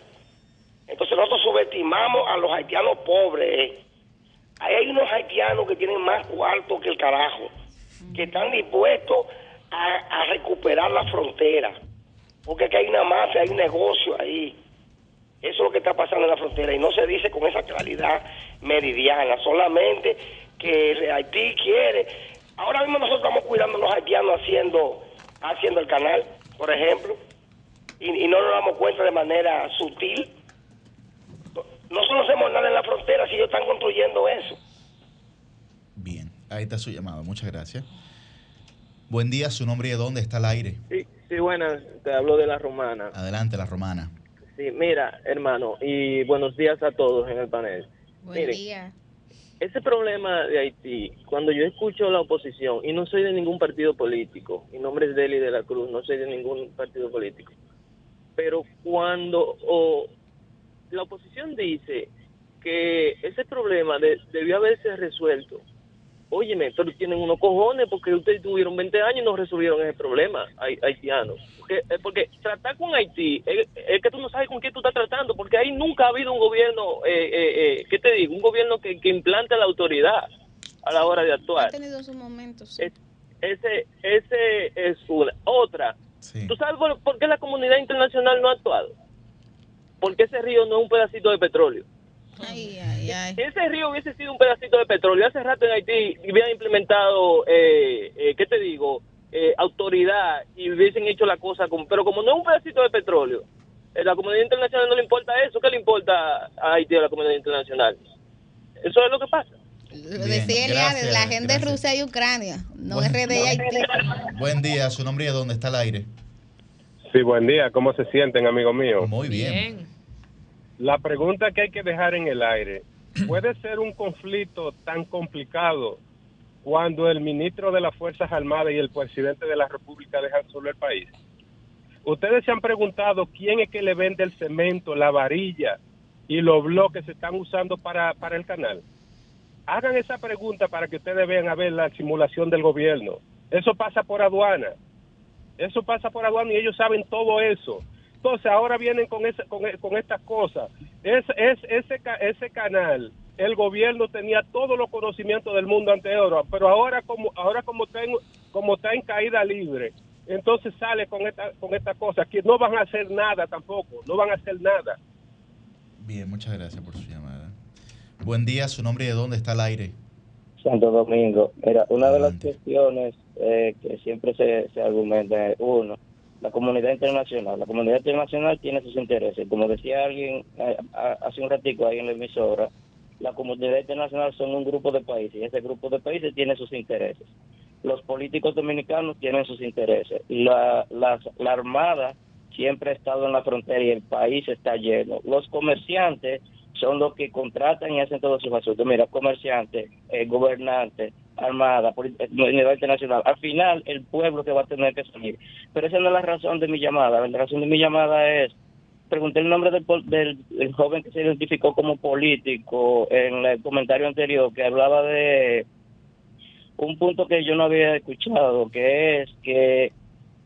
R: Entonces nosotros subestimamos a los haitianos pobres. eh. Ahí hay unos haitianos que tienen más cuarto que el carajo, que están dispuestos a, a recuperar la frontera. Porque aquí hay una mafia, hay un negocio ahí. Eso es lo que está pasando en la frontera y no se dice con esa claridad meridiana, solamente que Haití quiere. Ahora mismo nosotros estamos cuidando a los haitianos haciendo, haciendo el canal, por ejemplo, y, y no nos damos cuenta de manera sutil. Nosotros no hacemos nada en la frontera si ellos están construyendo eso.
A: Ahí está su llamada. Muchas gracias. Buen día, su nombre y de dónde está al aire.
S: Sí, sí, buenas, te hablo de la romana.
A: Adelante, la romana.
S: Sí, mira, hermano, y buenos días a todos en el panel.
B: Buen
S: Mire,
B: día.
S: Ese problema de Haití, cuando yo escucho la oposición, y no soy de ningún partido político, mi nombre es Deli de la Cruz, no soy de ningún partido político, pero cuando o, la oposición dice que ese problema de- debió haberse resuelto, óyeme, pero tienen unos cojones porque ustedes tuvieron 20 años y no resolvieron ese problema, hay, haitianos. Porque, eh, porque tratar con Haití es, es que tú no sabes con quién tú estás tratando, porque ahí nunca ha habido un gobierno, eh, eh, eh, ¿qué te digo? Un gobierno que, que implante la autoridad a la hora de
B: Ha
S: actuar.
B: tenido sus momentos.
S: Ese, ese es una. Otra, ¿tú sabes por, por qué la comunidad internacional no ha actuado? Porque ese río no es un pedacito de petróleo.
B: Ay, ay, ay.
S: Ese río hubiese sido un pedacito de petróleo. Hace rato en Haití hubieran implementado, eh, eh, ¿qué te digo? Eh, autoridad y hubiesen hecho la cosa. Con, pero como no es un pedacito de petróleo, eh, la comunidad internacional no le importa eso. ¿Qué le importa a Haití a la comunidad internacional? Eso es lo que pasa.
B: Lo decía la gente de Rusia y Ucrania, no RD y Haití.
A: Buen día, su nombre y de dónde está al aire.
T: Sí, buen día. ¿Cómo se sienten, amigo mío?
A: Muy bien.
T: La pregunta que hay que dejar en el aire, ¿puede ser un conflicto tan complicado cuando el ministro de las Fuerzas Armadas y el presidente de la República dejan solo el país? Ustedes se han preguntado quién es que le vende el cemento, la varilla y los bloques que se están usando para, para el canal. Hagan esa pregunta para que ustedes vean a ver la simulación del gobierno. Eso pasa por aduana. Eso pasa por aduana y ellos saben todo eso. Entonces ahora vienen con esa, con, con estas cosas. Es, es, ese, ese canal, el gobierno tenía todos los conocimientos del mundo anterior, pero ahora como ahora como está en, como está en caída libre, entonces sale con esta con esta cosa que no van a hacer nada tampoco, no van a hacer nada.
A: Bien, muchas gracias por su llamada. Buen día, su nombre y de dónde está al aire.
M: Santo Domingo. Mira, una de las cuestiones eh, que siempre se, se argumenta es, uno, la comunidad internacional. La comunidad internacional tiene sus intereses. Como decía alguien eh, hace un ratico ahí en la emisora, la comunidad internacional son un grupo de países y ese grupo de países tiene sus intereses. Los políticos dominicanos tienen sus intereses. La, las- la Armada siempre ha estado en la frontera y el país está lleno. Los comerciantes son los que contratan y hacen todos sus asuntos. Mira, comerciantes, eh, gobernantes, armada, poli- eh, comunidad internacional. Al final, el pueblo que va a tener que salir. Pero esa no es la razón de mi llamada. La razón de mi llamada es, pregunté el nombre del, del, del joven que se identificó como político en el comentario anterior, que hablaba de un punto que yo no había escuchado, que es que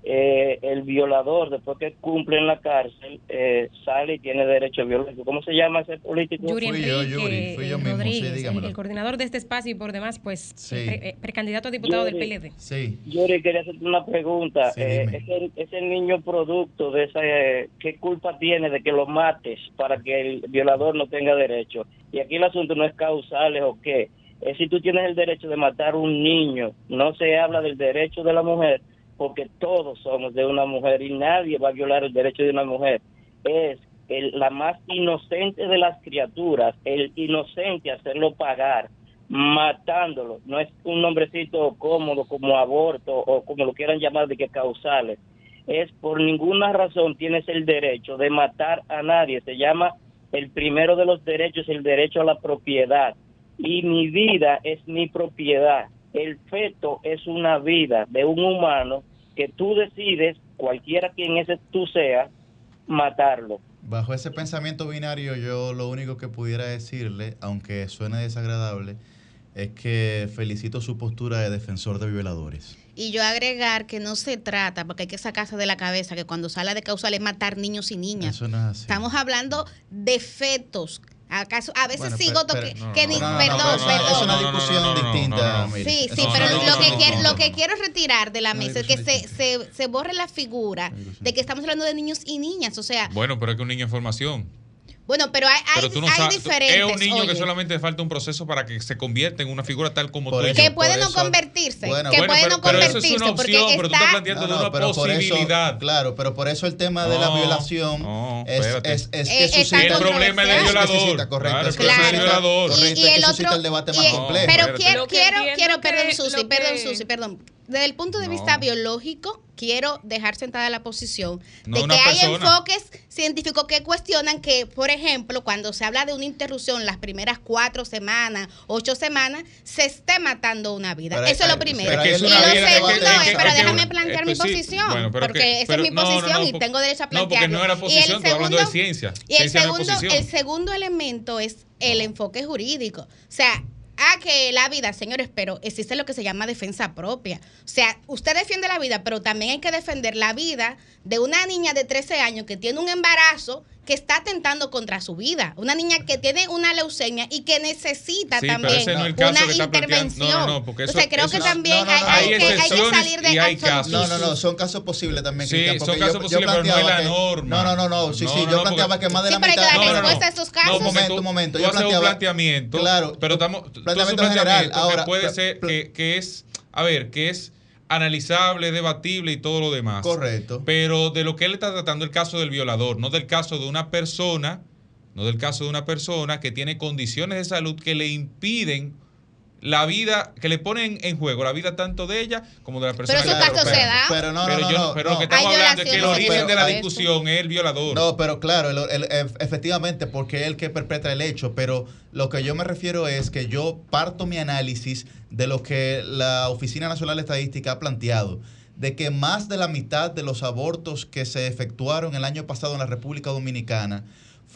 M: eh, el violador, después que cumple en la cárcel, eh, sale y tiene derecho biológico. ¿Cómo se llama ese político?
C: Yuri
A: Fui yo, Yuri, fui yo mismo, sí,
C: el-
A: dígamelo.
C: el coordinador de este espacio y por demás, pues,
A: Sí.
C: pre- eh, precandidato a diputado del
M: Yuri.
C: PLD.
A: Sí.
M: Le quería hacerte una pregunta.
A: Sí,
M: Eh, ese, ese niño producto de esa, eh, ¿qué culpa tiene de que lo mates para que el violador no tenga derecho? Y aquí el asunto no es causales o qué. Es si tú tienes el derecho de matar a un niño, no se habla del derecho de la mujer, porque todos somos de una mujer y nadie va a violar el derecho de una mujer. Es el- la más inocente de las criaturas, el inocente hacerlo pagar matándolo. No es un nombrecito cómodo como aborto o como lo quieran llamar de que causales. Es por ninguna razón tienes el derecho de matar a nadie. Se llama el primero de los derechos, el derecho a la propiedad. Y mi vida es mi propiedad. El feto es una vida de un humano que tú decides, cualquiera quien ese tú seas, matarlo.
A: Bajo ese pensamiento binario, yo lo único que pudiera decirle, aunque suene desagradable, es que felicito su postura de defensor de violadores.
B: Y yo agregar que no se trata, porque hay que sacarse de la cabeza que cuando sale de causal es matar niños y niñas.
A: Eso no es así.
B: Estamos hablando de fetos. ¿Acaso? A veces
A: Bueno,
B: sigo toque-
A: pero- no,
B: que
A: no,
B: ni-
A: no, no,
B: perdón, perdón.
A: Es una discusión distinta.
B: Sí, sí, pero lo que, quiero, lo que quiero retirar de la mesa es que se, se, se borre la figura de que estamos hablando de niños y niñas. O sea,
E: Bueno, pero es que un niño en formación.
B: Bueno, pero hay, hay,
E: Pero tú no
B: hay
E: sabes.
B: diferentes.
E: Es un niño
B: oye,
E: que solamente falta un proceso para que se convierta en una figura tal como
A: Por
E: tú
A: eso-
B: que puede no
A: eso-
B: convertirse,
A: bueno,
B: que
A: bueno,
B: puede
A: pero-
B: no
A: pero eso
B: convertirse,
E: es una
B: porque
E: opción, pero tú estás planteando de una
A: por eso-
E: posibilidad.
A: claro, pero por eso el tema de la violación
E: no,
A: es, es, es
B: Eh,
A: que
B: es
A: suscita
E: El problema es del violador.
A: correcto,
E: Claro,
A: es
E: el
A: que
E: problema es
A: suscita-
E: del violador.
A: correcto,
B: y, el
A: suscita
B: otro
A: el debate
B: y-
A: más complejo.
B: pero quiero quiero quiero perdón Susi perdón Susi perdón desde el punto de
E: No.
B: vista biológico quiero dejar sentada la posición
E: No
B: de que hay
E: persona.
B: enfoques científicos que cuestionan que por ejemplo cuando se habla de una interrupción las primeras cuatro semanas ocho semanas se esté matando una vida
A: Pero
B: eso
A: hay-
B: es lo primero
A: pero
E: Es que
B: y lo segundo
E: es
B: pero déjame plantear mi posición
E: bueno,
B: porque
E: que-
B: esa es mi posición
E: no,
B: y tengo derecho a
E: No, porque no era
B: y el
E: posición, hablando de ciencia.
B: y
E: Ciencia
B: segundo, el segundo elemento es el enfoque jurídico. O sea, a que la vida, señores, pero existe lo que se llama defensa propia. O sea, usted defiende la vida, pero también hay que defender la vida de una niña de 13 años que tiene un embarazo que está atentando contra su vida. Una niña que tiene una leucemia y que necesita
E: Sí,
B: también
E: no
B: una intervención.
E: No, no, no, porque eso-
B: o sea, creo
E: eso
B: que
E: no-
B: también
A: no, no,
B: hay,
A: no,
B: hay
E: hay
B: que, hay que
E: excepciones
B: salir de
E: hay.
A: No, no, no, son casos posibles también.
E: Sí,
A: Cristian,
E: son casos
A: yo,
E: posibles,
A: yo
E: pero no es
A: planteaba
E: la
A: que-
E: norma.
A: No, no, no, no, sí,
E: No,
A: sí,
E: no,
A: yo
E: no,
A: planteaba
E: porque-
A: que más de
B: Sí,
A: la
B: pero hay que
A: mitad.
B: dar
E: No, no, no.
B: respuesta a esos casos.
E: No,
A: Un momento, un momento.
E: Tú
A: Yo
E: haces un
A: planteaba.
E: planteamiento,
A: Claro,
E: pero estamos,
A: planteamiento general. Ahora,
E: puede ser, que es, a ver, que es analizable, debatible y todo lo demás.
A: Correcto.
E: Pero de lo que él está tratando el caso del violador, no del caso de una persona, no del caso de una persona que tiene condiciones de salud que le impiden la vida, que le ponen en juego la vida tanto de ella como de la persona
B: Pero
E: que
B: casos se dan.
A: Pero no,
E: pero
A: no,
E: yo
A: no,
E: no, pero
A: no.
E: lo que estamos hablando es que el origen de la discusión es el violador.
A: No, pero claro, el- el- ef- efectivamente, porque es el que perpetra el hecho, pero lo que yo me refiero es que yo parto mi análisis de lo que la Oficina Nacional de Estadística ha planteado, de que más de la mitad de los abortos que se efectuaron el año pasado en la República Dominicana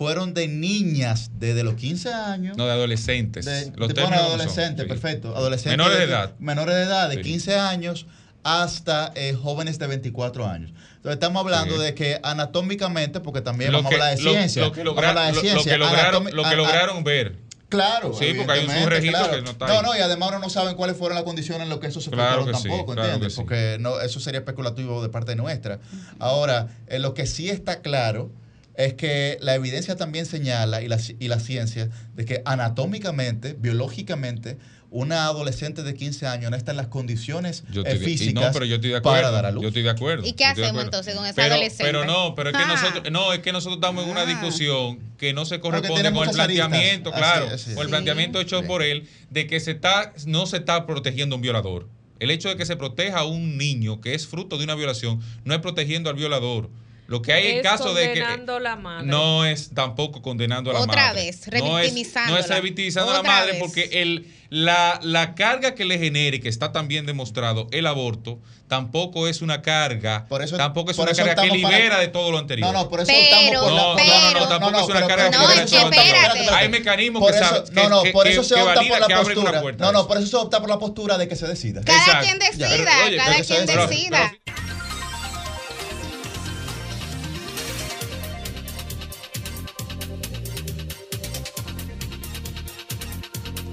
A: fueron de niñas desde los 15 años.
E: No, de adolescentes.
A: de,
E: Los
A: bueno, adolescentes,
E: sí.
A: perfecto. Adolescentes
E: Menores de edad.
A: Menores de edad, de
E: Sí.
A: 15 años hasta eh, jóvenes de 24 años. Entonces estamos hablando
E: Sí.
A: de que anatómicamente, porque también
E: Lo
A: vamos
E: que-
A: a hablar de
E: lo-
A: ciencia.
E: Lo que, logra-
A: de
E: lo
A: ciencia.
E: que lograron,
A: Anatomi-
E: lo que lograron ver.
A: Claro.
E: Sí, porque hay un
A: claro.
E: que no está
A: No,
E: ahí.
A: no, y además uno no saben cuáles fueron las condiciones en las que eso se
E: Claro sí,
A: tampoco,
E: claro
A: ¿entiendes?
E: que sí.
A: Porque no, eso sería especulativo de parte nuestra. Ahora, eh, lo que sí está claro es que la evidencia también señala, y la, y la ciencia, de que anatómicamente, biológicamente, una adolescente de 15 años no está en las condiciones
E: Yo
A: eh,
E: estoy
A: físicas
E: no, pero yo estoy de acuerdo.
A: para dar a luz.
E: Yo estoy de acuerdo.
B: ¿Y qué hacemos entonces con esa
E: pero,
B: adolescente?
E: Pero no, pero es que
B: Ah.
E: nosotros, no, es que nosotros estamos en una
B: Ah.
E: discusión que no se corresponde con el
A: aristas.
E: planteamiento,
A: Así
E: claro,
A: así
E: con el
B: Sí.
E: planteamiento hecho por él de que se está, no se está protegiendo a un violador. El hecho de que se proteja a un niño que es fruto de una violación no es protegiendo al violador. Lo que hay en
F: Es
E: caso de que
F: la madre.
E: no es tampoco condenando a la madre.
B: Otra vez,
E: No es- No es, revictimizando a la
B: Otra
E: madre
B: vez.
E: porque el, la, la carga que le genere, que está también demostrado, el aborto, tampoco es una carga,
A: Por eso-
E: tampoco es
A: por
E: una
A: eso
E: carga que
A: para-
E: libera de todo lo anterior.
A: No, no, por eso
B: Pero-
A: por la...
E: No,
A: por
E: no, no, no, tampoco es una
A: pero-
E: carga
A: pero-
B: No,
E: que libera de
B: que
E: todo lo anterior.
B: espérate.
E: Hay mecanismos
A: Por
E: que,
A: eso,
E: que,
A: no, no, por eso se opta por la postura.
E: puerta.
A: No, no, por eso se opta por la postura de que se decida.
B: Cada quien decida,
E: Pero,
B: cada
E: pero
B: quien
E: pero-
B: decida.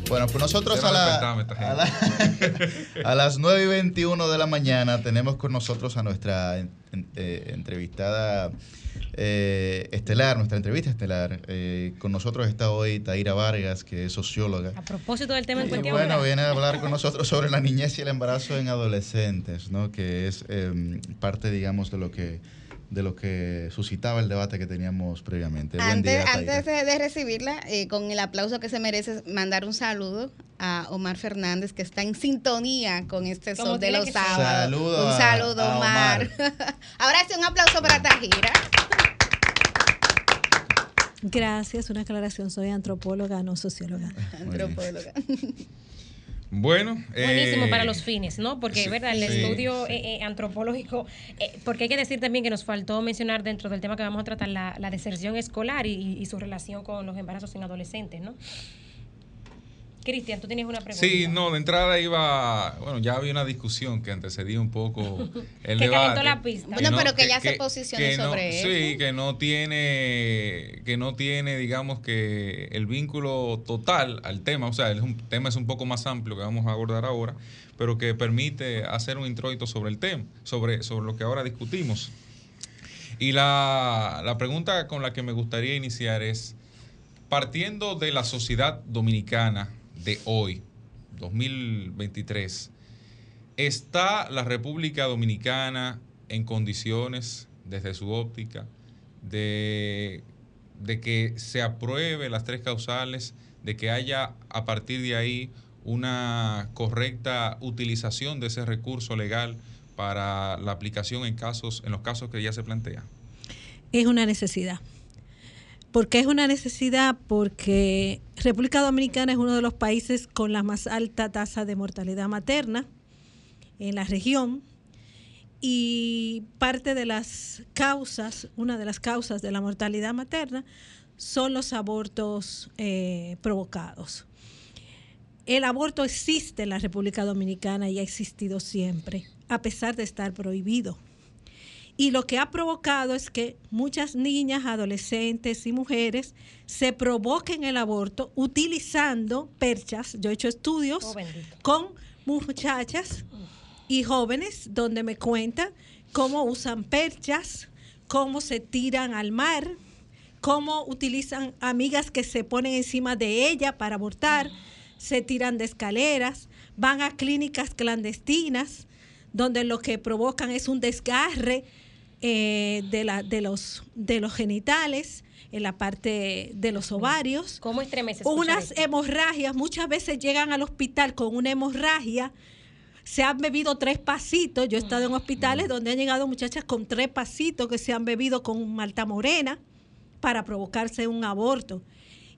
A: Bueno, pues nosotros a, la- a, la- a las 9 y 21 de la mañana tenemos con nosotros a nuestra en- eh, entrevistada eh, estelar, nuestra entrevista estelar. Eh, con nosotros está hoy Taira Vargas, que es socióloga.
C: A propósito del tema en
A: Y
C: cuestión.
A: bueno, viene a hablar con nosotros sobre la niñez y el embarazo en adolescentes, ¿no? Que es eh, parte, digamos, de lo que de lo que suscitaba el debate que teníamos previamente. Buen
B: Antes,
A: día, Taira.
B: antes de, de recibirla, eh, con el aplauso que se merece, mandar un saludo a Omar Fernández, que está en sintonía con este
C: Como
B: sol de los sábados.
A: Saludo
B: un
A: a-
B: saludo,
A: a
B: Omar. Ahora sí, un aplauso para Tajira.
U: Gracias, una aclaración. Soy antropóloga, no socióloga.
B: Antropóloga.
E: Bueno,
C: Buenísimo
E: eh,
C: para los fines, ¿no? Porque,
E: sí,
C: ¿verdad? El
E: sí,
C: estudio
E: sí.
C: eh, eh, antropológico, eh, porque hay que decir también que nos faltó mencionar dentro del tema que vamos a tratar la, la deserción escolar y, y su relación con los embarazos en adolescentes, ¿no? Cristian, tú tenías una pregunta.
E: Sí, no, de entrada iba, bueno, ya había una discusión que antecedía un poco el
C: Que
E: debate.
C: la pista.
B: Bueno, pero que ya se posicione
E: no-
B: sobre
E: Sí,
B: eso.
E: que no tiene, que no tiene, digamos que el vínculo total al tema, o sea, el tema es un poco más amplio que vamos a abordar ahora, pero que permite hacer un introito sobre el tema, sobre, sobre lo que ahora discutimos. Y la, la pregunta con la que me gustaría iniciar es, partiendo de la sociedad dominicana de hoy, 2023, ¿está la República Dominicana en condiciones, desde su óptica, de, que se apruebe las tres causales, de que haya a partir de ahí una correcta utilización de ese recurso legal para la aplicación en casos, en los casos que ya se plantea?
U: Es una necesidad. ¿Por qué es una necesidad? Porque República Dominicana es uno de los países con la más alta tasa de mortalidad materna en la región y parte de las causas, una de las causas de la mortalidad materna son los abortos eh, provocados. El aborto existe en la República Dominicana y ha existido siempre, a pesar de estar prohibido. Y lo que ha provocado es que muchas niñas, adolescentes y mujeres se provoquen el aborto utilizando perchas. Yo he hecho estudios
C: Oh,
U: con muchachas y jóvenes donde me cuentan cómo usan perchas, cómo se tiran al mar, cómo utilizan amigas que se ponen encima de ella para abortar, se tiran de escaleras, van a clínicas clandestinas donde lo que provocan es un desgarre eh, de, la, de, los, de los genitales, en la parte de los ovarios.
C: ¿Cómo
U: Unas
C: esto?
U: hemorragias, muchas veces llegan al hospital con una hemorragia, se han bebido tres pasitos, yo he estado en hospitales donde han llegado muchachas con tres pasitos que se han bebido con malta morena para provocarse un aborto.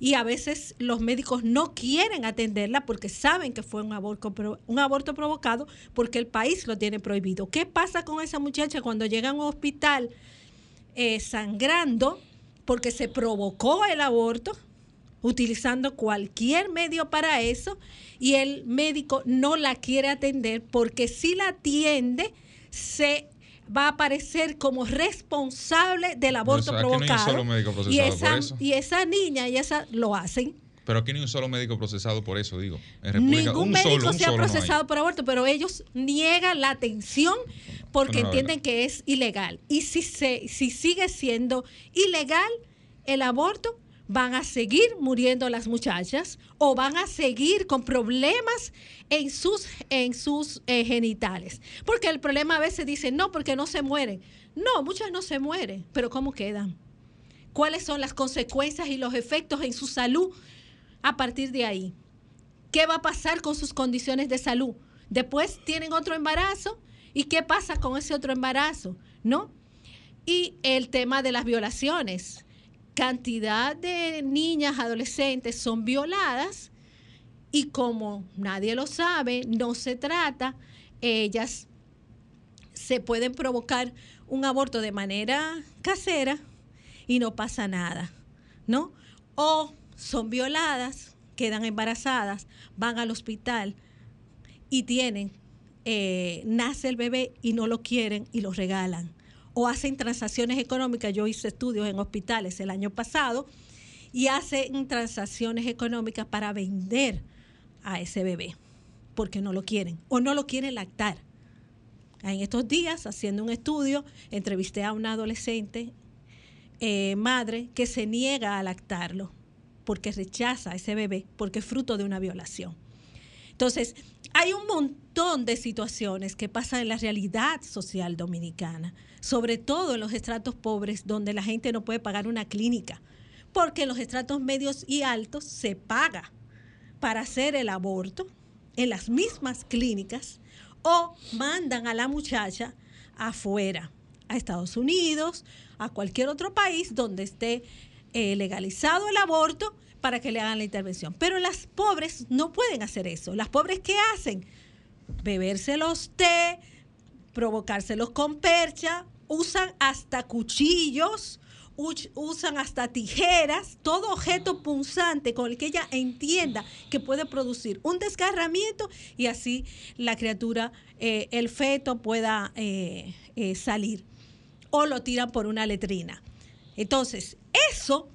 U: Y a veces los médicos no quieren atenderla porque saben que fue un aborto, un aborto provocado porque el país lo tiene prohibido. ¿Qué pasa con esa muchacha cuando llega a un hospital eh, sangrando porque se provocó el aborto? utilizando cualquier medio para eso y el médico no la quiere atender porque si la atiende se va a aparecer como responsable del aborto
E: aquí no hay un
U: provocado.
E: solo médico
U: y esa y esa niña y esa lo hacen.
E: Pero aquí no hay un solo médico procesado por eso, digo. En República,
U: Ningún
E: un
U: médico
E: solo, un
U: se ha
E: no
U: procesado por aborto, pero ellos niegan la atención porque entienden que es ilegal. Y si, se, si sigue siendo ilegal el aborto, van a seguir muriendo las muchachas o van a seguir con problemas en sus, en sus eh, genitales. Porque el problema a veces dice, no, porque no se mueren. No, muchas no se mueren, pero ¿cómo quedan? ¿Cuáles son las consecuencias y los efectos en su salud a partir de ahí? ¿Qué va a pasar con sus condiciones de salud? Después tienen otro embarazo y qué pasa con ese otro embarazo, ¿no? Y el tema de las violaciones. Cantidad de niñas, adolescentes son violadas y como nadie lo sabe, no se trata, ellas se pueden provocar un aborto de manera casera y no pasa nada, ¿no? O son violadas, quedan embarazadas, van al hospital y tienen, eh, nace el bebé y no lo quieren y lo regalan. O hacen transacciones económicas. Yo hice estudios en hospitales el año pasado y hacen transacciones económicas para vender a ese bebé porque no lo quieren o no lo quieren lactar. En estos días, haciendo un estudio, entrevisté a una adolescente eh, madre que se niega a lactarlo porque rechaza a ese bebé porque es fruto de una violación. Entonces, hay un montón de situaciones que pasan en la realidad social dominicana, sobre todo en los estratos pobres donde la gente no puede pagar una clínica, porque en los estratos medios y altos se paga para hacer el aborto en las mismas clínicas o mandan a la muchacha afuera, a Estados Unidos, a cualquier otro país donde esté eh, legalizado el aborto para que le hagan la intervención. Pero las pobres no pueden hacer eso. Las pobres, ¿qué hacen? Beberse los té, provocárselos con percha, usan hasta cuchillos, uch- usan hasta tijeras, todo objeto punzante con el que ella entienda que puede producir un desgarramiento y así la criatura, eh, el feto pueda eh, eh, salir. O lo tiran por una letrina. Entonces, eso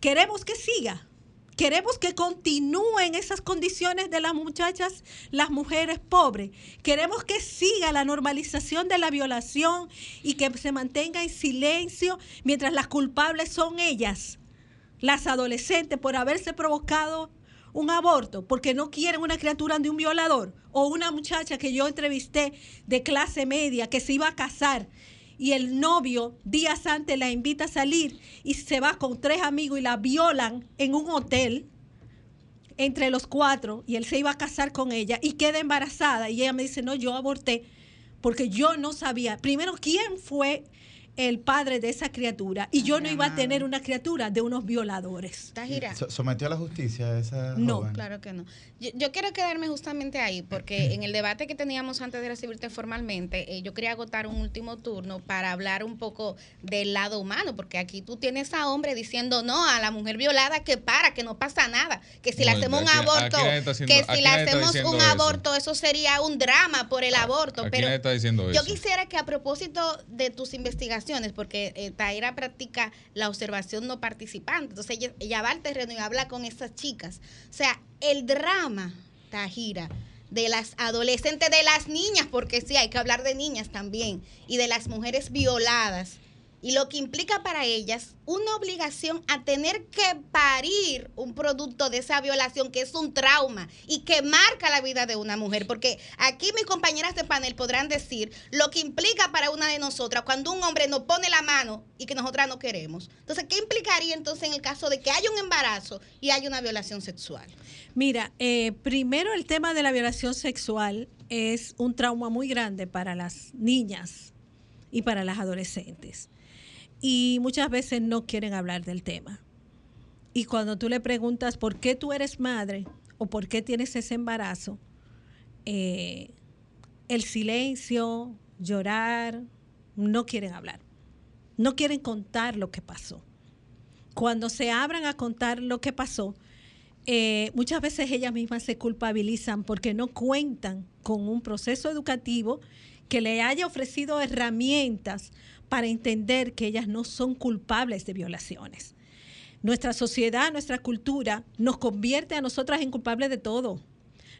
U: queremos que siga. Queremos que continúen esas condiciones de las muchachas, las mujeres pobres. Queremos que siga la normalización de la violación y que se mantenga en silencio mientras las culpables son ellas, las adolescentes, por haberse provocado un aborto, porque no quieren una criatura de un violador, o una muchacha que yo entrevisté de clase media que se iba a casar y el novio días antes la invita a salir y se va con tres amigos y la violan en un hotel entre los cuatro y él se iba a casar con ella y queda embarazada y ella me dice, no, yo aborté porque yo no sabía, primero, quién fue el padre de esa criatura y yo no iba a tener una criatura de unos violadores.
B: Tajira.
A: So- ¿Sometió a la justicia a esa
U: No,
A: joven?
B: Claro que no. Yo, yo quiero quedarme justamente ahí, porque en el debate que teníamos antes de recibirte formalmente, eh, yo quería agotar un último turno para hablar un poco del lado humano, porque aquí tú tienes a hombre diciendo no a la mujer violada que para, que no pasa nada, que si le
E: No,
B: hacemos un
E: aquí-
B: aborto,
E: está haciendo-
B: que si le
E: está
B: hacemos un
E: eso.
B: aborto, eso sería un drama por el aborto.
E: Aquí
B: pero
E: está diciendo
B: yo
E: eso.
B: quisiera que a propósito de tus investigaciones, porque eh, Taira practica la observación no participante, entonces ella, va al terreno y habla con esas chicas. O sea, el drama, Tajira, de las adolescentes, de las niñas, porque sí, hay que hablar de niñas también, y de las mujeres violadas. Y lo que implica para ellas una obligación a tener que parir un producto de esa violación que es un trauma y que marca la vida de una mujer. Porque aquí mis compañeras de panel podrán decir lo que implica para una de nosotras cuando un hombre nos pone la mano y que nosotras no queremos. Entonces, ¿qué implicaría entonces en el caso de que haya un embarazo y haya una violación sexual?
U: Mira, eh, primero el tema de la violación sexual es un trauma muy grande para las niñas y para las adolescentes. Y muchas veces no quieren hablar del tema. Y cuando tú le preguntas por qué tú eres madre o por qué tienes ese embarazo, eh, el silencio, llorar, no quieren hablar. No quieren contar lo que pasó. Cuando se abran a contar lo que pasó, eh, muchas veces ellas mismas se culpabilizan porque no cuentan con un proceso educativo que le haya ofrecido herramientas para entender que ellas no son culpables de violaciones. Nuestra sociedad, nuestra cultura nos convierte a nosotras en culpables de todo.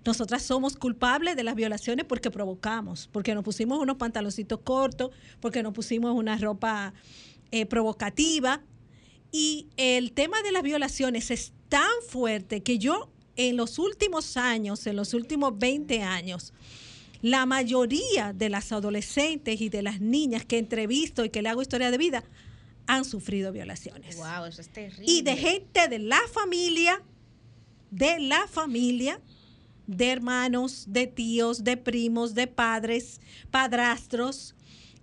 U: Nosotras somos culpables de las violaciones porque provocamos, porque nos pusimos unos pantaloncitos cortos, porque nos pusimos una ropa eh, provocativa. Y el tema de las violaciones es tan fuerte que yo en los últimos años, en los últimos 20 años, la mayoría de las adolescentes y de las niñas que entrevisto y que le hago historia de vida han sufrido violaciones.
B: Wow, eso es terrible.
U: Y de gente de la familia, de la familia, de hermanos, de tíos, de primos, de padres, padrastros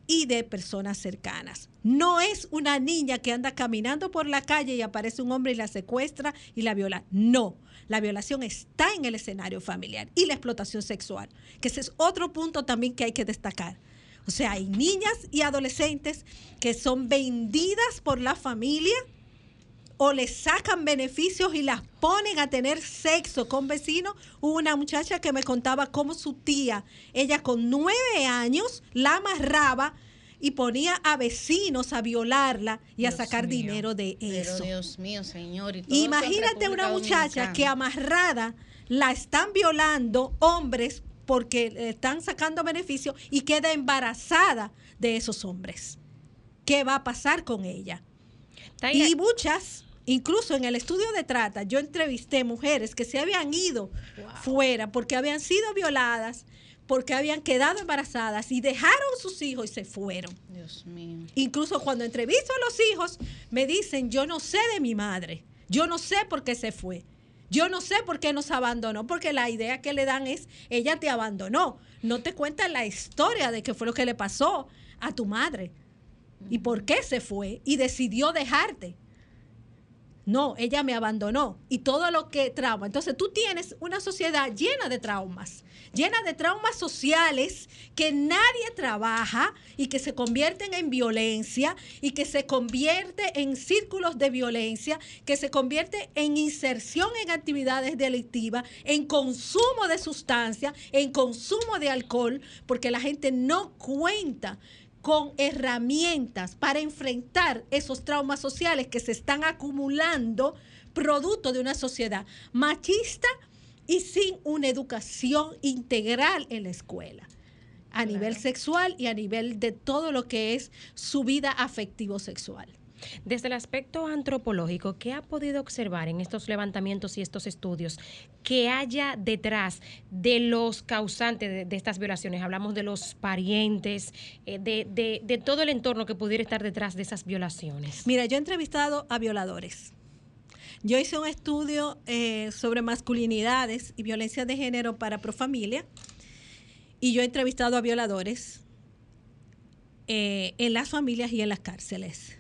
U: y de personas cercanas. No es una niña que anda caminando por la calle y aparece un hombre y la secuestra y la viola. No, la violación está en el escenario familiar y la explotación sexual, que ese es otro punto también que hay que destacar. O sea, hay niñas y adolescentes que son vendidas por la familia o les sacan beneficios y las ponen a tener sexo con vecinos. Hubo una muchacha que me contaba cómo su tía, ella con nueve años, la amarraba y ponía a vecinos a violarla y a sacar
B: mío.
U: dinero de
B: Pero
U: eso.
B: Dios mío, señor. y todo
U: Imagínate una muchacha
B: Dominicana.
U: que amarrada la están violando hombres porque le están sacando beneficio y queda embarazada de esos hombres. ¿Qué va a pasar con ella? Y muchas, incluso en el estudio de trata, yo entrevisté mujeres que se habían ido fuera porque habían sido violadas, porque habían quedado embarazadas y dejaron sus hijos y se fueron.
B: Dios mío.
U: Incluso cuando entrevisto a los hijos, me dicen, yo no sé de mi madre, yo no sé por qué se fue, yo no sé por qué nos abandonó, porque la idea que le dan es, ella te abandonó, no te cuentan la historia de qué fue lo que le pasó a tu madre y por qué se fue y decidió dejarte. No, ella me abandonó y todo lo que trauma. Entonces tú tienes una sociedad llena de traumas, llena de traumas sociales que nadie trabaja y que se convierten en violencia y que se convierte en círculos de violencia, que se convierte en inserción en actividades delictivas, en consumo de sustancias, en consumo de alcohol, porque la gente no cuenta con herramientas para enfrentar esos traumas sociales que se están acumulando producto de una sociedad machista y sin una educación integral en la escuela, a nivel sexual y a nivel de todo lo que es su vida afectivo-sexual.
C: Desde el aspecto antropológico, ¿qué ha podido observar en estos levantamientos y estos estudios que haya detrás de los causantes de, de estas violaciones? Hablamos de los parientes, eh, de, de- de todo el entorno que pudiera estar detrás de esas violaciones.
U: Mira, yo he entrevistado a violadores. Yo hice un estudio eh, sobre masculinidades y violencia de género para Profamilia y yo he entrevistado a violadores eh, en las familias y en las cárceles.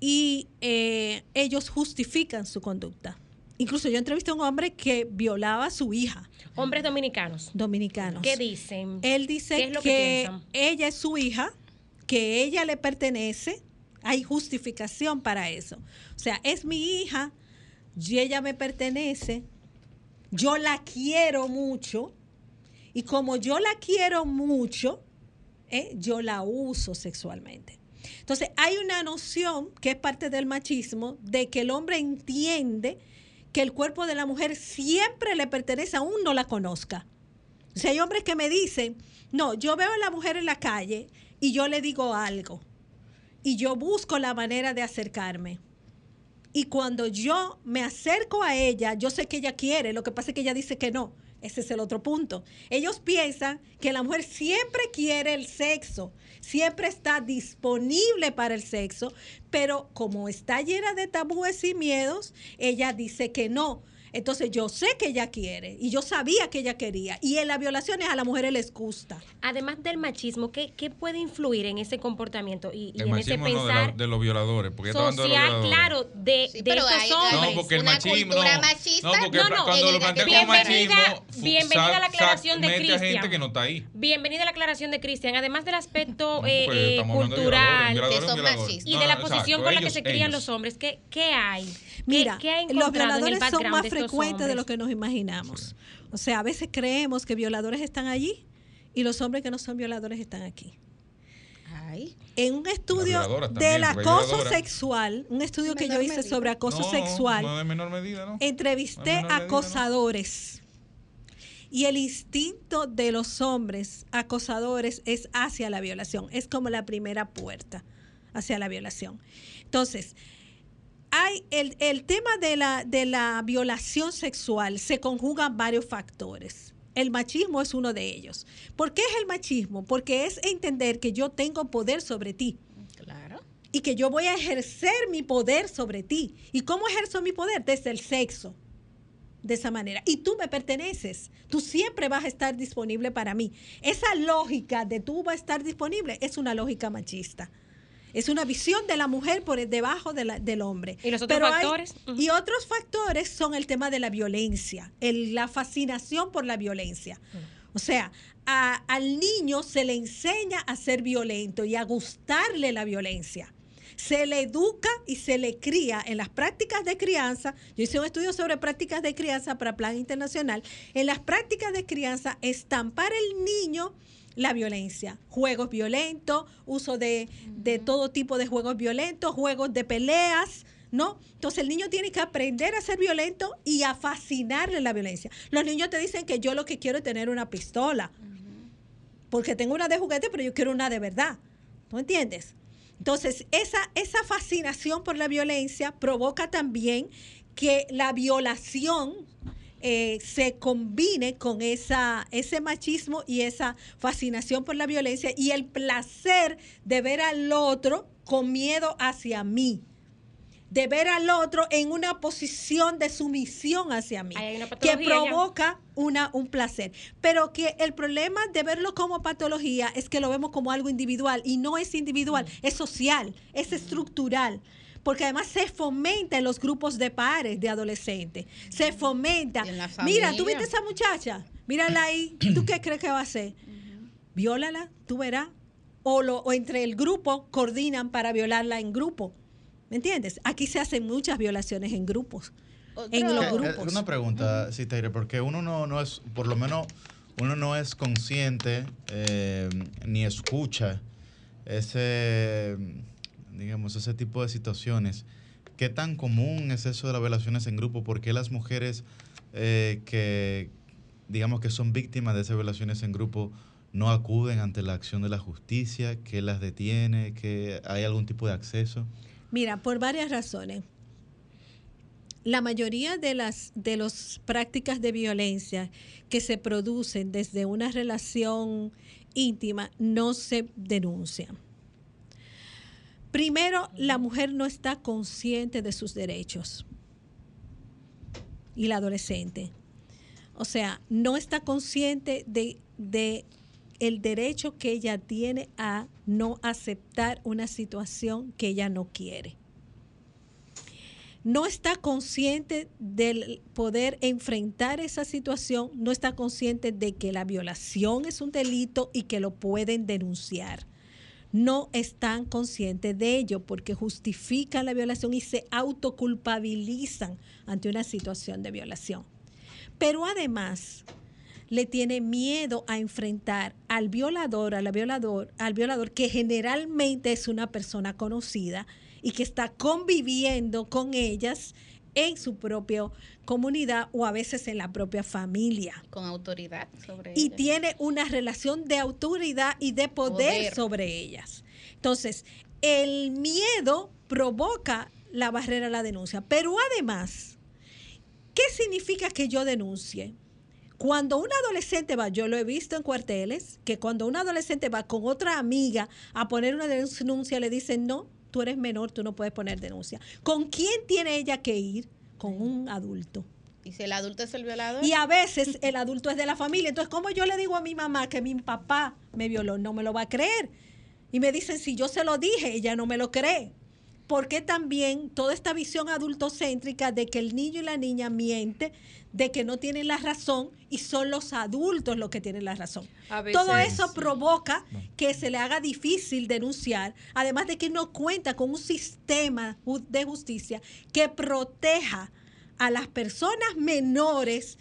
U: Y eh, ellos justifican su conducta. Incluso yo entrevisté a un hombre que violaba a su hija.
C: Hombres dominicanos.
U: Dominicanos.
C: ¿Qué dicen?
U: Él dice
C: ¿Qué es lo
U: que,
C: que
U: ella es su hija, que ella le pertenece. Hay justificación para eso. O sea, es mi hija, y ella me pertenece, yo la quiero mucho, y como yo la quiero mucho, eh, yo la uso sexualmente. Entonces, hay una noción que es parte del machismo de que el hombre entiende que el cuerpo de la mujer siempre le pertenece aún no la conozca. O sea, hay hombres que me dicen, no, yo veo a la mujer en la calle y yo le digo algo. Y yo busco la manera de acercarme. Y cuando yo me acerco a ella, yo sé que ella quiere, lo que pasa es que ella dice que no. Ese es el otro punto. Ellos piensan que la mujer siempre quiere el sexo, siempre está disponible para el sexo, pero como está llena de tabúes y miedos, ella dice que no. Entonces yo sé que ella quiere y yo sabía que ella quería. Y en las violaciones a las mujeres les gusta.
C: Además del machismo, ¿qué, qué puede influir en ese comportamiento y, y
E: El
C: en ese
E: machismo no, de,
C: pensar
E: la- de los violadores. Porque estaban de los
C: social,
E: violadores.
C: claro, de, de
B: pero
C: estos
B: hay-
C: hombres?
E: No, porque el
B: una
E: machismo.
B: cultura
E: No,
B: machista.
E: no, porque
C: No,
E: cuando lo
B: de
E: plantea
B: que
E: como
C: bienvenida-
E: machismo.
C: bienvenida a la
E: sac-
C: aclaración de Cristian.
E: que no está ahí.
C: Bienvenida a la aclaración de Cristian. Además del aspecto
E: No,
C: eh, eh,
E: hablando de
C: cultural
E: violadores, violadores,
B: Que son
E: violadores.
B: machistas.
C: y
E: No,
C: de la posición con la que se crían
E: ellos.
C: los hombres, ¿qué, qué hay? ¿Qué-
U: Mira,
C: ¿qué, ha
U: los
C: encontrado en el
U: violadores son más
C: de estos
U: frecuentes de lo que nos imaginamos. O sea, a veces creemos que violadores están allí y los hombres que no son violadores están aquí.
B: Ay.
U: En un estudio
E: también,
U: del acoso sexual, un estudio que yo hice
B: medida.
U: sobre acoso
E: No,
U: sexual,
E: No, de menor medida, ¿no?
U: entrevisté
E: No, menor medida, ¿no?
U: acosadores. Y el instinto de los hombres acosadores es hacia la violación. Es como la primera puerta hacia la violación. Entonces, hay el, el tema de la, de la violación sexual se conjugan varios factores. El machismo es uno de ellos. ¿Por qué es el machismo? Porque es entender que yo tengo poder sobre ti
B: Claro.
U: y que yo voy a ejercer mi poder sobre ti. ¿Y cómo ejerzo mi poder? Desde el sexo. De esa manera. Y tú me perteneces. Tú siempre vas a estar disponible para mí. Esa lógica de tú vas a estar disponible es una lógica machista. Es una visión de la mujer por debajo de la- del hombre.
C: ¿Y los otros
U: Pero hay-
C: factores? Ujú.
U: y otros factores son el tema de la violencia, el- la fascinación por la violencia. O sea, a- al niño se le enseña a ser violento y a gustarle la violencia. Se le educa y se le cría en las prácticas de crianza. Yo hice un estudio sobre prácticas de crianza para Plan Internacional. En las prácticas de crianza, estampar el niño la violencia, juegos violentos, uso de, de todo tipo de juegos violentos, juegos de peleas, ¿no? Entonces el niño tiene que aprender a ser violento y a fascinarle la violencia. Los niños te dicen que yo lo que quiero es tener una pistola, porque tengo una de juguete, pero yo quiero una de verdad. ¿Tú entiendes? Entonces, esa, esa fascinación por la violencia provoca también que la violación eh, se combine con esa, ese machismo y esa fascinación por la violencia y el placer de ver al otro con miedo hacia mí de ver al otro en una posición de sumisión hacia mí, que provoca una, un placer. Pero que el problema de verlo como patología es que lo vemos como algo individual y no es individual,
C: Mm.
U: es social, es estructural. Porque además se fomenta en los grupos de pares de adolescentes. Se fomenta. Mira, ¿tú viste esa muchacha? Mírala ahí. ¿Tú qué crees que va a hacer? Viólala, tú verás. O, lo, o entre el grupo coordinan para violarla en grupo. ¿Me entiendes? Aquí se hacen muchas violaciones en grupos. En los
A: Eh,
U: grupos.
A: Una pregunta, Citaire, porque uno no, no es, por lo menos, uno no es consciente eh, ni escucha ese, digamos, ese tipo de situaciones. ¿Qué tan común es eso de las violaciones en grupo? ¿Por qué las mujeres eh, que, digamos, que son víctimas de esas violaciones en grupo no acuden ante la acción de la justicia? ¿Qué las detiene? ¿Que hay algún tipo de acceso?
U: Mira, por varias razones. La mayoría de las de las prácticas de violencia que se producen desde una relación íntima no se denuncian. Primero, la mujer no está consciente de sus derechos. Y la adolescente. O sea, no está consciente de, el derecho que ella tiene a no aceptar una situación que ella no quiere. No está consciente del poder enfrentar esa situación, no está consciente de que la violación es un delito y que lo pueden denunciar. No están conscientes de ello porque justifican la violación y se autoculpabilizan ante una situación de violación. Pero además, le tiene miedo a enfrentar al violador, a la violador, al violador que generalmente es una persona conocida y que está conviviendo con ellas en su propia comunidad o a veces en la propia familia.
B: Con autoridad sobre
U: Y
B: ella.
U: tiene una relación de autoridad y de poder,
B: Poder.
U: sobre ellas. Entonces, el miedo provoca la barrera a la denuncia. Pero además, ¿qué significa que yo denuncie? Cuando un adolescente va, yo lo he visto en cuarteles, que cuando un adolescente va con otra amiga a poner una denuncia, le dicen, no, tú eres menor, tú no puedes poner denuncia. ¿Con quién tiene ella que ir? Con un adulto.
B: Y si el adulto es el violador.
U: Y a veces el adulto es de la familia. Entonces, ¿cómo yo le digo a mi mamá que mi papá me violó? No me lo va a creer. Y me dicen, si yo se lo dije, ella no me lo cree. Porque también toda esta visión adultocéntrica de que el niño y la niña miente, de que no tienen la razón y son los adultos los que tienen la razón. Todo eso provoca que se le haga difícil denunciar, además de que no cuenta con un sistema de justicia que proteja a las personas menores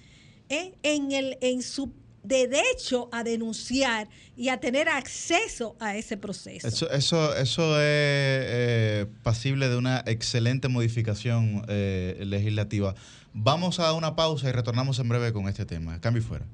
U: ¿eh? en, el, en su derecho a denunciar y a tener acceso a ese proceso.
A: Eso, eso, eso es eh, pasible de una excelente modificación eh, legislativa. Vamos a una pausa y retornamos en breve con este tema. Cambio y fuera.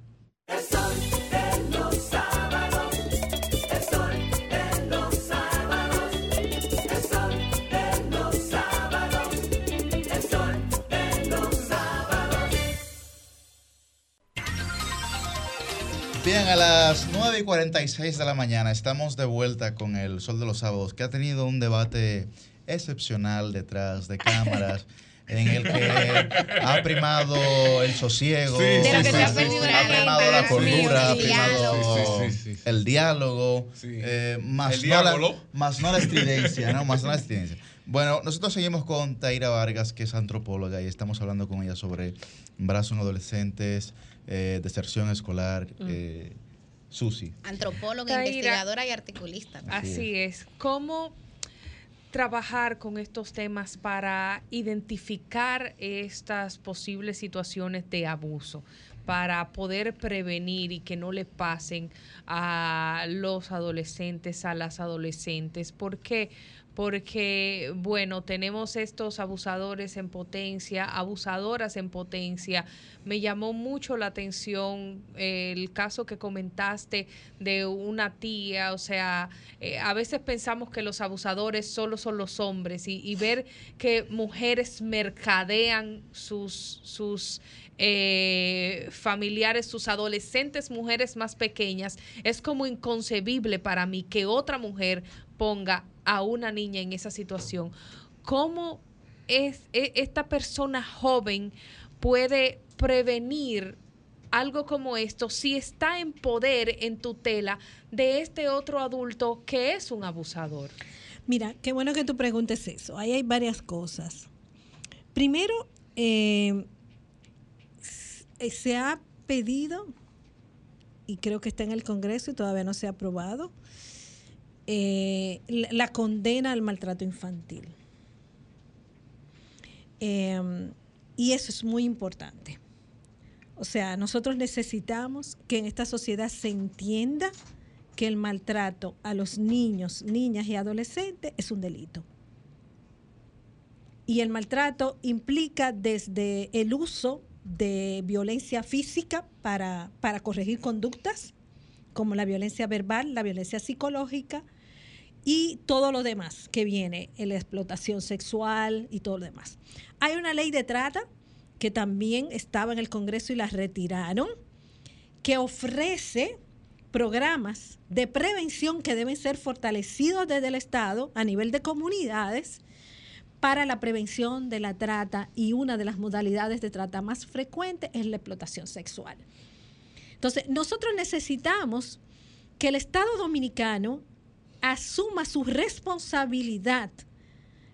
A: Bien, a las 9 y 46 de la mañana estamos de vuelta con el Sol de los Sábados, que ha tenido un debate excepcional detrás de cámaras. En el que ha primado el sosiego,
E: Sí,
A: sí, sí, ha primado la cordura, ha
E: el
A: primado
E: diálogo. Sí, sí, sí, sí.
A: el diálogo, eh, más,
E: El
A: no la, más no la estridencia, ¿no? Más no la estridencia. Bueno, nosotros seguimos con Taira Vargas, que es antropóloga, y estamos hablando con ella sobre embarazo en adolescentes, eh, deserción escolar,
B: Mm.
A: eh, Susi.
B: Antropóloga,
F: Taira.
B: investigadora y articulista.
F: Así es. ¿Cómo trabajar con estos temas para identificar estas posibles situaciones de abuso? para poder prevenir y que no le pasen a los adolescentes, a las adolescentes. ¿Por qué? Porque, bueno, tenemos estos abusadores en potencia, abusadoras en potencia. Me llamó mucho la atención eh, el caso que comentaste de una tía, o sea, eh, a veces pensamos que los abusadores solo son los hombres y, ver que mujeres mercadean sus, sus eh, familiares, sus adolescentes mujeres más pequeñas, es como inconcebible para mí que otra mujer ponga a una niña en esa situación. ¿Cómo es, e- esta persona joven puede prevenir algo como esto si está en poder, en tutela de este otro adulto que es un abusador?
U: Mira, qué bueno que tú preguntes eso. Ahí hay varias cosas. Primero, eh, se ha pedido, y creo que está en el Congreso y todavía no se ha aprobado, eh, la, condena al maltrato infantil. Eh, y eso es muy importante. O sea, nosotros necesitamos que en esta sociedad se entienda que el maltrato a los niños, niñas y adolescentes es un delito. Y el maltrato implica desde el uso de violencia física para, para corregir conductas, como la violencia verbal, la violencia psicológica y todo lo demás que viene, la explotación sexual y todo lo demás. Hay una ley de trata que también estaba en el Congreso y la retiraron, que ofrece programas de prevención que deben ser fortalecidos desde el Estado a nivel de comunidades para la prevención de la trata y una de las modalidades de trata más frecuentes es la explotación sexual. Entonces, nosotros necesitamos que el Estado dominicano asuma su responsabilidad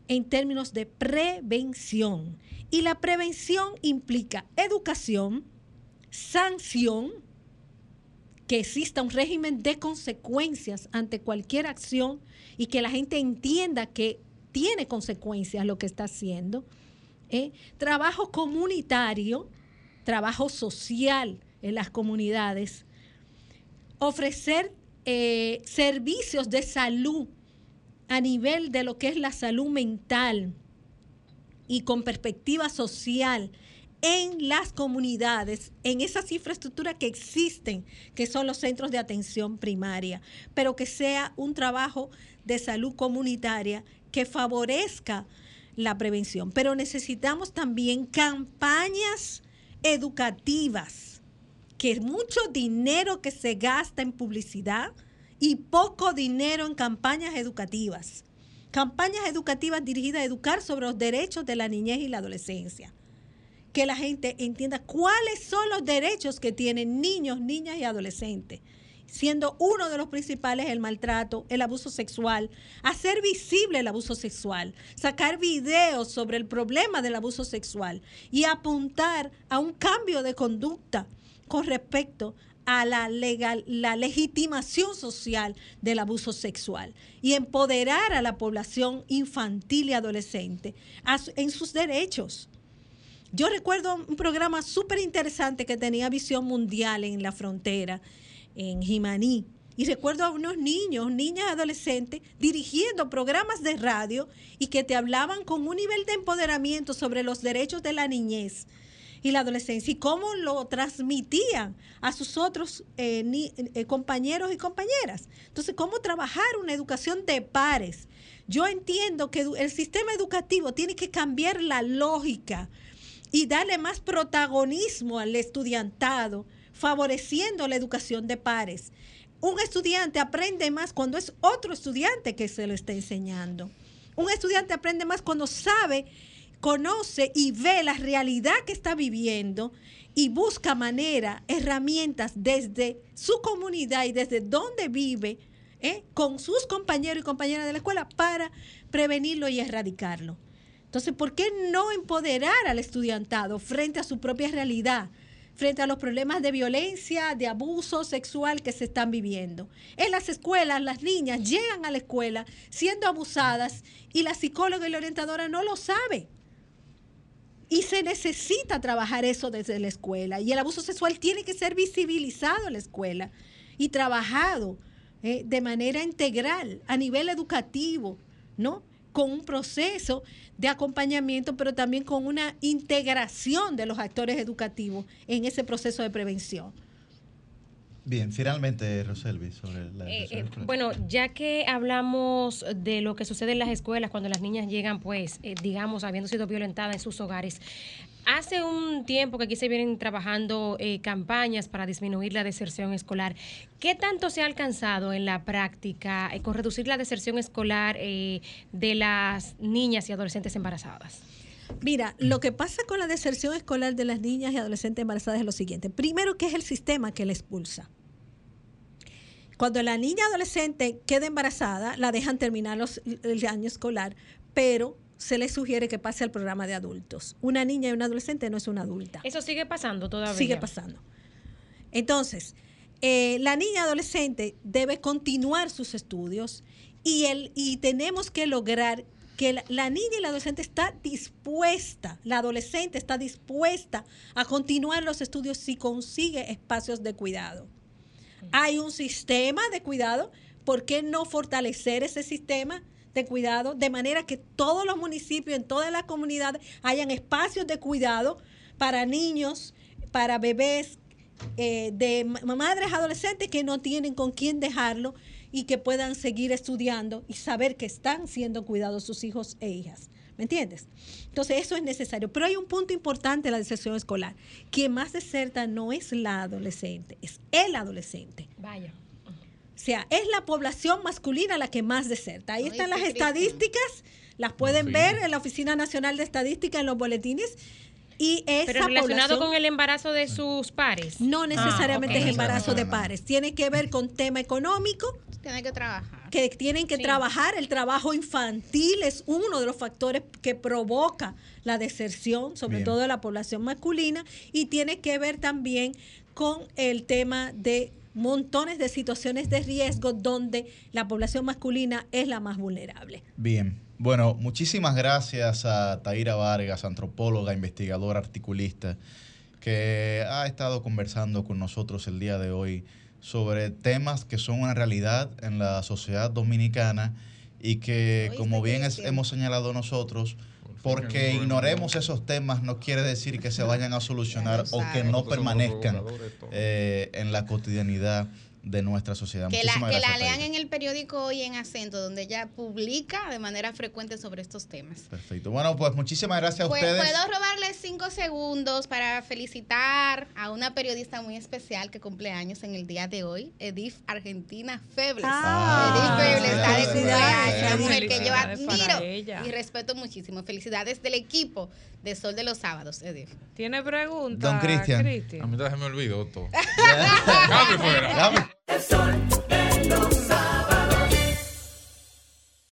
U: en términos de prevención. Y la prevención implica educación, sanción, que exista un régimen de consecuencias ante cualquier acción y que la gente entienda que tiene consecuencias lo que está haciendo. ¿eh? Trabajo comunitario, trabajo social en las comunidades, ofrecer eh, servicios de salud a nivel de lo que es la salud mental y con perspectiva social en las comunidades, en esas infraestructuras que existen, que son los centros de atención primaria, pero que sea un trabajo de salud comunitaria que favorezca la prevención. Pero necesitamos también campañas educativas, que mucho dinero que se gasta en publicidad y poco dinero en campañas educativas. Campañas educativas dirigidas a educar sobre los derechos de la niñez y la adolescencia. Que la gente entienda cuáles son los derechos que tienen niños, niñas y adolescentes siendo uno de los principales el maltrato, el abuso sexual, hacer visible el abuso sexual, sacar videos sobre el problema del abuso sexual y apuntar a un cambio de conducta con respecto a la, legal, la legitimación social del abuso sexual y empoderar a la población infantil y adolescente en sus derechos. Yo recuerdo un programa súper interesante que tenía visión mundial en la frontera, en Jimaní. Y recuerdo a unos niños, niñas, adolescentes, dirigiendo programas de radio y que te hablaban con un nivel de empoderamiento sobre los derechos de la niñez y la adolescencia y cómo lo transmitían a sus otros eh, eh, compañeros y compañeras. Entonces, cómo trabajar una educación de pares. Yo entiendo que el sistema educativo tiene que cambiar la lógica y darle más protagonismo al estudiantado, favoreciendo la educación de pares. Un estudiante aprende más cuando es otro estudiante que se lo está enseñando. Un estudiante aprende más cuando sabe, conoce y ve la realidad que está viviendo y busca manera, herramientas desde su comunidad y desde donde vive, ¿eh? con sus compañeros y compañeras de la escuela para prevenirlo y erradicarlo. Entonces, ¿por qué no empoderar al estudiantado frente a su propia realidad? frente a los problemas de violencia, de abuso sexual que se están viviendo. En las escuelas, las niñas llegan a la escuela siendo abusadas y la psicóloga y la orientadora no lo sabe. Y se necesita trabajar eso desde la escuela. Y el abuso sexual tiene que ser visibilizado en la escuela y trabajado eh, de manera integral a nivel educativo, ¿no? Con un proceso de acompañamiento, pero también con una integración de los actores educativos en ese proceso de prevención.
A: Bien, finalmente, Roselvi, sobre la
C: Eh, eh, bueno, ya que hablamos de lo que sucede en las escuelas cuando las niñas llegan, pues, eh, digamos, habiendo sido violentadas en sus hogares, hace un tiempo que aquí se vienen trabajando eh, campañas para disminuir la deserción escolar. ¿Qué tanto se ha alcanzado en la práctica eh, con reducir la deserción escolar eh, de las niñas y adolescentes embarazadas?
U: Mira, lo que pasa con la deserción escolar de las niñas y adolescentes embarazadas es lo siguiente. Primero, que es el sistema que la expulsa. Cuando la niña adolescente queda embarazada, la dejan terminar los- el año escolar, pero se le sugiere que pase al programa de adultos. Una niña y una adolescente no es una adulta.
C: Eso sigue pasando todavía.
U: Sigue pasando. Entonces, eh, la niña adolescente debe continuar sus estudios y, el, y tenemos que lograr que la, niña y la adolescente está dispuesta, la adolescente está dispuesta a continuar los estudios si consigue espacios de cuidado. Hay un sistema de cuidado, ¿por qué no fortalecer ese sistema de cuidado de manera que todos los municipios, en todas las comunidades, hayan espacios de cuidado para niños, para bebés, eh, de ma- madres adolescentes que no tienen con quién dejarlo y que puedan seguir estudiando y saber que están siendo cuidados sus hijos e hijas. ¿Me entiendes? Entonces eso es necesario. Pero hay un punto importante en la deserción escolar. Quien más deserta no es la adolescente, es el adolescente.
C: Vaya.
U: O sea, es la población masculina la que más deserta. Ahí
C: Ay,
U: están las estadísticas, las pueden
C: sí.
U: ver en la Oficina Nacional de Estadística, en los boletines. Y esa
C: Pero relacionado con el embarazo de sus pares.
U: no necesariamente
C: Ah, ok.
U: es embarazo de pares, tiene que ver con tema económico,
B: Tiene que trabajar.
U: que tienen que trabajar. El trabajo infantil es uno de los factores que provoca la deserción, sobre
A: Bien.
U: todo de la población masculina, y tiene que ver también con el tema de montones de situaciones de riesgo donde la población masculina es la más vulnerable.
A: Bien. Bueno, muchísimas gracias a Taira Vargas, antropóloga, investigadora, articulista, que ha estado conversando con nosotros el día de hoy sobre temas que son una realidad en la sociedad dominicana y que, como bien es- hemos señalado nosotros, porque ignoremos esos temas no quiere decir que se vayan a solucionar o que no permanezcan eh, en la cotidianidad de nuestra sociedad.
B: Que la,
A: Muchísimas
B: que la lean en el periódico hoy en acento, donde ella publica de manera frecuente sobre estos temas.
A: Perfecto. Bueno, pues muchísimas gracias a
B: Pues,
A: ustedes.
B: Puedo robarles cinco segundos para felicitar a una periodista muy especial que cumple años en el día de hoy, Edith Argentina Febles.
U: Ah,
B: Edith Febles está de cumpleaños, mujer que yo admiro y respeto muchísimo. Felicidades del equipo de Sol de los Sábados, Edith.
F: ¿Tiene pregunta?
A: Don Cristian.
E: A mí se me olvidó todo. Cambio fuera.
I: El sol de los